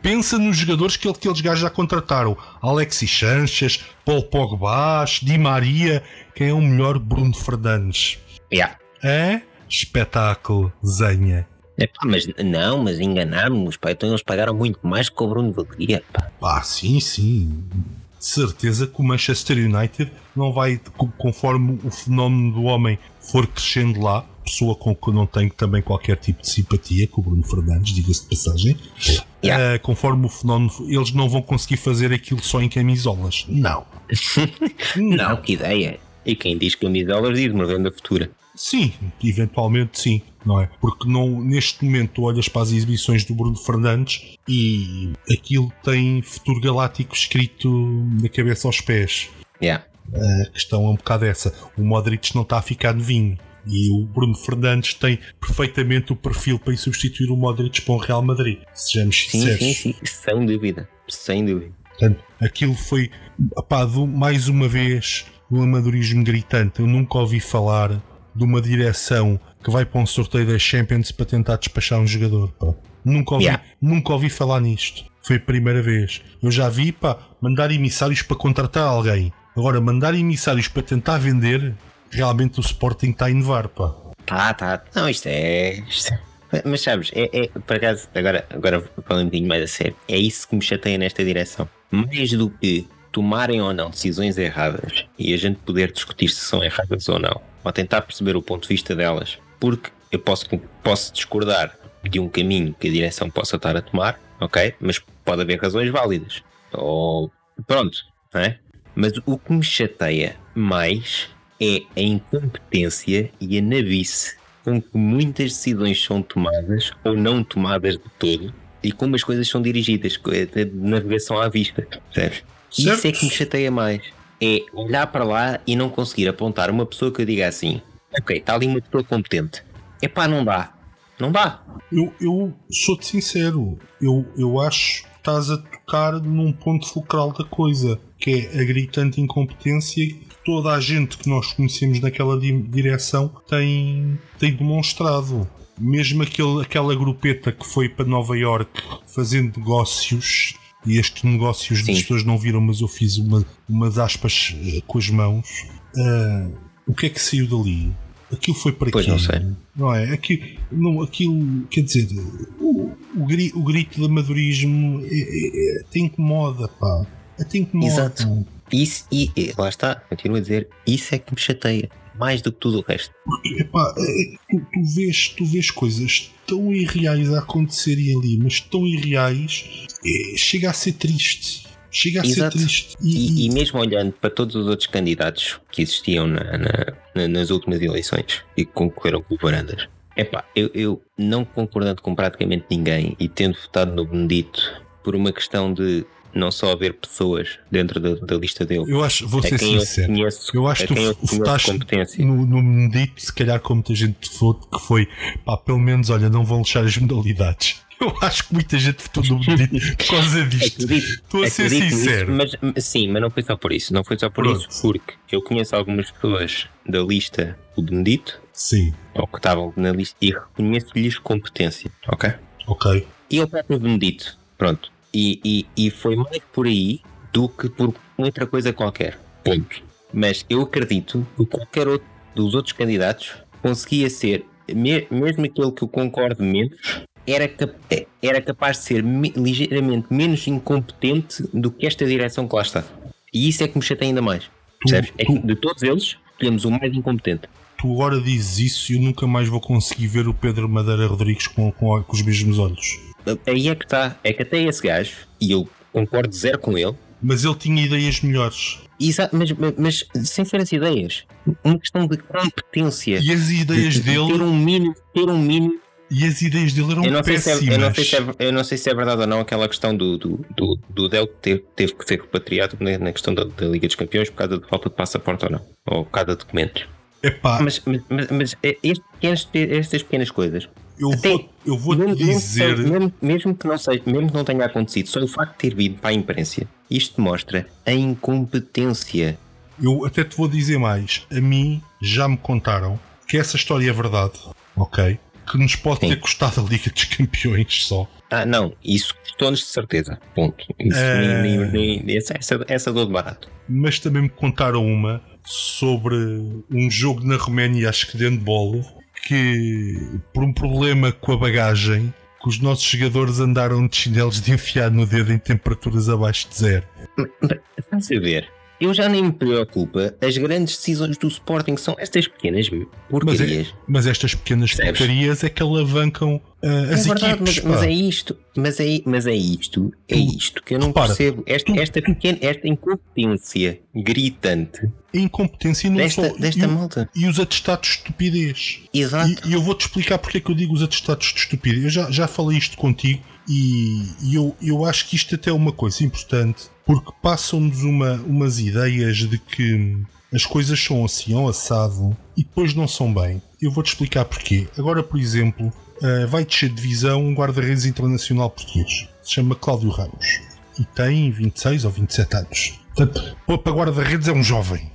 pensa nos jogadores que, aqueles gajos já contrataram: Alexis Sanches, Paul Pogba, Di Maria. Quem é o melhor Bruno Fernandes? Yeah. É? Espetáculo, zenha. É, pá, mas não, mas enganámos-nos, pá. Então eles pagaram muito mais que o Bruno Valeria, pá. Pá, sim, sim. De certeza que o Manchester United não vai, conforme o fenómeno do homem for crescendo lá, pessoa com que eu não tenho também qualquer tipo de simpatia, com o Bruno Fernandes, diga-se de passagem, yeah. uh, conforme o fenómeno, eles não vão conseguir fazer aquilo só em camisolas. Não. não. não, que ideia. E quem diz camisolas diz uma venda futura. Sim, eventualmente sim, não é? Porque não, neste momento tu olhas para as exibições do Bruno Fernandes e aquilo tem futuro galáctico escrito na cabeça aos pés. Yeah. A questão é um bocado essa. O Modric não está a ficar novinho. E o Bruno Fernandes tem perfeitamente o perfil para ir substituir o Modric para o Real Madrid. Sejamos sinceros. Sim, sim, sim, sem dúvida. Sem dúvida. Portanto, aquilo foi, apá, mais uma vez, um amadorismo gritante. Eu nunca ouvi falar de uma direção que vai para um sorteio da Champions para tentar despachar um jogador. Pá. Nunca, ouvi, yeah. nunca ouvi falar nisto. Foi a primeira vez. Eu já vi pá, mandar emissários para contratar alguém. Agora, mandar emissários para tentar vender, realmente o Sporting está a inovar. Pá. Tá, tá. Não, isto é. Isto é... Mas sabes, é, é, por acaso, agora, agora falando um bocadinho mais a sério, é isso que me chateia nesta direção. Mais do que tomarem ou não decisões erradas e a gente poder discutir se são erradas ou não, ou tentar perceber o ponto de vista delas, porque eu posso, posso discordar de um caminho que a direção possa estar a tomar, ok? Mas pode haver razões válidas. Ou pronto, não é? Mas o que me chateia mais é a incompetência e a navice com que muitas decisões são tomadas ou não tomadas de todo e como as coisas são dirigidas, navegação à vista, percebes? Isso é que me chateia mais é olhar para lá e não conseguir apontar uma pessoa que eu diga assim: ok, está ali uma pessoa competente. É pá, não dá. Não dá. Eu, eu sou-te sincero, eu, eu acho que estás a tocar num ponto fulcral da coisa, que é a gritante incompetência que toda a gente que nós conhecemos naquela direção tem, tem demonstrado. Mesmo aquele, aquela grupeta que foi para Nova York fazendo negócios e estes negócios Sim. as pessoas não viram, mas eu fiz uma, umas aspas uh, com as mãos. Uh, o que é que saiu dali? Aquilo foi para pois não sei. Não é? Aquilo, não, aquilo quer dizer, o, o, grito, o grito de amadorismo é, é, é, te incomoda, pá. Te incomoda. Exato. Isso, e, e lá está, continuo a dizer, isso é que me chateia mais do que tudo o resto. Porque, epá, é, tu, tu, vês, tu vês coisas tão irreais a acontecerem ali, mas tão irreais, é, chega a ser triste. Chega a Exato. ser triste. E, e, e, mesmo olhando para todos os outros candidatos que existiam na, na, na, nas últimas eleições e que concorreram com o Varandas, epá, eu, eu não concordando com praticamente ninguém e tendo votado no Benedito por uma questão de não só haver pessoas dentro da, da lista dele. Eu acho, vou ser sincero. Eu, conheço, eu acho que tu votaste no, no Medito, se calhar com muita gente que foi, pá, pelo menos, olha, não vão deixar as modalidades. Eu acho que muita gente votou no Medito por causa disto. Estou a ser sincero. Isso, mas, sim, mas não foi só por isso. Não foi só por Pronto. isso, porque eu conheço algumas pessoas da lista do Benedito. Sim. Ou que estavam na lista e reconheço-lhes competência. Ok? Ok. E o próprio Benedito. Pronto. E, e, e foi mais por aí do que por outra coisa qualquer. Ponto. Mas eu acredito que qualquer outro dos outros candidatos conseguia ser, mesmo aquele que eu concordo menos, era, cap era capaz de ser me ligeiramente menos incompetente do que esta direção que lá está. E isso é que me chateia ainda mais. Percebes? É que de todos eles, temos o mais incompetente. Tu agora dizes isso e eu nunca mais vou conseguir ver o Pedro Madeira Rodrigues com, com, com os mesmos olhos. Aí é que está. É que até esse gajo, e eu concordo zero com ele. Mas ele tinha ideias melhores. Exato, mas, mas, mas sem ser as ideias. Uma questão de competência. E as ideias de, de, dele. Ter um mínimo, ter um mínimo e as ideias dele eram eu não péssimas. Se é, eu, não sei se é, eu não sei se é verdade ou não aquela questão do, do, do, do Del que teve, teve, que ser repatriado na, questão da, da, Liga dos Campeões por causa de falta de passaporte ou não. Ou por causa de documentos. Epá. Mas, mas, mas, mas é, estas pequenas coisas. Eu até, vou, eu vou mesmo, dizer. Mesmo, mesmo, que não seja, mesmo que não tenha acontecido, só o facto de ter vindo para a imprensa, isto mostra a incompetência. Eu até te vou dizer mais. A mim já me contaram que essa história é verdade. Ok? que nos pode Sim. ter custado a Liga dos Campeões só. Ah, não, isso custou-nos de certeza. Ponto. Isso, é... nem, nem, nem, essa, essa dor de barato. Mas também me contaram uma sobre um jogo na Roménia, acho que de handball, que por um problema com a bagagem, que os nossos jogadores andaram de chinelos de enfiar no dedo em temperaturas abaixo de zero. A ver? Eu já nem me preocupa. As grandes decisões do Sporting são estas pequenas porcarias. Mas, é, mas estas pequenas Percebes? porcarias é que alavancam uh, as é verdade, equipes. Mas, mas, é isto, mas é, mas é isto, é isto que eu não Repara, percebo. Esta, tu, esta pequena, esta incompetência gritante. A incompetência não desta, só, desta e, malta. E os atestados de estupidez. Exato. E, e eu vou-te explicar porque é que eu digo os atestados de estupidez. Eu já, já falei isto contigo e, e eu, eu acho que isto até é uma coisa importante porque passam-nos uma, umas ideias de que as coisas são assim ou assado e depois não são bem. Eu vou-te explicar porquê. Agora, por exemplo, uh, vai descer de divisão um guarda-redes internacional português. Se chama Cláudio Ramos. E tem 26 ou 27 anos. Portanto, para guarda-redes é um jovem.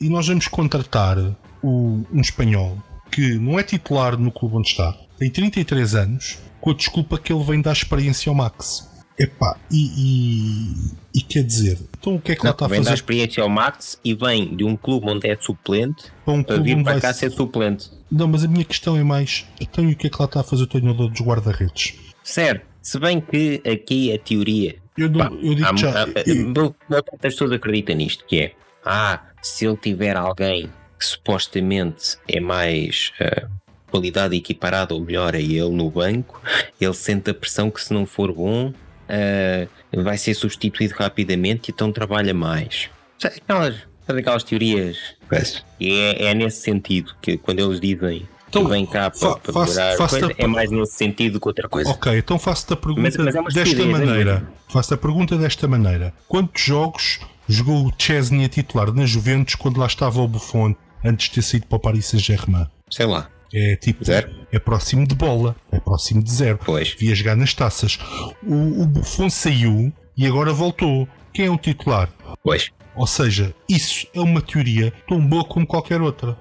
E nós vamos contratar o, um espanhol que não é titular no clube onde está. Tem 33 anos, com a desculpa que ele vem dar experiência ao Max. Epá, e, e, e quer dizer, então o que é que não, ela está a fazer? Vem da experiência ao Max e vem de um clube onde é suplente para, um para vir para cá ser suplente. Não, mas a minha questão é mais: então o que é que ela está a fazer o treinador dos guarda-redes? Certo, se bem que aqui a teoria. Eu, não, Pá, eu digo há, já. Há, eu... As pessoas acreditam nisto: que é, ah, se ele tiver alguém que supostamente é mais. Uh, qualidade equiparada ou melhor a ele no banco, ele sente a pressão que se não for bom uh, vai ser substituído rapidamente e então trabalha mais. Aquelas, aquelas teorias. E é, é, nesse sentido que quando eles dizem então, que vem cá para, para melhorar coisa, é mais nesse sentido que outra coisa. Ok, então faço-te a pergunta mas, mas é desta maneira. Faço-te a pergunta desta maneira. Quantos jogos jogou o Chesney a titular na Juventus quando lá estava o Buffon antes de ter saído para o Paris Saint-Germain? Sei lá. É tipo. Zero? É próximo de bola. É próximo de zero. Pois. Via jogar nas taças. O, o Buffon saiu e agora voltou. Quem é o titular? Pois. Ou seja, isso é uma teoria tão boa como qualquer outra.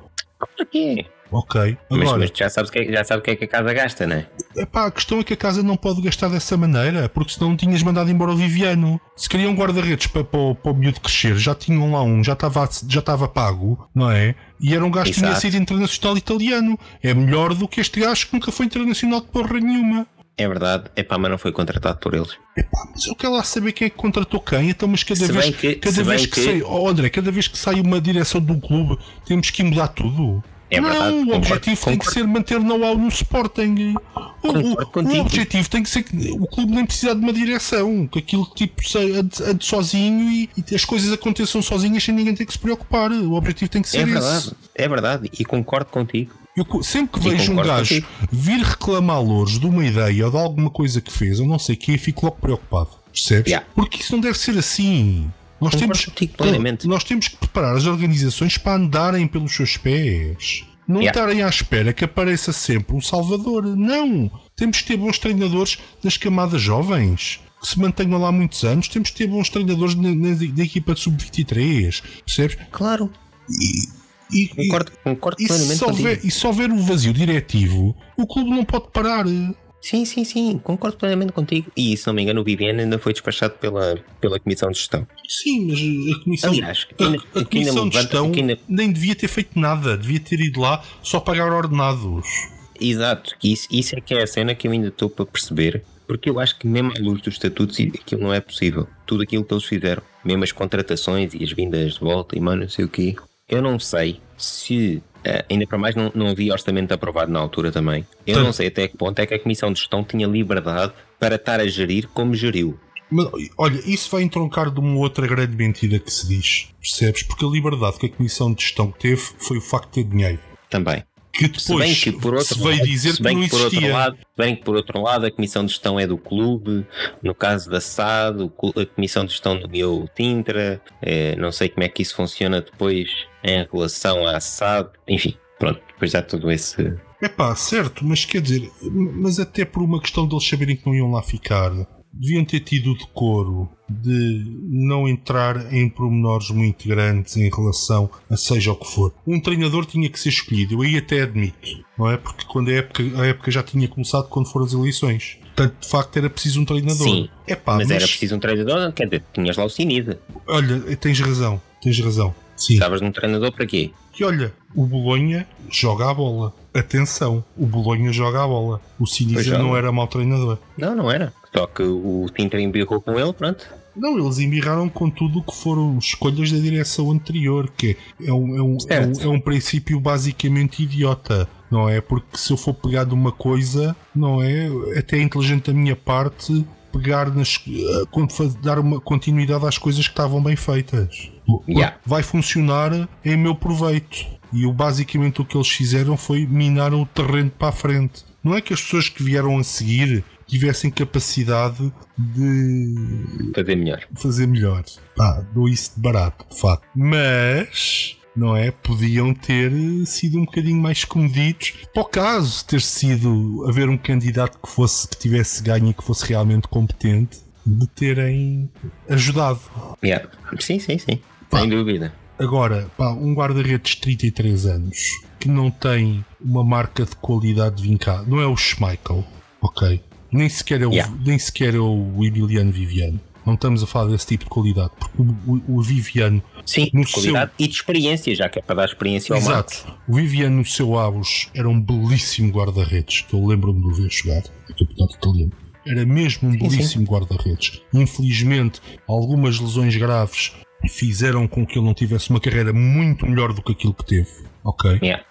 Por quê? Ok. Agora, mas, mas já, sabes que, é, já sabe o que é que a casa gasta, não é? Epá, a questão é que a casa não pode gastar dessa maneira, porque senão tinhas mandado embora o Viviano. Se queriam guarda-redes para, para, para o miúdo crescer, já tinham lá um, já estava já estava pago, não é? E era um gajo que tinha sido internacional italiano. É melhor do que este gajo que nunca foi internacional de porra nenhuma. É verdade, epá, mas não foi contratado por eles. Epá, mas eu quero lá saber quem é que contratou quem, então, mas cada se vez que, cada vez que, que, sai, oh André, cada vez que sai uma direção do clube, temos que mudar tudo. É não, verdade, o objetivo concordo. tem que ser manter know-how no Sporting. O, o, o, objetivo tem que ser que o clube nem precisa de uma direção, que aquilo tipo ande, ande sozinho e, e, as coisas aconteçam sozinhas sem ninguém ter que se preocupar. O objetivo tem que ser é verdade, esse. É verdade, e concordo contigo. Eu, sempre que vejo um gajo contigo. vir reclamar louros de uma ideia ou de alguma coisa que fez, eu não sei que, fico logo preocupado. Percebes? Yeah. Porque isso não deve ser assim. Nós temos, plenamente. nós temos que preparar as organizações para andarem pelos seus pés. Não Yeah. estarem à espera que apareça sempre um salvador. Não! Temos que ter bons treinadores das camadas jovens. Que se mantenham lá muitos anos. Temos que ter bons treinadores na, na- na equipa de sub-23. Percebes? Claro, E, e- concordo, concordo e, se plenamente houver, contigo. e se houver um vazio diretivo, o clube não pode parar. Sim, sim, sim, concordo plenamente contigo. E se não me engano, o Viviane ainda foi despachado pela, pela Comissão de Gestão. Sim, mas a comissão, Aliás, a, ainda- a ainda comissão de gestão ainda- nem devia ter feito nada, devia ter ido lá só pagar ordenados. Exato, isso, isso é que é a cena que eu ainda estou para perceber, porque eu acho que mesmo à luz dos estatutos aquilo não é possível. Tudo aquilo que eles fizeram, mesmo as contratações e as vindas de volta e mais não sei o quê, eu não sei se, eh, ainda para mais não, não havia orçamento aprovado na altura também, eu Tá. não sei até que ponto é que a Comissão de Gestão tinha liberdade para estar a gerir como geriu. Mas, olha, isso vai entroncar de uma outra grande mentira que se diz, percebes? Porque a liberdade que a comissão de gestão teve foi o facto de ter dinheiro. Também. Que Se bem depois que por outro se veio lado, dizer se que não que por outro existia. lado, se bem que por outro lado a comissão de gestão é do clube, no caso da SAD, a comissão de gestão nomeou o Tintra, eh, não sei como é que isso funciona depois em relação à SAD, enfim, pronto, depois já todo esse. É pá, certo, mas quer dizer, mas até por uma questão deles saberem que não iam lá ficar, deviam ter tido o decoro de não entrar em pormenores muito grandes em relação a seja o que for. Um treinador tinha que ser escolhido, eu aí até admito, não é? Porque quando a época, a época já tinha começado quando foram as eleições. Portanto, de facto, era preciso um treinador. Sim, é pá, mas, mas, era preciso um treinador, quer dizer, tinhas lá o Sinida. olha, tens razão, tens razão. Sim. Precisavas de um treinador para quê? E olha, o Bolonha joga a bola. Atenção, o Bolonha joga a bola. O Sinisa não era mau treinador. Não, não era. Só que o Tintra embirrou com ele, pronto. Não, eles embirraram com tudo o que foram escolhas da direção anterior, que é um, é um, é um, é um princípio basicamente idiota, não é? Porque se eu for pegar de uma coisa, não é? Até é inteligente da minha parte pegar nas. eh, dar uma continuidade às coisas que estavam bem feitas. Yeah. Vai funcionar em meu proveito. E o, basicamente o que eles fizeram foi minar o terreno para a frente. Não é que as pessoas que vieram a seguir tivessem capacidade de Fazer melhor. fazer melhor. Pá, dou isso de barato, de facto. Mas, não é? Podiam ter sido um bocadinho mais comedidos. Para o caso ter sido haver um candidato que fosse que tivesse ganho e que fosse realmente competente, de terem ajudado. Yeah. Sim, sim, sim. Pá. Sem dúvida. Agora, pá, um guarda-redes de 33 anos que não tem uma marca de qualidade vincada, não é o Schmeichel, ok? Nem sequer é o, Yeah. nem sequer é o Emiliano Viviano. Não estamos a falar desse tipo de qualidade, porque o, o, o Viviano, Sim, No de qualidade e de experiência, já que é para dar experiência ao exato, o Viviano no seu auge era um belíssimo guarda-redes, que eu lembro-me de o ver jogar, no campeonato italiano. Era mesmo um Sim, sim. belíssimo guarda-redes. Infelizmente, algumas lesões graves fizeram com que ele não tivesse uma carreira muito melhor do que aquilo que teve. Ok? Yeah.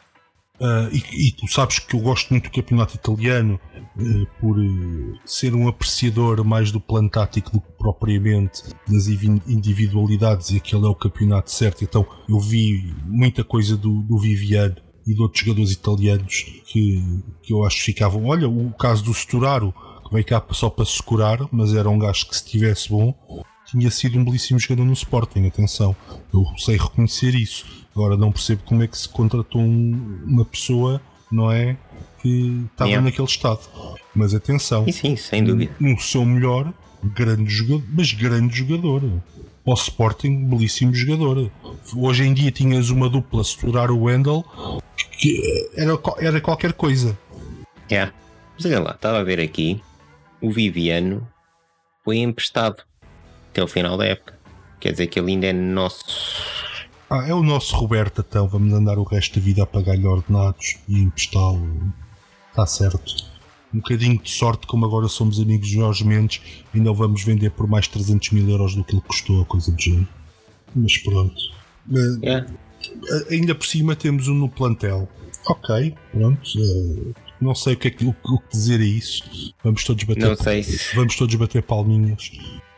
Ah, e, e tu sabes que eu gosto muito do campeonato italiano eh, por eh, ser um apreciador mais do plano tático do que propriamente das individualidades e aquele é o campeonato certo. Então eu vi muita coisa do, do Viviano e de outros jogadores italianos que, que eu acho que ficavam. Olha, o caso do Sturaro, que veio cá só para se curar, mas era um gajo que se tivesse bom, tinha sido um belíssimo jogador no Sporting, atenção. Eu sei reconhecer isso. Agora não percebo como é que se contratou um- uma pessoa, não é? Que estava Yeah. naquele estado. Mas atenção, Sim, sim, sem dúvida. no seu melhor, grande jogador, mas grande jogador. Para o Sporting, belíssimo jogador. Hoje em dia tinhas uma dupla Sturar o Wendel que era, era qualquer coisa. Yeah. Mas olha lá, estava a ver aqui, o Viviano foi emprestado até o final da época. Quer dizer que ele ainda é nosso. Ah, é o nosso Roberto, então vamos andar o resto da vida a pagar-lhe ordenados e emprestá-lo. Está certo. Um bocadinho de sorte, como agora somos amigos de Jorge Mendes, ainda o vamos vender por mais 300 mil euros do que ele custou, a coisa do género. Mas pronto. Yeah. ainda por cima temos um no plantel. Ok, pronto. eh, não sei o que, é que, o, o que dizer a isso. Vamos todos bater, Não sei se. vamos todos bater palminhas.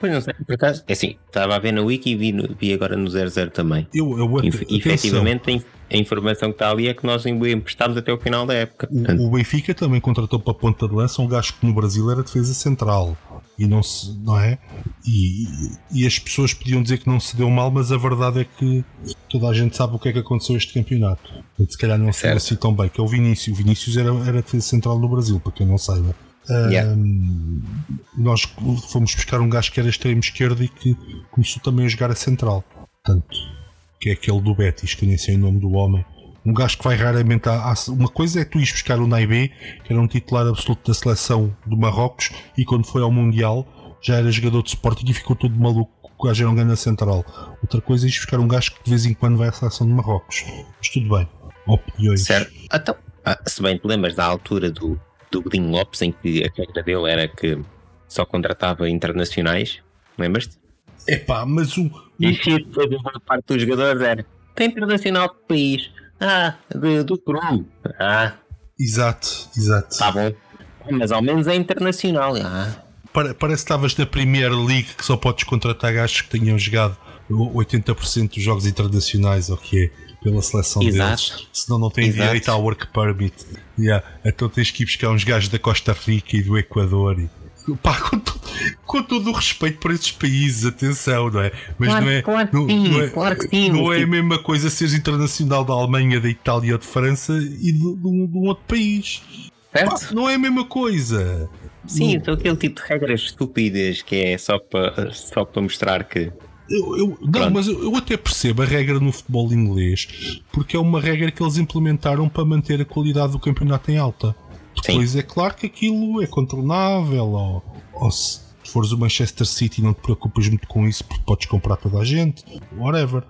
Pois não sei, por acaso. É assim, estava a ver na Wiki e vi, no- vi agora no 00 também. Eu, eu E, atenção, efetivamente, a in- a informação que está ali é que nós emprestámos até o final da época. O, o Benfica também contratou para a ponta de lança um gajo que no Brasil era defesa central. e não se, não é? E, e, as pessoas podiam dizer que não se deu mal, mas a verdade é que toda a gente sabe o que é que aconteceu este campeonato. Se calhar não se assim tão bem, que é o Vinícius. O Vinícius era, era defesa central no Brasil, para quem não saiba. Yeah. Um, nós fomos buscar um gajo que era extremo esquerdo e que começou também a jogar a central. Portanto, que é aquele do Betis, que nem sei o nome do homem. Um gajo que vai raramente. À, uma coisa é tu ires buscar o Naibé, que era um titular absoluto da seleção do Marrocos, e quando foi ao Mundial já era jogador de Sporting e ficou todo maluco. O gajo era um grande central. Outra coisa é ir buscar um gajo que de vez em quando vai à seleção de Marrocos. Mas tudo bem. Opiniões. Certo. Então, ah, se bem te lembras da altura do, do Godinho Lopes, em que a regra dele era que só contratava internacionais, lembras-te? Epá, mas o. E a parte dos jogadores era tem internacional de país. Ah, de, do Peru. Ah. Exato, exato. Tá bom. Mas ao menos é internacional. Ah. Parece que estavas na Premier League que só podes contratar gajos que tenham jogado 80% dos jogos internacionais, ou que é pela seleção Exato. deles. Senão não têm Exato. direito ao work permit. Yeah. Então tens que ir buscar uns gajos da Costa Rica e do Equador. E, pá, com, to, com todo o respeito por esses países, atenção, não é? Mas claro, não é. Claro não, sim, não é, claro que sim. Não é a mesma coisa seres internacional da Alemanha, da Itália ou de França e de, de, um, de um, outro país. Pá, não é a mesma coisa. Sim, então aquele tipo de regras estúpidas que é só para só para mostrar que eu, eu, não, mas eu, eu, até percebo a regra no futebol inglês porque é uma regra que eles implementaram para manter a qualidade do campeonato em alta. Depois Sim. é claro que aquilo é contornável, ou, ou se fores o Manchester City não te preocupas muito com isso porque podes comprar toda a gente, whatever.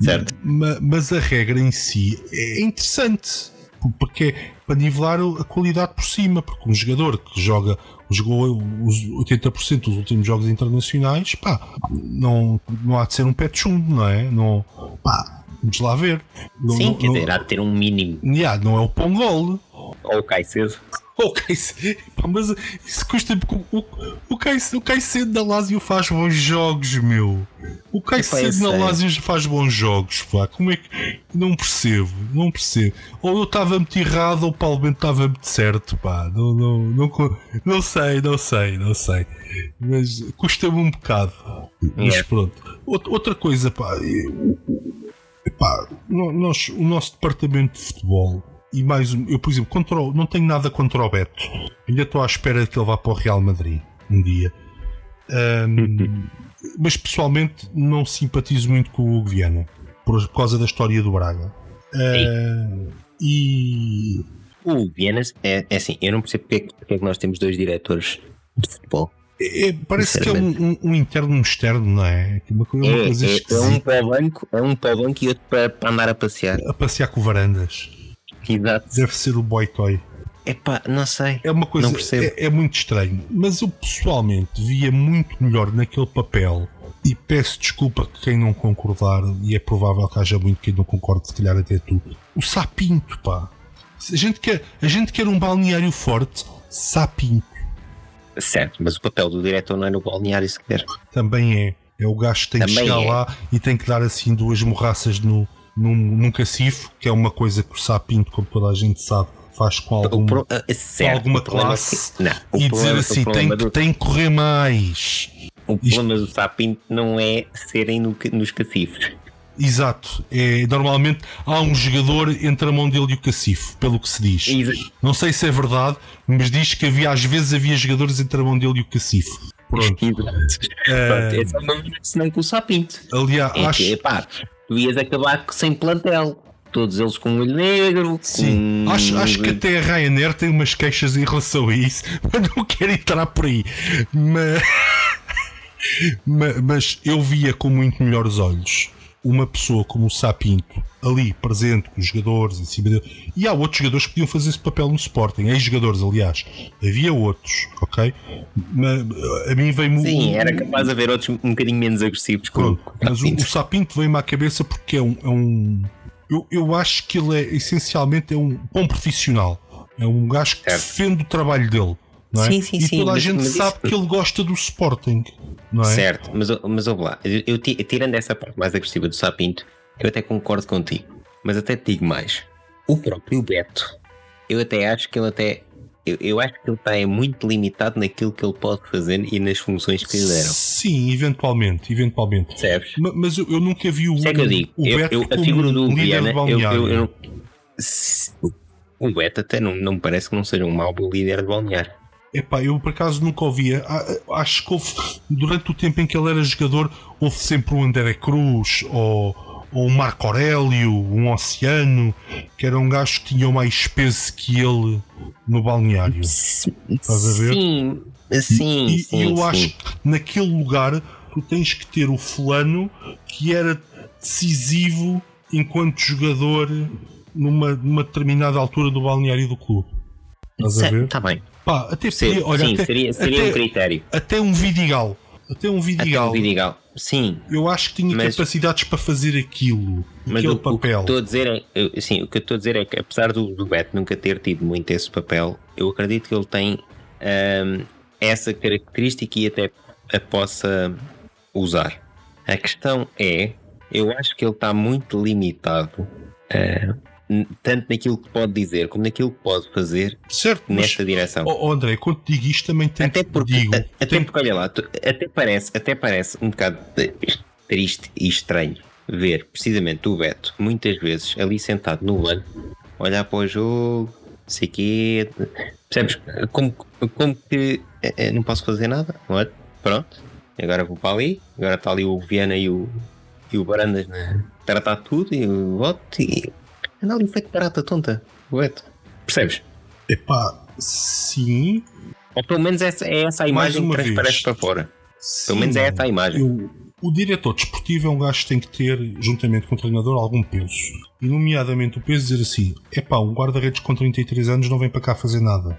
Certo. Mas, mas a regra em si é interessante porque é para nivelar a qualidade por cima, porque um jogador que joga jogou os 80% dos últimos jogos internacionais, pá, não, não há de ser um pé de chumbo, não é? Não, pá, vamos lá ver. Não, Sim, não, quer dizer, há de ter um mínimo. Yeah, não é o Pongol. Ou o Caicedo. Ou o Caicedo. Mas isso custa. O, o, Caicedo, o Caicedo da Lazio faz bons jogos, meu. O Caicedo na Lazio faz bons jogos, pá. Como é que. Não percebo, não percebo. Ou eu estava muito errado ou o Paulo Bento estava muito certo, pá. Não, não, não, não sei, não sei, não sei. Mas custa-me um bocado. Mas pronto. Outra coisa, pá. Pá, nós, o nosso departamento de futebol e mais eu por exemplo contra o, não tenho nada contra o Beto ainda estou à espera de que ele vá para o Real Madrid um dia um, mas pessoalmente não simpatizo muito com o Hugo Viana por, por causa da história do Braga uh, e o Viana é, é, assim eu não percebo porque, porque é que nós temos dois diretores de futebol é, parece que é um, um, um, interno um externo, não é? Uma, uma é, coisa é, é, um para o banco, é um para o banco e outro para, para andar a passear. A passear com varandas. Exato. Deve ser o Boy Toy. Epá, não sei. É uma coisa. É, é, muito estranho. Mas eu pessoalmente via muito melhor naquele papel. E peço desculpa a quem não concordar, e é provável que haja muito quem não concorde, se calhar até tu. O Sapinto, pá. A gente quer, a gente quer um balneário forte, Sapinto. Certo, mas o papel do diretor não é no balneário sequer. Também é. É o gajo que tem Também que chegar é. lá e tem que dar assim duas morraças no, num, num cacifo, que é uma coisa que o Sapinto, como toda a gente sabe, faz com, algum, pro, uh, certo, com alguma classe que, não, e dizer assim: tem, do, tem que correr mais. O Isto, problema do Sapinto não é serem no, nos cacifos. Exato. É, normalmente há um jogador entre a mão dele e o cacifo, pelo que se diz. Exato. Não sei se é verdade, mas diz que havia às vezes havia jogadores entre a mão dele e o cacifo. Pronto. Exato. Uh, Pronto, esse é senão com o Sapinto. Aliás, é acho... que, tu ias acabar sem plantel. Todos eles com olho negro. Sim, com... acho, acho que até a Ryanair tem umas queixas em relação a isso, mas não quero entrar por aí. Mas, mas eu via com muito melhores olhos uma pessoa como o Sapinto ali presente com os jogadores em cima dele. E há outros jogadores que podiam fazer esse papel no Sporting, ex-jogadores, aliás. Havia outros, ok? Mas, a mim veio Sim, era capaz de haver outros um bocadinho menos agressivos. Pronto, com, mas o, o, Sapinto veio-me à cabeça porque é um. É um eu, eu acho que ele é essencialmente é um bom profissional. É um gajo que certo. defende o trabalho dele. Não é? Sim, sim, e toda sim, a gente mas sabe isso... que ele gosta do Sporting. Não é? Certo, mas, mas ouve lá, eu, eu, tirando essa parte mais agressiva do Sapinto, eu até concordo contigo, mas até te digo mais. O próprio Beto, eu até acho que ele até eu, eu acho que ele está é muito limitado naquilo que ele pode fazer e nas funções que lhe deram. Sim, eventualmente, eventualmente. Percebes? Ma- Mas eu, eu nunca vi o, é que eu digo. o Eu, Beto eu- a como figura do líder Viana, eu, eu, eu o Beto até não, não me parece que não seja um mau líder de balneário. Epá, eu por acaso nunca ouvia. Acho que houve, durante o tempo em que ele era jogador, houve sempre o André Cruz ou, ou o Marco Aurélio, um Oceano, que era um gajo que tinha mais peso que ele no balneário. Estás a ver? Sim, sim, e, sim. e eu sim. acho que naquele lugar tu tens que ter o fulano que era decisivo enquanto jogador numa, numa determinada altura do balneário do clube. Estás a ver? Está bem. Pá, até Sim, podia, olha, sim, até, seria, seria até- um critério. até um Vidigal. Até um Até Vidigal. o Vidigal. Sim, Eu acho que tinha Mas- capacidades para fazer aquilo. mas aquele o, o que papel. estou a dizer é, sim, o que eu estou a dizer é que apesar do, do Beto nunca ter tido muito esse papel, eu acredito que ele tem ahm, essa característica e até a possa usar. A questão é, eu acho que ele está muito limitado, n- tanto naquilo que pode dizer como naquilo que pode fazer Certo, mas, nesta direção. oh, André, quando digo isto também tem Até porque, digo, a- até tem- porque olha lá, até parece, até parece um bocado triste e estranho ver precisamente o Beto, muitas vezes ali sentado no banco, olhar para o jogo, sei quê, percebes? Como, como que eh, eh, não posso fazer nada, olha, pronto, agora vou para ali, agora está ali o Viana e o, e o Barandas né? tratar tudo e voto e anda ali feito barata tonta, o Beto, percebes? Epá, sim, Ou pelo menos essa, é essa a imagem que transparece vez. para fora. sim, Pelo menos é essa a imagem. eu- o diretor desportivo é um gajo que tem que ter, juntamente com o treinador, algum peso. E, nomeadamente, o peso de dizer assim: epá, um guarda-redes com 33 anos não vem para cá fazer nada.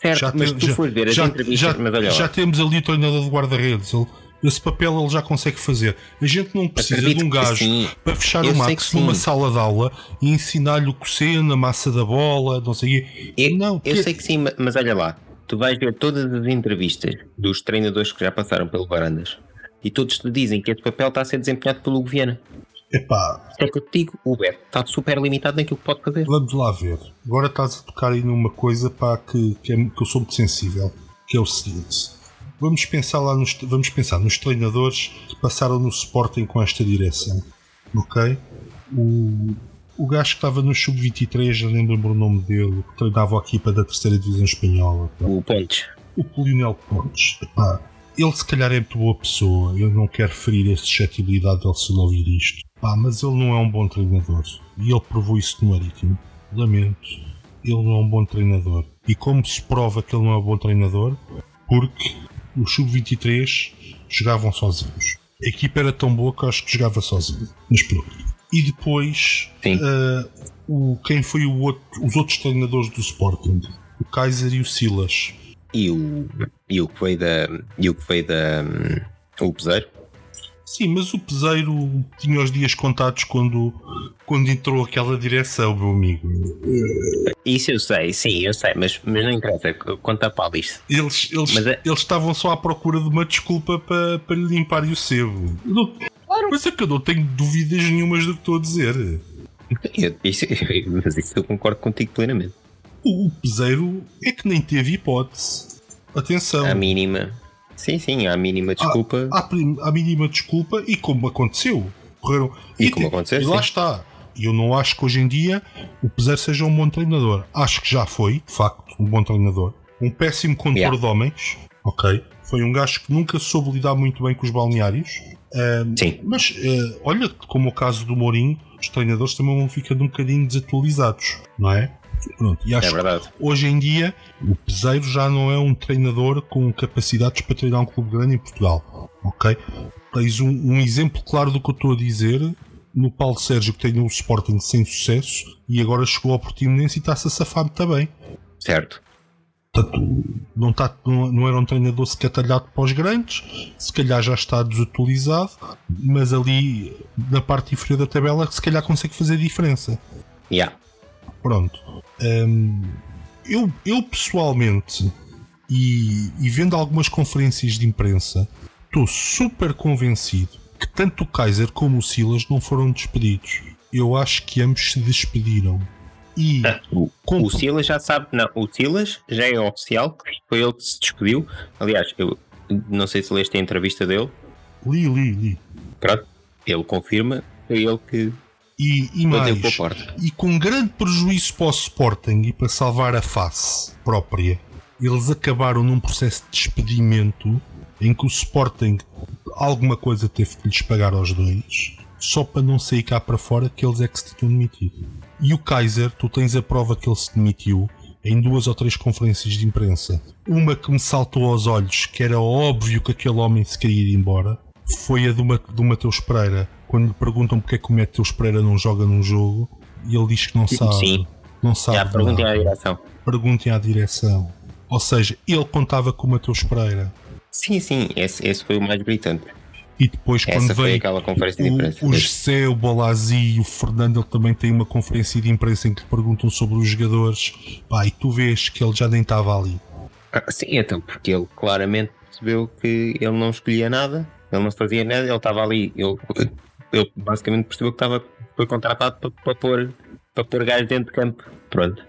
Certo, mas tem- se tu fores ver as já, entrevistas, já- mas olha lá, já temos ali o treinador de guarda-redes. ele- Esse papel ele já consegue fazer. A gente não precisa Acredito de um gajo para fechar Eu o Max numa sala de aula e ensinar-lhe o cosseno, a massa da bola, não sei eu, não, eu que- sei que sim, ma- mas olha lá, tu vais ver todas as entrevistas dos treinadores que já passaram pelo Barandas e todos te dizem que esse papel está a ser desempenhado pelo Hugo Viana. Epá, É que eu te digo, o Beto está super limitado naquilo que pode fazer. Vamos lá ver. Agora estás a tocar aí numa coisa pá, que, que, é- que eu sou muito sensível, que é o seguinte. Vamos pensar lá nos, vamos pensar nos treinadores que passaram no Sporting com esta direção. Ok? O, o gajo que estava no Sub-23, já lembro-me o nome dele, que treinava a equipa da terceira divisão espanhola. O Pontes. O Polionel Pontes. Epá, ele se calhar é muito boa pessoa. Eu não quero ferir a suscetibilidade dele se ele ouvir isto. Pá, mas ele não é um bom treinador. E ele provou isso no Marítimo. Lamento. Ele não é um bom treinador. E como se prova que ele não é um bom treinador? Porque os Sub-23 jogavam sozinhos. A equipa era tão boa que acho que jogava sozinho. Mas pronto. E depois, ah, o, quem foi o outro- os outros treinadores do Sporting? O Kaiser e o Silas. E o, e o que veio da. E o que veio da. hum, O Peseiro. Sim, mas o Peseiro tinha os dias contados quando, quando entrou aquela direção, meu amigo. Isso eu sei, sim, eu sei, mas, mas não interessa, conta para isto. Eles, eles, Mas é- eles estavam só à procura de uma desculpa para, para lhe limpar o sebo. Não- Mas é que eu não tenho dúvidas nenhumas do que estou a dizer. Eu- isso- mas isso eu concordo contigo plenamente. O, Peseiro é que nem teve hipótese. Atenção. À mínima. Sim, sim, à mínima desculpa. À, prim- à mínima desculpa e como aconteceu. Correram. E como te- aconteceu, E lá sim. está. E eu não acho que hoje em dia o Peseiro seja um bom treinador. Acho que já foi, de facto, um bom treinador. Um péssimo condutor Yeah. de homens. Ok. Foi um gajo que nunca soube lidar muito bem com os balneários. Ahm, Sim. mas eh, olha, como o caso do Mourinho, os treinadores também vão ficando um bocadinho desatualizados, não é? Pronto, e acho É que verdade. hoje em dia o Peseiro já não é um treinador com capacidades para treinar um clube grande em Portugal. Ok? Tens um, um exemplo claro do que eu estou a dizer no Paulo Sérgio que treinou o Sporting sem sucesso e agora chegou ao Portimonense e está-se a safar também. Certo. Portanto, não, está, não, não era um treinador sequer talhado para os grandes, se calhar já está desatualizado, mas ali na parte inferior da tabela se calhar consegue fazer diferença. Yeah. Pronto. Hum, eu, eu pessoalmente, e, e vendo algumas conferências de imprensa, estou super convencido que tanto o Kaiser como o Silas não foram despedidos. Eu acho que ambos se despediram. E Ah, o, Com- o Silas já sabe, não, o Silas já é oficial, foi ele que se despediu. Aliás, eu não sei se leste a entrevista dele, li, li, li. pronto, ele confirma, foi ele que E, e mais, e com grande prejuízo para o Sporting e para salvar a face própria, eles acabaram num processo de despedimento em que o Sporting alguma coisa teve que lhes pagar aos dois, só para não sair cá para fora que eles é que se tinham demitido. E o Kaiser, tu tens a prova que ele se demitiu em duas ou três conferências de imprensa. Uma que me saltou aos olhos, que era óbvio que aquele homem se queria ir embora, foi a do, Ma- do Mateus Pereira. Quando lhe perguntam porque é que o Mateus Pereira não joga num jogo, e ele diz que não sabe. Sim, Não sabe. já perguntem à nada. direção. Perguntem à direção. Ou seja, ele contava com o Mateus Pereira. Sim, sim, esse, esse foi o mais gritante. E depois, quando foi veio aquela conferência de imprensa. o, o José, o Bolazzi e o Fernando, ele também tem uma conferência de imprensa em que lhe perguntam sobre os jogadores. Pá, e tu vês que ele já nem estava ali. Ah, Sim, então, porque ele claramente percebeu que ele não escolhia nada, ele não fazia nada, ele estava ali. Ele, ele basicamente percebeu que estava foi contratado para, para pôr para pôr gajos dentro de campo. Pronto.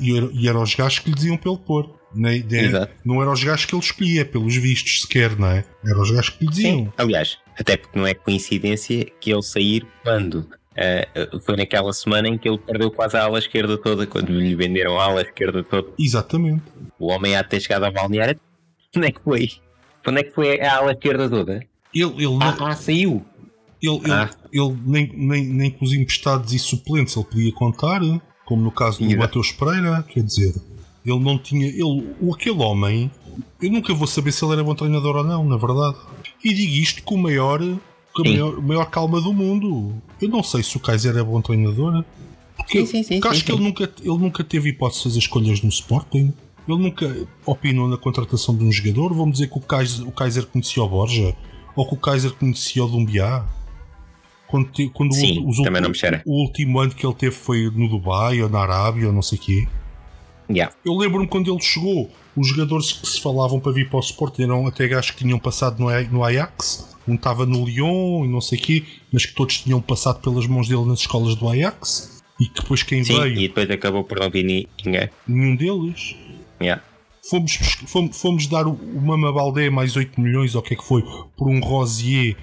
E era, eram os gajos que lhe diziam para ele pôr. Nem- Exato. não eram os gajos que ele escolhia, pelos vistos sequer, não é? Eram os gajos que lhe diziam. Sim. Aliás, até porque não é coincidência que ele sair quando. Ah, foi naquela semana em que ele perdeu quase a ala esquerda toda, quando lhe venderam a ala esquerda toda. Exatamente. O homem há de ter chegado ao balneário. Onde é que foi? Onde é que foi a ala esquerda toda? Ele, ele, Ah, ah, saiu! Ele, ele, ah. ele nem, nem, nem com os emprestados e suplentes ele podia contar, como no caso do. Mateus Pereira, quer dizer, ele não tinha. Ele, o- aquele homem, eu nunca vou saber se ele era bom treinador ou não, na verdade. E digo isto com o maior, com a Sim. maior, maior calma do mundo. Eu não sei se o Kaiser é bom treinador. Porque, Sim, sim, sim, porque acho sim, que sim. Ele, nunca, ele nunca teve hipótese de fazer escolhas no Sporting. Ele nunca opinou na contratação de um jogador. Vamos dizer que o Kaiser, o Kaiser conhecia o Borja ou que o Kaiser conhecia o Dumbiá. Quando, te- quando o- Sim, os também não me cheira. o último ano que ele teve foi no Dubai ou na Arábia ou não sei o quê. Yeah. Eu lembro-me quando ele chegou, os jogadores que se falavam para vir para o Sport eram até gajos que tinham passado no, no Ajax, um estava no Lyon e não sei o quê, mas que todos tinham passado pelas mãos dele nas escolas do Ajax e que depois quem Sim, veio, e depois acabou por não vir ni- ninguém. nenhum deles. Yeah. Fomos, fomos, fomos dar o, o Mama Baldé mais 8 milhões, ou o que é que foi, por um Rosier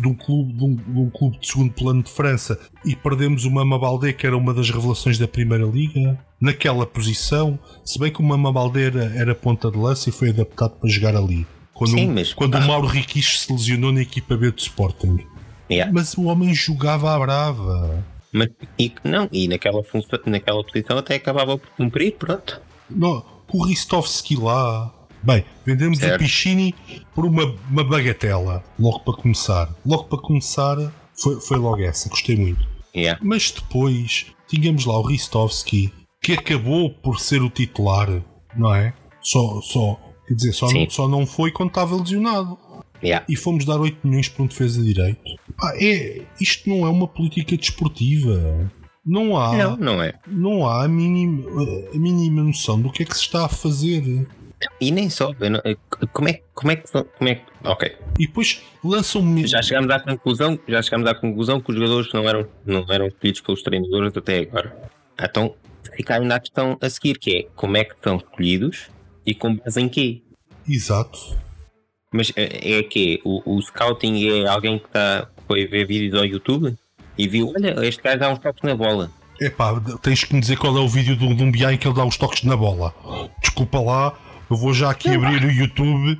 de um, clube, de, um, de um clube de segundo plano de França e perdemos o Mama Baldé, que era uma das revelações da Primeira Liga, naquela posição. Se bem que o Mama Baldé era, era ponta de lança e foi adaptado para jogar ali. Quando, Sim, mas- quando ah. o Mauro Riquis se lesionou na equipa B do Sporting. Yeah. Mas o homem jogava à brava. Mas, e, não, e naquela, função, naquela posição até acabava por cumprir, pronto. Não, o Ristovski lá. Bem, vendemos Certo. o Pichini por uma, uma bagatela. Logo para começar. Logo para começar, foi, foi logo essa. Gostei muito. Yeah. Mas depois, tínhamos lá o Ristovski, que acabou por ser o titular, não é? Só, só, quer dizer, só, Sim. não, só não foi quando estava lesionado. Yeah. E fomos dar 8 milhões para um defesa de direito. Pá, é, isto não é uma política desportiva. Não há Não, não é. não há a mínima, a mínima noção do que é que se está a fazer. E nem só. não- como, é, como é que. Como é que ok. E depois lançam-me. Já chegámos à conclusão, já chegámos à conclusão que os jogadores não eram, não eram escolhidos pelos treinadores até agora. Então fica ainda a questão a seguir, que é como é que são escolhidos e com base em quê? Exato. Mas é, é que o, o scouting é alguém que tá, foi ver vídeos ao YouTube e viu, olha, este gajo dá uns toques na bola. Epá, tens que me dizer qual é o vídeo do Dumbiá em que ele dá os toques na bola. Desculpa lá, eu vou já aqui abrir o YouTube.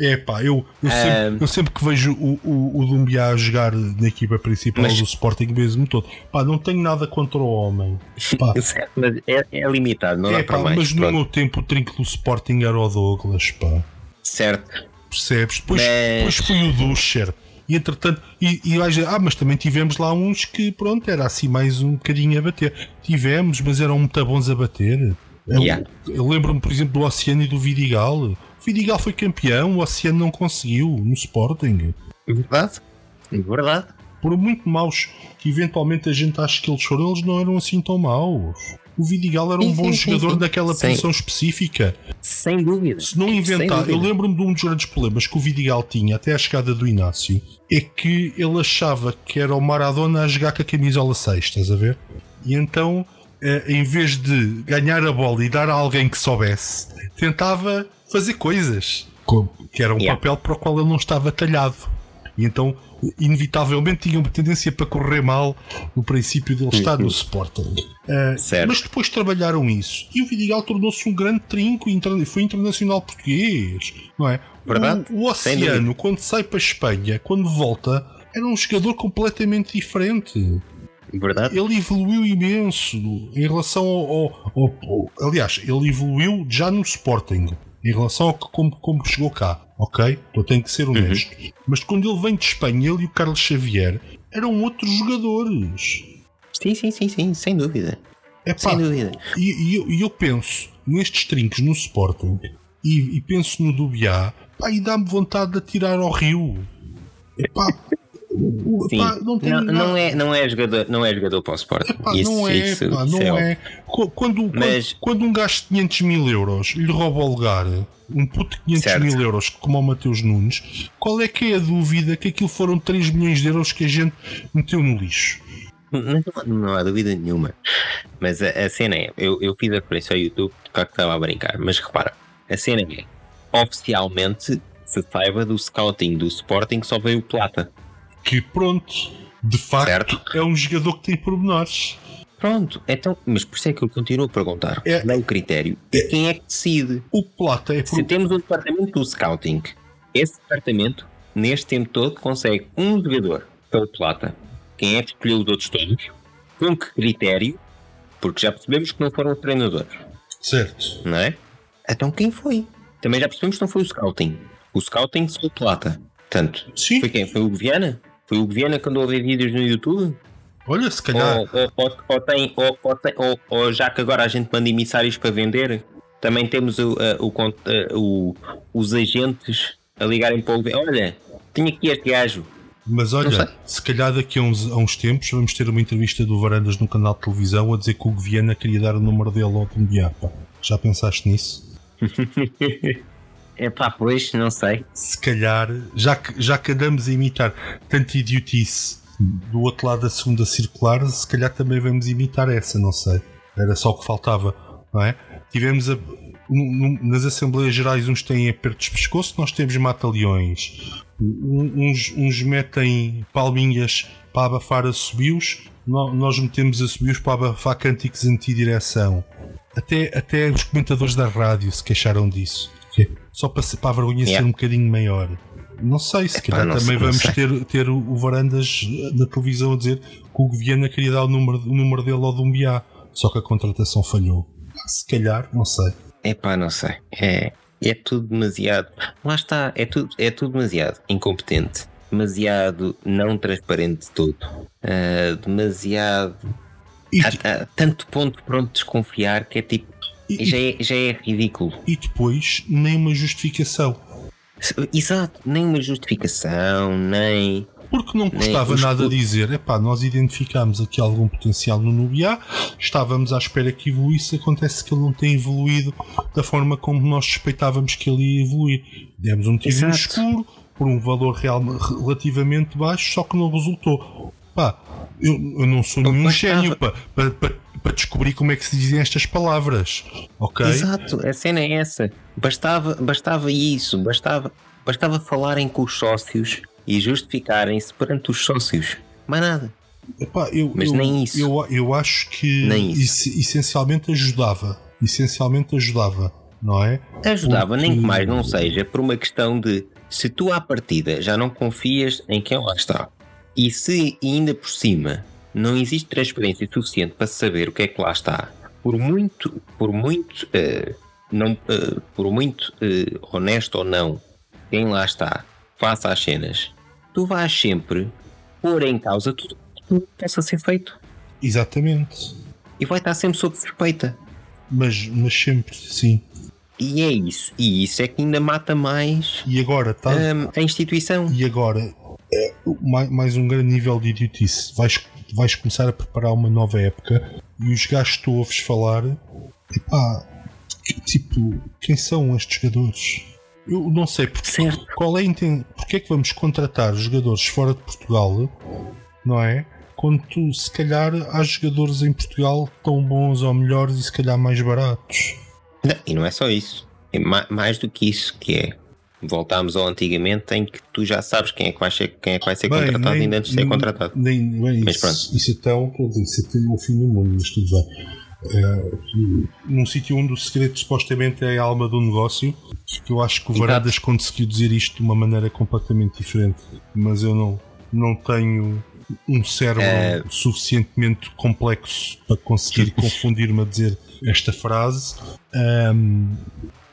Epá, eu, eu, sempre, Ahm. eu sempre que vejo o, o, o Dumbiá a jogar na equipa principal Mas- do Sporting mesmo todo, pá, não tenho nada contra o homem. Pá, mas é, é limitado, não dá epá, para mais. mas no pronto. meu tempo o trinco do Sporting era o Douglas, pá. Certo. Percebes? Depois, Mas- depois foi o Duscher. E entretanto, e, e vais dizer, ah, mas também tivemos lá uns que, pronto, era assim mais um bocadinho a bater. Tivemos, mas eram muito bons a bater. Eu, Yeah. eu lembro-me, por exemplo, do Oceano e do Vidigal. O Vidigal foi campeão, o Oceano não conseguiu no Sporting. Verdade? Verdade. Por muito maus que eventualmente a gente acha que eles foram, eles não eram assim tão maus. O Vidigal era um Sim, bom sim, jogador sim. naquela Sim. posição específica. Sem dúvida. Se não inventar, eu lembro-me de um dos grandes problemas que o Vidigal tinha até à chegada do Inácio, é que ele achava que era o Maradona a jogar com a camisola 6, estás a ver? E então, eh, em vez de ganhar a bola e dar a alguém que soubesse, tentava fazer coisas, co- que era um Yeah. papel para o qual ele não estava talhado. E então, inevitavelmente, tinha uma tendência para correr mal no princípio dele estar no Sporting. Eh, Certo. mas depois trabalharam isso e o Vidigal tornou-se um grande trinco, interna- foi internacional português, não é? Verdade. O, o Oceano, quando sai para a Espanha, quando volta, era um jogador completamente diferente. Verdade? Ele evoluiu imenso em relação ao, ao- ao- ao- Aliás, ele evoluiu já no Sporting em relação ao que como, como chegou cá, ok? Então tenho que ser honesto. Mas quando ele vem de Espanha, ele e o Carlos Xavier eram outros jogadores. Sim, sim, sim, sim, sem dúvida. É Sem dúvida. E, e eu, e eu penso nestes trinques no Sporting e, e penso no Dubiá pá, e dá-me vontade de atirar ao rio. Epá, o- Sim. epá, não, não, não é, não, é jogador, não é jogador para o Sport. Epá, isso, não é, isso, pá, isso não é é. Qu- Quando, Mas- quando, um gajo de 500 mil euros lhe rouba o lugar, um puto de 500 Certo. mil euros como o Mateus Nunes, qual é que é a dúvida que aquilo foram 3 milhões de euros que a gente meteu no lixo? Não, não há dúvida nenhuma. Mas a, a cena é, eu, eu fiz a referência ao YouTube, claro que estava a brincar, mas repara, a cena é, oficialmente se saiba do scouting do Sporting só veio o Plata. Que pronto, de facto, Certo. é um jogador que tem pormenores. Pronto, então, mas por isso é que eu continuo a perguntar. É- Qual é o critério? E quem é que decide? O Plata é Se por... temos um departamento do scouting, esse departamento, neste tempo todo, consegue um jogador pelo Plata. Quem é que escolheu os outros todos? Com que critério? Porque já percebemos que não foram os treinadores. Certo. não é? Então quem foi? Também já percebemos que não foi o Scouting. O Scouting só o Plata. Portanto, Sim. foi quem? Foi o Viana? Foi o Viana que andou a ver vídeos no YouTube? Olha, se calhar. Ou, ou, ou, ou tem, ou, ou tem- ou- ou já que agora a gente manda emissários para vender, também temos o, o o- os agentes a ligarem para o Olha, tinha aqui este gajo. Mas olha, se calhar daqui a uns, a uns tempos vamos ter uma entrevista do Varandas no canal de televisão a dizer que o Viana queria dar o número dele ao Dumbiapa. Já pensaste nisso? É pá, pois, não sei. Se calhar, já que, já que andamos a imitar tanto idiotice do outro lado da segunda circular, se calhar também vamos imitar essa, não sei. Era só o que faltava, não é? Tivemos a- nas Assembleias Gerais uns têm apertos de pescoço, nós temos mata-leões. Uns, uns metem palminhas para abafar assobios, nó- nós metemos assobios para abafar cânticos antidireção. Até, até os comentadores da rádio se queixaram disso. Só para, para a vergonha ser Yeah. um bocadinho maior. Não sei, se calhar também não vamos sei. ter, ter o, Varandas na televisão a dizer que o Viana queria dar o número, o número dele ao Dumbiá, só que a contratação falhou. Se calhar, não sei. É pá, não sei. É, é tudo demasiado. Lá está, é tudo, é tudo demasiado incompetente, demasiado não transparente de todo, ah, demasiado. Há, há tanto ponto pronto de desconfiar que é tipo. E- Já é, já é ridículo. e depois, nem uma justificação. Exato, nem uma justificação, nem. Porque não custava os nada dizer, epá, nós identificámos aqui algum potencial no Nubiá, estávamos à espera que evoluísse, acontece que ele não tem evoluído da forma como nós suspeitávamos que ele ia evoluir. Demos um tiro no escuro, por um valor real, relativamente baixo, só que não resultou. Pá, eu, eu não sou nenhum gênio para, para, para, para descobrir como é que se dizem estas palavras, ok? Exato, a cena é essa. Bastava, bastava isso, bastava, bastava falarem com os sócios e justificarem-se perante os sócios. Mais nada. Epá, eu, Mas eu, nem isso. Eu, eu acho que Nem isso. esse- essencialmente ajudava. Essencialmente ajudava, não é? Ajudava, nem que Porque- mais não seja, por uma questão de se tu à partida já não confias em quem lá está e se ainda por cima não existe transparência suficiente para saber o que é que lá está, por muito, por muito, eh, não, eh, por muito eh, honesto ou não, quem lá está, faça as cenas, tu vais sempre pôr em causa tudo o que possa ser feito Exatamente. e vai estar sempre sob suspeita. Mas, mas sempre, sim. E é isso, e isso é que ainda mata mais E agora, tá? hum, a instituição. E agora, é, mais, mais um grande nível de idiotice. Vais, vais começar a preparar uma nova época e os gajos que tu ouves falar, epá, tipo, quem são estes jogadores? Eu não sei porque, Certo. qual é porque é que vamos contratar jogadores fora de Portugal, não é? Quando tu, se calhar há jogadores em Portugal tão bons ou melhores e se calhar mais baratos. Não, e não é só isso. É ma- mais do que isso, que é. Voltámos ao antigamente em que tu já sabes quem é que vai ser, quem é que vai ser Bem, contratado nem- ainda antes de ser contratado. Nem, bem, Mas isso, pronto. isso então, quer dizer, isso é o fim do mundo, mas tudo bem. Eh, num sítio onde o segredo supostamente é a alma do negócio, que eu acho que o Exato. Varandas conseguiu dizer isto de uma maneira completamente diferente, mas eu não, não tenho um cérebro Eh. suficientemente complexo para conseguir confundir-me a dizer esta frase. Ahm,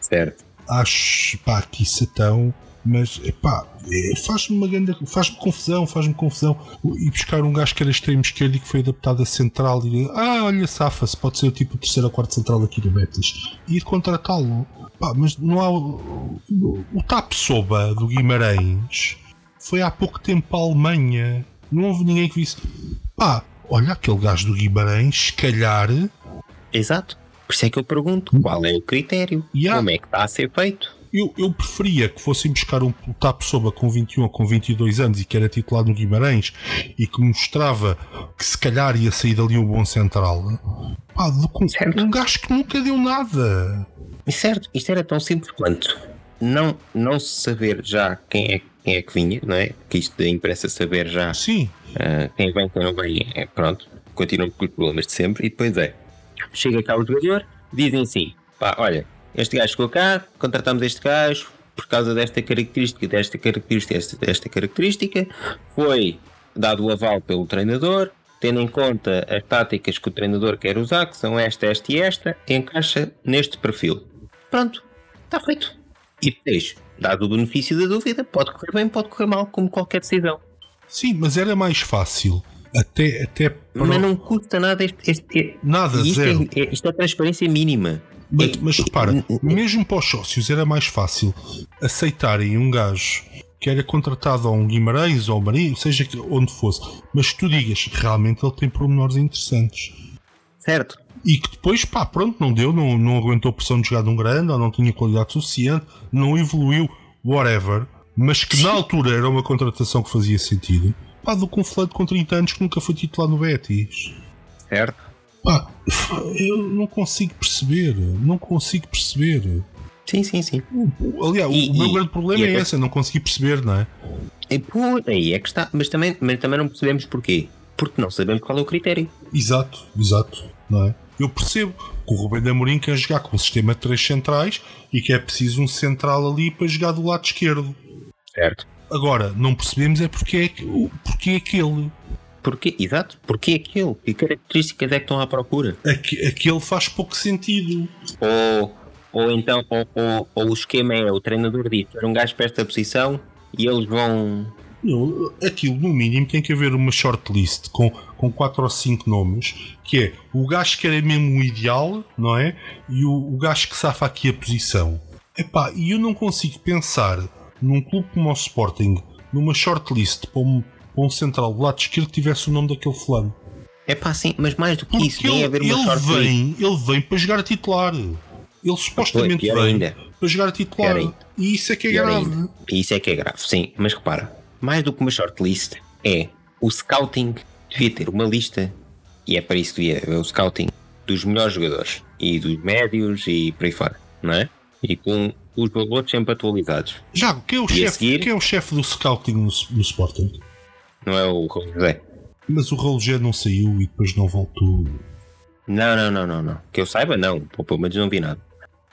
Certo. Acho pá, que isso é tão. Mas epá, é, faz-me uma grande. faz-me confusão, faz-me confusão. E buscar um gajo que era extremo esquerdo e que foi adaptado a central e ah, olha, safa-se, pode ser o tipo terceiro ou quarto central aqui do Betis. E ir contratá-lo. Pá, mas não há. O, TAP Soba do Guimarães foi há pouco tempo a Alemanha. Não houve ninguém que visse. Pá, olha aquele gajo do Guimarães, se calhar. Exato. Por isso é que eu pergunto qual é o critério? Yeah. Como é que está a ser feito? Eu, eu preferia que fossem buscar um Tapo Soba com 21 ou com 22 anos e que era titular no Guimarães e que mostrava que se calhar ia sair dali um bom central. Pá, do um- gajo que nunca deu nada. E certo, isto era tão simples quanto não, não saber já quem é, quem é que vinha, não é? Que isto da imprensa saber já Sim, ah, quem vem, quem não vem, é pronto, continuam com os problemas de sempre. E depois é, chega cá o jogador, dizem assim: pá, olha, este gajo chegou cá, contratamos este gajo por causa desta característica, desta característica, desta, desta característica, foi dado o aval pelo treinador. Tendo em conta as táticas que o treinador quer usar, que são esta, esta e esta, encaixa neste perfil. Pronto, está feito. E depois, dado o benefício da dúvida, pode correr bem, pode correr mal, como qualquer decisão. sim, mas era mais fácil. Até, até para- Mas não custa nada este. este- Nada, isto, zero. é, é- isto é transparência mínima. Mas, É- mas é- repara, é- mesmo para os sócios era mais fácil aceitarem um gajo que era contratado a um Guimarães ou Marinho, seja que- onde fosse, mas que tu digas realmente ele tem pormenores interessantes. Certo. E que depois, pá, pronto, não deu, não, não aguentou a pressão de jogar de um grande, ou não tinha qualidade suficiente, não evoluiu, whatever, mas que na altura era uma contratação que fazia sentido. Pá, do que um fulano com 30 anos que nunca foi titular no Betis. Certo. Pá, eu não consigo perceber, não consigo perceber. Sim, sim, sim. Aliás, E- o meu e- grande problema é esse, eu não consegui perceber, não é? E, pô, aí é que está. Mas também, mas também não percebemos porquê. Porque não sabemos qual é o critério. Exato, exato, não é? Eu percebo que o Rubem de Amorim quer jogar com um sistema de três centrais e que é preciso um central ali para jogar do lado esquerdo. Certo. Agora, não percebemos é porque é, porque é aquele. Porquê? Exato. Porquê aquele? Que características é que estão à procura? Aque- Aquele faz pouco sentido. Ou, ou então, ou, ou, ou o esquema é o treinador diz: era um gajo para esta posição e eles vão. Não, aquilo, no mínimo, tem que haver uma shortlist com, com quatro ou cinco nomes, que é o gajo que era mesmo o ideal, não é? E o, o gajo que safa aqui a posição. Epá, e eu não consigo pensar num clube como o Sporting, numa shortlist para um, para um central do lado esquerdo que tivesse o nome daquele fulano. É pá, sim, mas mais do que isso, Porque nem ele, haver uma ele vem, ele vem para jogar a titular. Ele supostamente vem ainda. para jogar a titular. E isso é que é Pior grave. ainda. Isso é que é grave, sim. Mas repara, mais do que uma shortlist, é o scouting devia ter uma lista, e é para isso que devia haver o scouting dos melhores jogadores e dos médios e por aí fora, não é? E com os valores sempre atualizados. Já, quem é o E chefe seguir? quem é o chefe do scouting no, no Sporting? Não é o Raul José? Mas o Roger não saiu e depois não voltou. Não, não, não, não, não. Que eu saiba, não. Pelo menos não vi nada.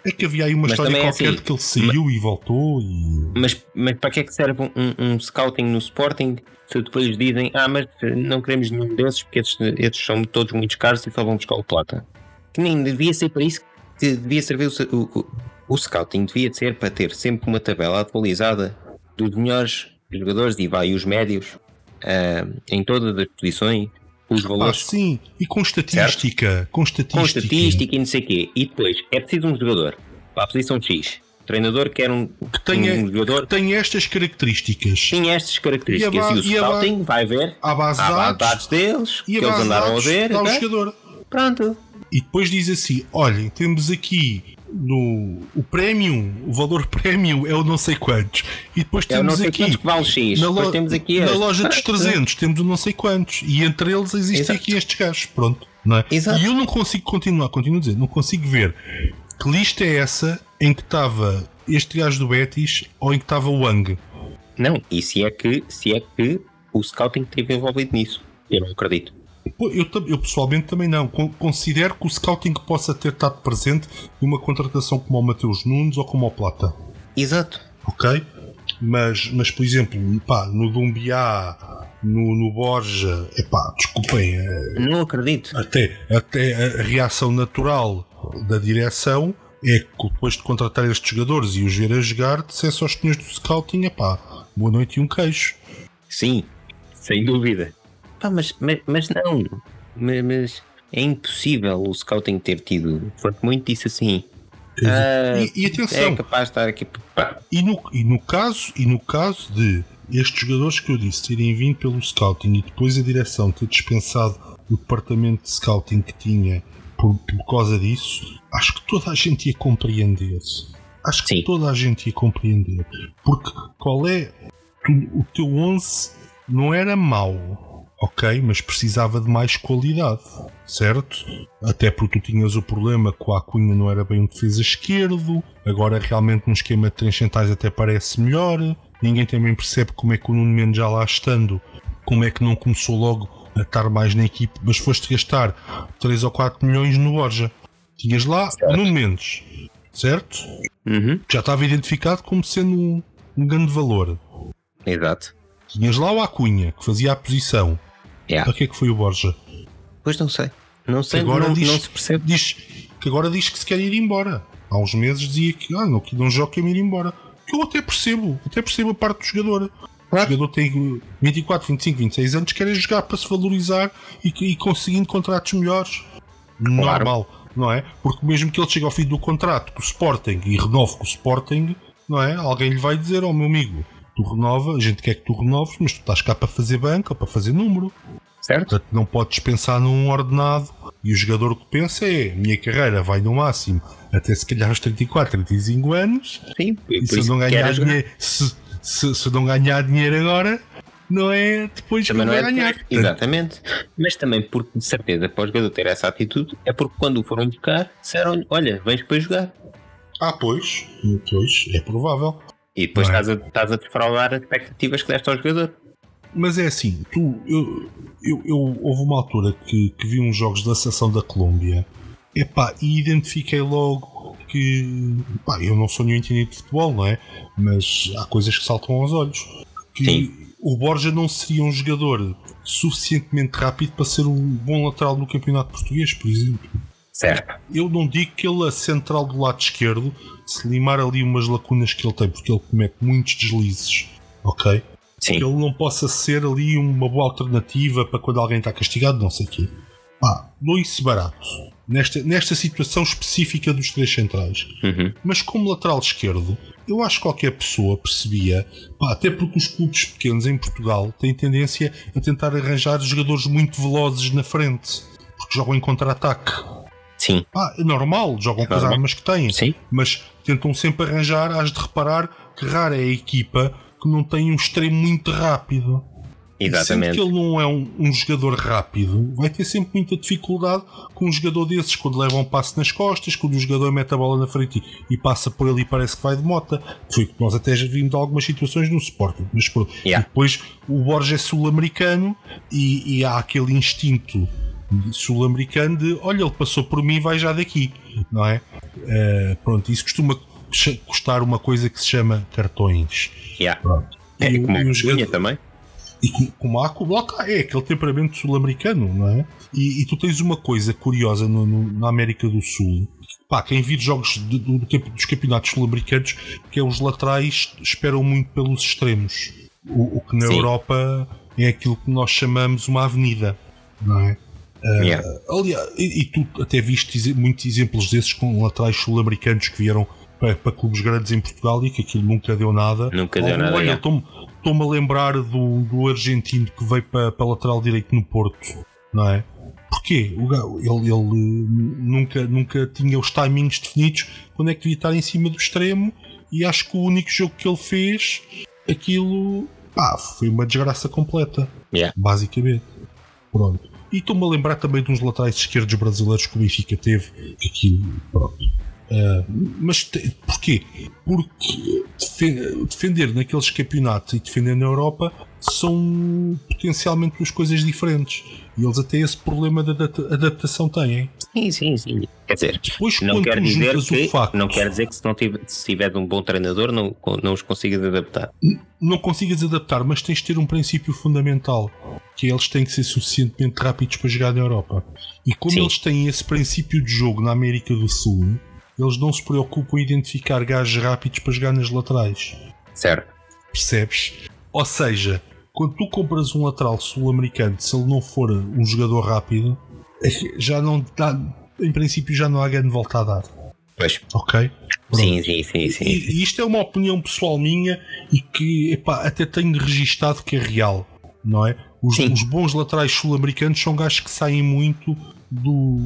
É que havia aí uma Mas história é qualquer assim, de que ele saiu e voltou e. Mas, mas para que é que serve um, um scouting no Sporting se depois dizem ah, mas não queremos nenhum desses porque esses, esses são todos muito caros e só vão buscar o plata? Que nem devia ser para isso que devia servir o, o, o, scouting, devia de ser para ter sempre uma tabela atualizada dos melhores jogadores e vai os médios ah, em todas as posições, os Ah, valores sim, e com estatística. Com estatística. com estatística e não sei o quê. E depois é preciso um jogador para a posição X. O treinador quer um, Que tenha, um jogador que tenha estas características. tem estas características E ba- e, o e ba- scouting vai ver a base de dados. deles E que eles andaram a ver. Pronto. E depois diz assim: olhem, temos aqui no o premium, o valor premium é o não sei quantos. E depois É temos aqui. que vale X. Na, lo- temos aqui na loja dos 300 temos o não sei quantos. E entre eles existem Exato. aqui estes gajos. Pronto. Não é? Exato. E eu não consigo continuar, continuo a dizer, não consigo ver que lista é essa em que estava este gajo do Betis ou em que estava o Wang. Não, e se é que, se é que o scouting esteve envolvido nisso? Eu não acredito. Eu, eu pessoalmente também não. Con- Considero que o scouting possa ter estado presente numa contratação como o Mateus Nunes ou como o Plata. Exato. Ok? Mas, mas por exemplo, pá, no Dumbiá, no, no Borja, epá, desculpem, eh, Não acredito. até, até a reação natural da direção é que depois de contratar estes jogadores e os ver a jogar, dissesse aos senhores do scouting, epá, boa noite e um queijo. Sim, sem dúvida. Pá, mas, mas, mas não. Mas, mas é impossível o scouting ter tido. Quanto muito disse assim. ah, E, e atenção, é capaz de estar aqui. Pá, E no, e no caso e no caso de estes jogadores que eu disse terem vindo pelo scouting e depois a direção ter dispensado o departamento de scouting que tinha por, por causa disso, acho que toda a gente ia compreender. Acho que Sim. toda a gente ia compreender. Porque qual é tu- o teu 11 não era mau, ok, mas precisava de mais qualidade, certo? Até porque tu tinhas o problema que o Acunha não era bem um defesa esquerdo, agora realmente num esquema de três centrais até parece melhor. Ninguém também percebe como é que o Nuno Mendes já lá estando, como é que não começou logo a estar mais na equipe, mas foste gastar 3 ou 4 milhões no Borja. Tinhas lá o Nuno Mendes, certo? uhum, Já estava identificado como sendo um, um grande valor. exato. Tinhas lá o Acunha, que fazia a posição. Yeah. Para que é que foi o Borja? Pois não sei. Não sei, agora não, diz, não se percebe. diz que agora diz que se quer ir embora. Há uns meses dizia que ah, não, que não joga quer ir embora. Que eu até percebo, até percebo a parte do jogador. O Claro. jogador tem 24, 25, 26 anos, quer é jogar para se valorizar e, e conseguindo contratos melhores. Normal, não é? Porque mesmo que ele chegue ao fim do contrato com o Sporting e renove com o Sporting, não é? Alguém lhe vai dizer, oh meu amigo, tu renova, a gente quer que tu renoves, mas tu estás cá para fazer banca, para fazer número. Certo? Portanto, não podes pensar num ordenado e o jogador que pensa é: minha carreira vai no máximo até se calhar aos 34, 35 anos. Sim, E se não ganhar jogar. dinheiro, se, se, se não ganhar dinheiro agora, não é depois Também não é ganhar. depois. Exatamente. Mas também porque de certeza para o jogador ter essa atitude é porque quando o foram buscar disseram olha, vens para jogar. Ah, pois, pois, é provável. E depois é? estás, a, estás a defraudar as expectativas que deste ao jogador. Mas é assim, tu, eu, eu, eu- houve uma altura que, que vi uns jogos da seleção da Colômbia epá, e identifiquei logo que pá, eu não sou nenhum entendido de futebol, não é? Mas há coisas que saltam aos olhos. Que Sim. o Borja não seria um jogador suficientemente rápido para ser um bom lateral no campeonato português, por exemplo. Certo. Eu não digo que ele, a central do lado esquerdo, se limar ali umas lacunas que ele tem, porque ele comete muitos deslizes, ok? Sim. que ele não possa ser ali uma boa alternativa para quando alguém está castigado, não sei o quê. Pá, dou isso barato. Nesta, nesta situação específica dos três centrais. Uhum. Mas como lateral esquerdo, eu acho que qualquer pessoa percebia, pá, até porque os clubes pequenos em Portugal têm tendência a tentar arranjar jogadores muito velozes na frente, porque jogam em contra-ataque. Sim. Pá, é normal, jogam com as armas que têm Sim. mas tentam sempre arranjar, has de reparar que rara é a equipa que não tem um extremo muito rápido. E Sendo Exatamente. que ele não é um, um jogador rápido, vai ter sempre muita dificuldade com um jogador desses quando leva um passo nas costas, quando o jogador mete a bola na frente e, e passa por ele e parece que vai de mota. Foi o que nós até já vimos algumas situações no Sporting. Mas pronto. Yeah. E depois o Borges é sul-americano e, e há aquele instinto sul-americano de olha, ele passou por mim, vai já daqui, não é? Eh, pronto, isso costuma custar uma coisa que se chama cartões. Yeah. É E- como e os jogadores- também. e com- como há com o Bloco, é aquele temperamento sul-americano, não é? E, e tu tens uma coisa curiosa no- no- na América do Sul. Pá, quem vir jogos de- do- dos campeonatos sul-americanos, que é os laterais esperam muito pelos extremos. O, o que na Sim. Europa é aquilo que nós chamamos uma avenida, não é? Yeah. Aliás, e, e tu até viste muitos exemplos desses com laterais sul-americanos que vieram para, para clubes grandes em Portugal e que aquilo nunca deu nada. Nunca deu nada, Olha, é. estou-me a lembrar do, do argentino que veio para, para lateral direito no Porto, não é? Porquê? Ele, ele nunca, nunca tinha os timings definidos quando é que devia estar em cima do extremo e acho que o único jogo que ele fez, aquilo pá, foi uma desgraça completa. Yeah. Basicamente. Pronto. E estou-me a lembrar também de uns laterais esquerdos brasileiros que o Benfica teve. Aquilo, pronto. Uh, mas te, porquê? Porque defender naqueles campeonatos e defender na Europa são potencialmente duas coisas diferentes. E eles até esse problema de adaptação têm. Sim, sim, sim. Quer dizer, Depois, não quer dizer que facto, não quer dizer que se não tiver, se tiver um bom treinador não, não os consigas adaptar. Não consigas adaptar, mas tens de ter um princípio fundamental, que eles têm que ser suficientemente rápidos para jogar na Europa. E como sim. eles têm esse princípio de jogo na América do Sul, eles não se preocupam em identificar gajos rápidos para jogar nas laterais. Certo. Percebes? Ou seja, quando tu compras um lateral sul-americano, se ele não for um jogador rápido, já não dá, em princípio já não há grande volta a dar. Pois. Ok? Sim, sim, sim, sim. E, e, isto é uma opinião pessoal minha e que epá, até tenho registado que é real, não é? Os, os bons laterais sul-americanos são gajos que saem muito do,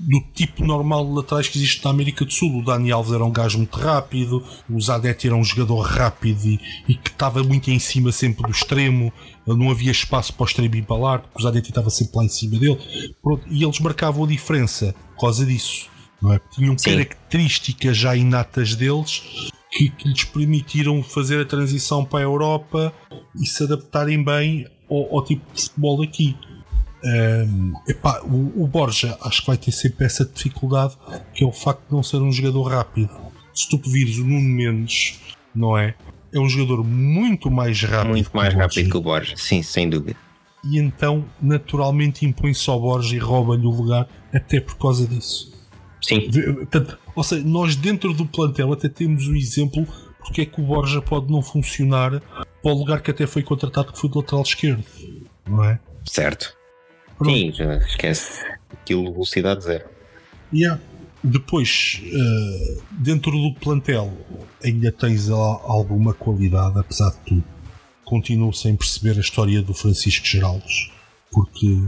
do tipo normal de laterais que existe na América do Sul. O Dani Alves era um gajo muito rápido, o Zanetti era um jogador rápido e, e que estava muito em cima sempre do extremo, não havia espaço para o extremo ir para lá, porque o Zanetti estava sempre lá em cima dele. Pronto, e eles marcavam a diferença por causa disso. Não é? Tinham Sim. características já inatas deles que, que, lhes permitiram fazer a transição para a Europa e se adaptarem bem ao, ao tipo de futebol aqui. Um, epá, o, o, Borja acho que vai ter sempre essa dificuldade que é o facto de não ser um jogador rápido. Se tu vires o Nuno Mendes, não é? É um jogador muito mais rápido. Muito mais rápido que o Borja, sim, sem dúvida. E então, naturalmente, impõe-se ao Borja e rouba-lhe o lugar, até por causa disso. Sim. Portanto, ou seja, nós dentro do plantel até temos o exemplo porque é que o Borja pode não funcionar para o lugar que até foi contratado, que foi do lateral esquerdo, não é? Certo. Pronto. Sim, já esquece. Aquilo velocidade zero. Yeah. Depois, uh, dentro do plantel, ainda tens alguma qualidade, apesar de tudo. Continuo sem perceber a história do Francisco Geraldes, porque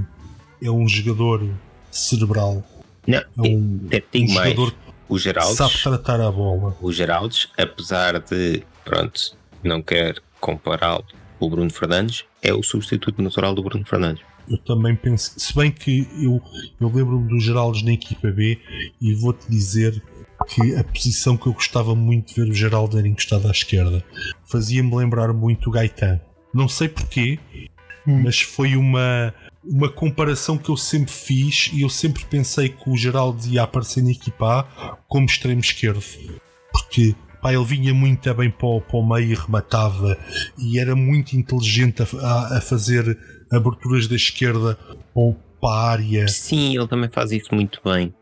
é um jogador cerebral. Não, é um, tem, um jogador o Geraldes, sabe tratar a bola. O Geraldes, apesar de, pronto, não quer compará-lo com o Bruno Fernandes, é o substituto natural do Bruno Fernandes eu também penso, se bem que eu, eu lembro-me dos Geraldes na equipa B e vou-te dizer que a posição que eu gostava muito de ver o Geraldo era encostado à esquerda. Fazia-me lembrar muito o Gaetan. Não sei porquê, hum. mas foi uma, uma comparação que eu sempre fiz e eu sempre pensei que o Geraldo ia aparecer na equipa A como extremo esquerdo. Porque pá, ele vinha muito bem para o, para o meio e rematava e era muito inteligente a, a, a fazer aberturas da esquerda ou para a área. Sim, ele também faz isso muito bem.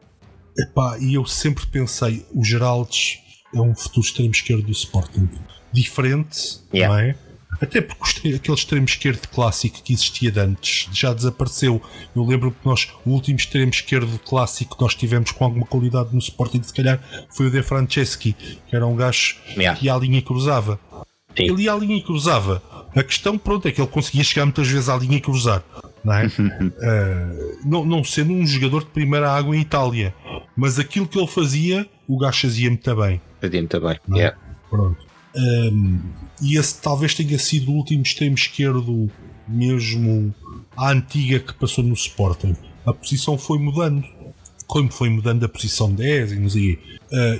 Epá, e eu sempre pensei, o Geraldes é um futuro extremo esquerdo do Sporting. Diferente, yeah. não é? Até porque aquele extremo esquerdo clássico que existia antes já desapareceu. Eu lembro que nós, o último extremo esquerdo clássico que nós tivemos com alguma qualidade no Sporting, se calhar, foi o De Franceschi, que era um gajo yeah. que ia à linha e cruzava. Sim. Ele ia à linha e cruzava. A questão, pronto, é que ele conseguia chegar muitas vezes à linha e cruzar. Não, é? uh, não, não, sendo um jogador de primeira água em Itália, mas aquilo que ele fazia, o gajo fazia muito bem. Fazia muito bem, é? yeah. Pronto. Um, e esse talvez tenha sido o último extremo esquerdo, mesmo à antiga, que passou no Sporting. A posição foi mudando como foi mudando a posição 10 e não sei uh,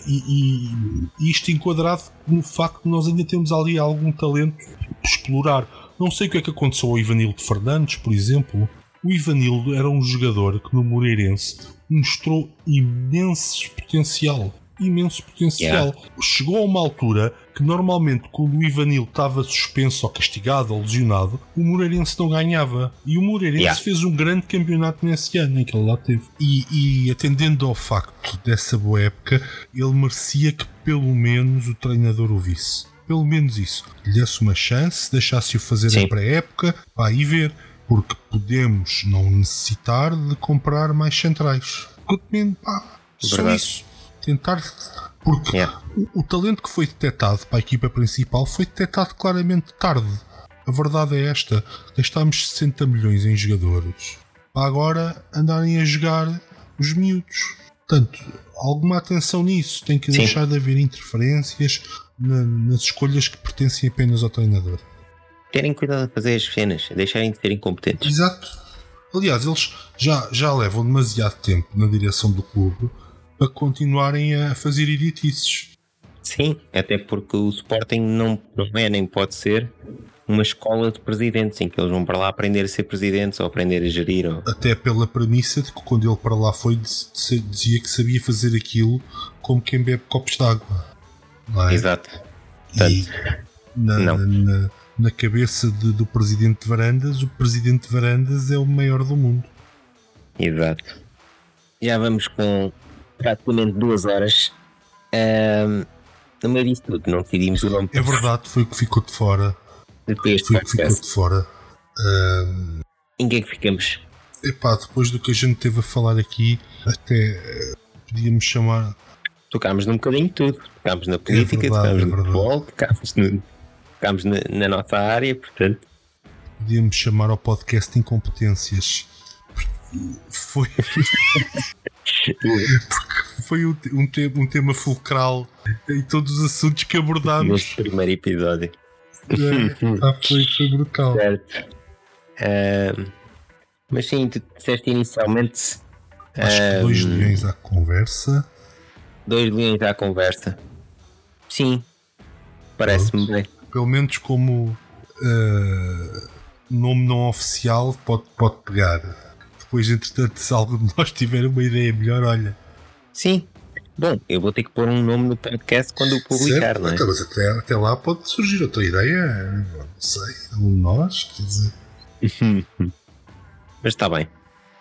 e, e, isto enquadrado no facto de nós ainda temos ali algum talento por explorar. Não sei o que é que aconteceu ao Ivanildo Fernandes, por exemplo. O Ivanildo era um jogador que no Moreirense mostrou imenso potencial imenso potencial. Yeah. Chegou a uma altura que normalmente quando o Ivanil estava suspenso ou castigado ou lesionado, o Moreirense não ganhava. E o Moreirense yeah. fez um grande campeonato nesse ano em que ele lá teve. E, e atendendo ao facto dessa boa época, ele merecia que pelo menos o treinador o visse. Pelo menos isso. Lhe desse uma chance, deixasse-o fazer Sim. a pré-época, para ir ver. Porque podemos não necessitar de comprar mais centrais. Pá, só isso tentar. Porque yeah. o, o, talento que foi detectado para a equipa principal foi detectado claramente tarde. A verdade é esta: gastámos 60 milhões em jogadores para agora andarem a jogar os miúdos. Portanto, alguma atenção nisso. Tem que Sim. deixar de haver interferências na- nas escolhas que pertencem apenas ao treinador. Terem cuidado de fazer as cenas, deixarem de ser incompetentes. Exato. Aliás, eles já, já levam demasiado tempo na direção do clube para continuarem a fazer idiotices. Sim, até porque o Sporting não, não é nem pode ser uma escola de presidentes em que eles vão para lá aprender a ser presidentes ou aprender a gerir. Ou... Até pela premissa de que quando ele para lá foi, diz- diz- dizia que sabia fazer aquilo como quem bebe copos de água. É? Exato. Portanto, na, não. na, na cabeça de- do presidente de Varandas, o presidente de Varandas é o maior do mundo. Exato. Já vamos com praticamente duas horas. Ahm, no meio disso tudo, não decidimos o nome É verdade, foi o que ficou de fora. depois Foi deste o que ficou de fora. Ahm, Em que é que ficamos? epá, depois do que a gente teve a falar aqui, até eh, podíamos chamar. Tocámos num bocadinho de tudo. Tocámos na política, verdade, tocámos é no futebol, tocámos, no, tocámos na, na nossa área, portanto. Podíamos chamar ao podcast Incompetências. Foi, foi um, um, te- um tema fulcral em todos os assuntos que abordámos. Neste primeiro episódio. É, ah, foi, foi brutal. Certo. Ahm, mas sim, tu disseste inicialmente Acho que dois leões à conversa. dois leões à conversa. Sim, parece-me bem. Pelo menos como eh, nome não oficial pode, pode pegar. Depois, entretanto, se algum de nós tiver uma ideia melhor, olha. Sim. Bom, eu vou ter que pôr um nome no podcast quando o publicar, Certo? não é? Então, mas até, até lá pode surgir outra ideia. Não sei. Um de nós, quer dizer. Mas está bem.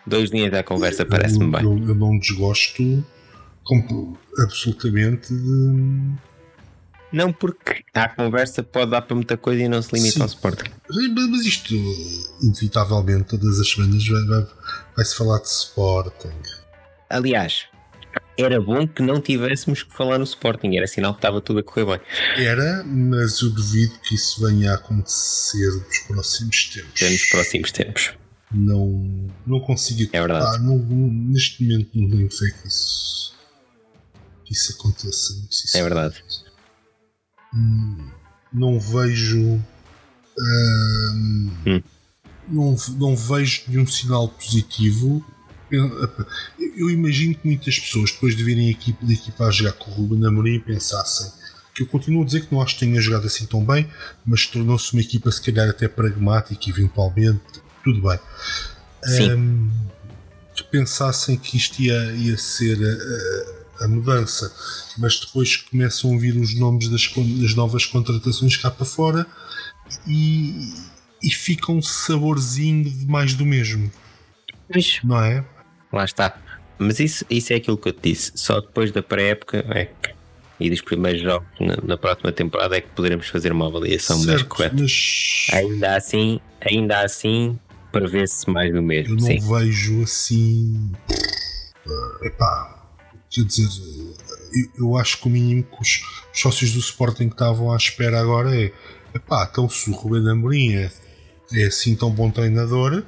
Dois linhas à conversa parece-me bem. Eu, eu não desgosto com- absolutamente de. Não porque a conversa pode dar para muita coisa e não se limita Sim. ao Sporting. Mas isto, inevitavelmente, todas as semanas vai- vai- vai-se falar de Sporting. Aliás, era bom que não tivéssemos que falar no Sporting. Era sinal que estava tudo a correr bem. Era, mas eu duvido que isso venha a acontecer nos próximos tempos. Nos próximos tempos. Não, não consigo. É verdade. Ah, não- neste momento não tenho fé que isso, que isso aconteça. É verdade. Não vejo. ahm, Hum. não, não vejo nenhum sinal positivo. Eu, eu imagino que muitas pessoas, depois de virem aqui da equipa a jogar com o Ruben Amorim, pensassem que eu continuo a dizer que não acho que tenha jogado assim tão bem, mas tornou-se uma equipa se calhar até pragmática, eventualmente, tudo bem. Sim. Ahm, que pensassem que isto ia, ia ser a, a- mudança, mas depois começam a vir os nomes das, das novas contratações cá para fora e, e fica um saborzinho de mais do mesmo, Mas não é? lá está. Mas isso, isso é aquilo que eu te disse. Só depois da pré-época é que- e dos primeiros jogos na, na próxima temporada é que poderemos fazer uma avaliação mais certo, correta. mas Ainda assim, ainda assim, prevê-se mais do eu mesmo. não Sim. vejo assim. eh, Epá, quer dizer, eu, eu acho que o mínimo que os sócios do Sporting que estavam à espera agora é epá, então se o Ruben Amorim é, é assim tão bom treinador,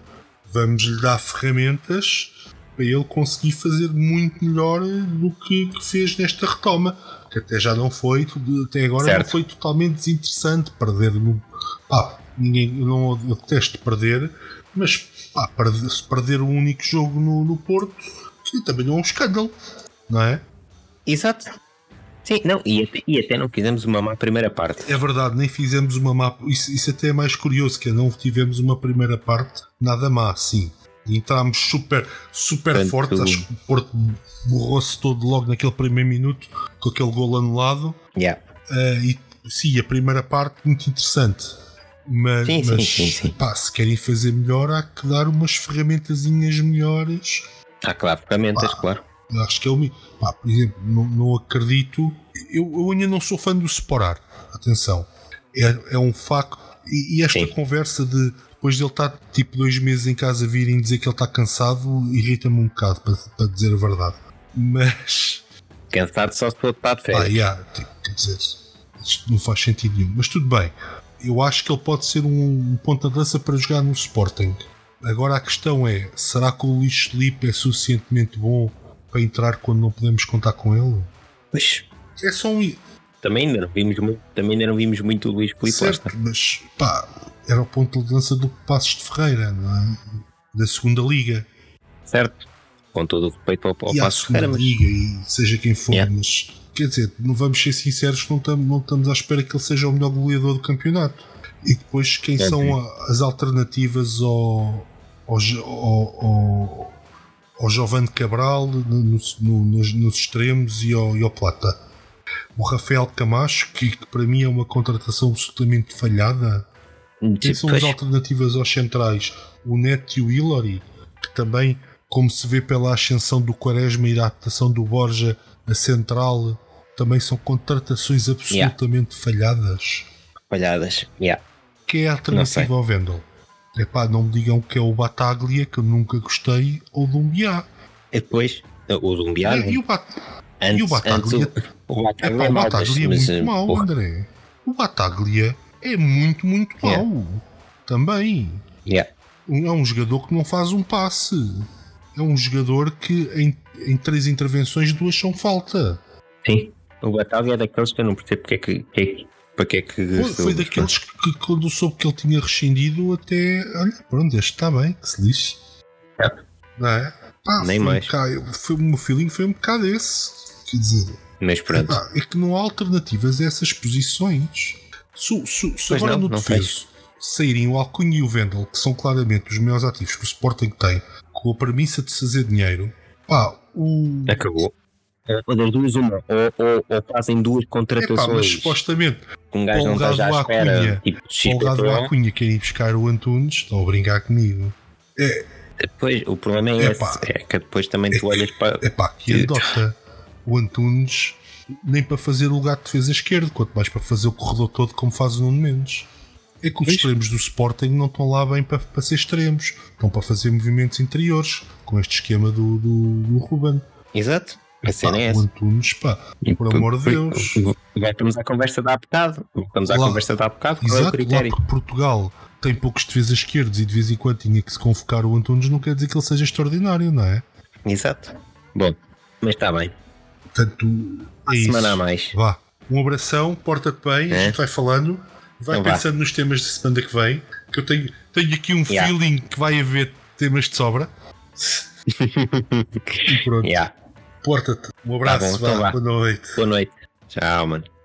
vamos lhe dar ferramentas para ele conseguir fazer muito melhor do que, que fez nesta retoma. Que até já não foi, até agora Certo. não foi totalmente desinteressante perder no. Pá, ninguém, não detesto perder, mas pá, perder, se perder o único jogo no, no Porto, também não é um escândalo, não é? Exato. Sim, não, e até, e até não fizemos uma má primeira parte. É verdade, nem fizemos uma má. Isso, isso até é mais curioso, que é não tivemos uma primeira parte nada má, sim. E Entramos super, super fortes, acho que o Porto borrou-se todo logo naquele primeiro minuto com aquele gol anulado. Yeah. Ah, e sim, a primeira parte muito interessante. Mas, Sim, mas sim, sim. pá, se querem fazer melhor, há que dar umas ferramentazinhas melhores. Há claro, ferramentas, claro. Acho que é o pá, por exemplo, não, não acredito. Eu, eu ainda não sou fã do separar. Atenção, é, é um facto. E, e esta Sim. conversa de depois de ele estar tipo dois meses em casa virem dizer que ele está cansado irrita-me um bocado, para, para dizer a verdade. Mas Cansado só se for estar de ah, férias. yeah, tipo, quer dizer, isto não faz sentido nenhum. Mas tudo bem. Eu acho que ele pode ser um, um ponta de lança para jogar no Sporting. Agora a questão é: será que o Luís Felipe é suficientemente bom para entrar quando não podemos contar com ele? Pois. É só um. Também ainda não vimos muito, também ainda não vimos muito o Luís Filipe certo, mas pá, era o ponto de lança do Passos de Ferreira, não é? Da segunda liga. Certo. Com todo o respeito ao, ao e Passos de Ferreira. Mas... liga e seja quem for, yeah. mas quer dizer, não vamos ser sinceros, não estamos, não estamos à espera que ele seja o melhor goleador do campeonato. E depois, quem é são as alternativas ao, ao, ao, ao, Giovanni Cabral no, no, nos, nos, extremos e ao, e ao Plata? O Rafael Camacho, que, que, para mim é uma contratação absolutamente falhada. Quem são as alternativas aos centrais? O Neto e o Hillary, que também, como se vê pela ascensão do Quaresma e da adaptação do Borja a central, também são contratações absolutamente yeah. falhadas. Falhadas, yeah. Que é a alternativa ao Vendel? Epá, não me digam que é o Bataglia, que eu nunca gostei, ou o Dumbiá. E depois, o Dumbiá. É, e, o Bat... Antes, e o Bataglia. O, Bataglia, Epá, o Bataglia é muito mas, mau, porra. André. O Bataglia é muito, muito yeah. mau. Também. Yeah. É um jogador que não faz um passe. É um jogador que em, em três intervenções, duas são falta. Sim. O Bataglia é daqueles que eu não percebo porque é que, que, para que é que. Foi, foi daqueles que, que, quando soube que ele tinha rescindido, até. Olha, pronto, este está bem, que se lixe. É. Não é? Pá, Nem mais. Um foi, o meu feeling foi um bocado esse. Quer dizer. Mas pronto. É, é que não há alternativas a essas posições. Se, se, se agora não, no defeso saírem o Alcunha e o Vendel, que são claramente os melhores ativos que o Sporting tem, com a premissa de fazer dinheiro, pá, o. Acabou. Ou das duas, uma. Ou, ou, ou fazem duas contratações. Epá, mas supostamente, um gajo não está à espera. Tipo, o lado do Acunha quer ir buscar o Antunes, estão a brincar comigo. É. Depois, o problema é esse, é que depois também tu olhas para. É pá, que adota o Antunes nem para fazer o lugar de defesa esquerdo, quanto mais para fazer o corredor todo como faz o Nuno Mendes. É que os pois? extremos do Sporting não estão lá bem para, para ser extremos, estão para fazer movimentos interiores, com este esquema do, do, do Ruben. Exato. A cena é essa. O Antunes, pá, e, por amor de Deus. Voltamos à conversa da há bocado. Voltamos à conversa da há bocado. Qual exato, é o critério? Portugal tem poucos defesas esquerdos e de vez em quando tinha que se convocar o Antunes, não quer dizer que ele seja extraordinário, não é? Exato. Bom, mas está bem. Portanto, é semana isso. a mais. Vá. Um abração, porta-te bem, é? a gente vai falando, vai então pensando vá. nos temas da semana que vem, que eu tenho, tenho aqui um yeah. feeling que vai haver temas de sobra. e pronto. Yeah. Porta-te. Um abraço, tá bom, então. Boa noite. Boa noite. Tchau, mano.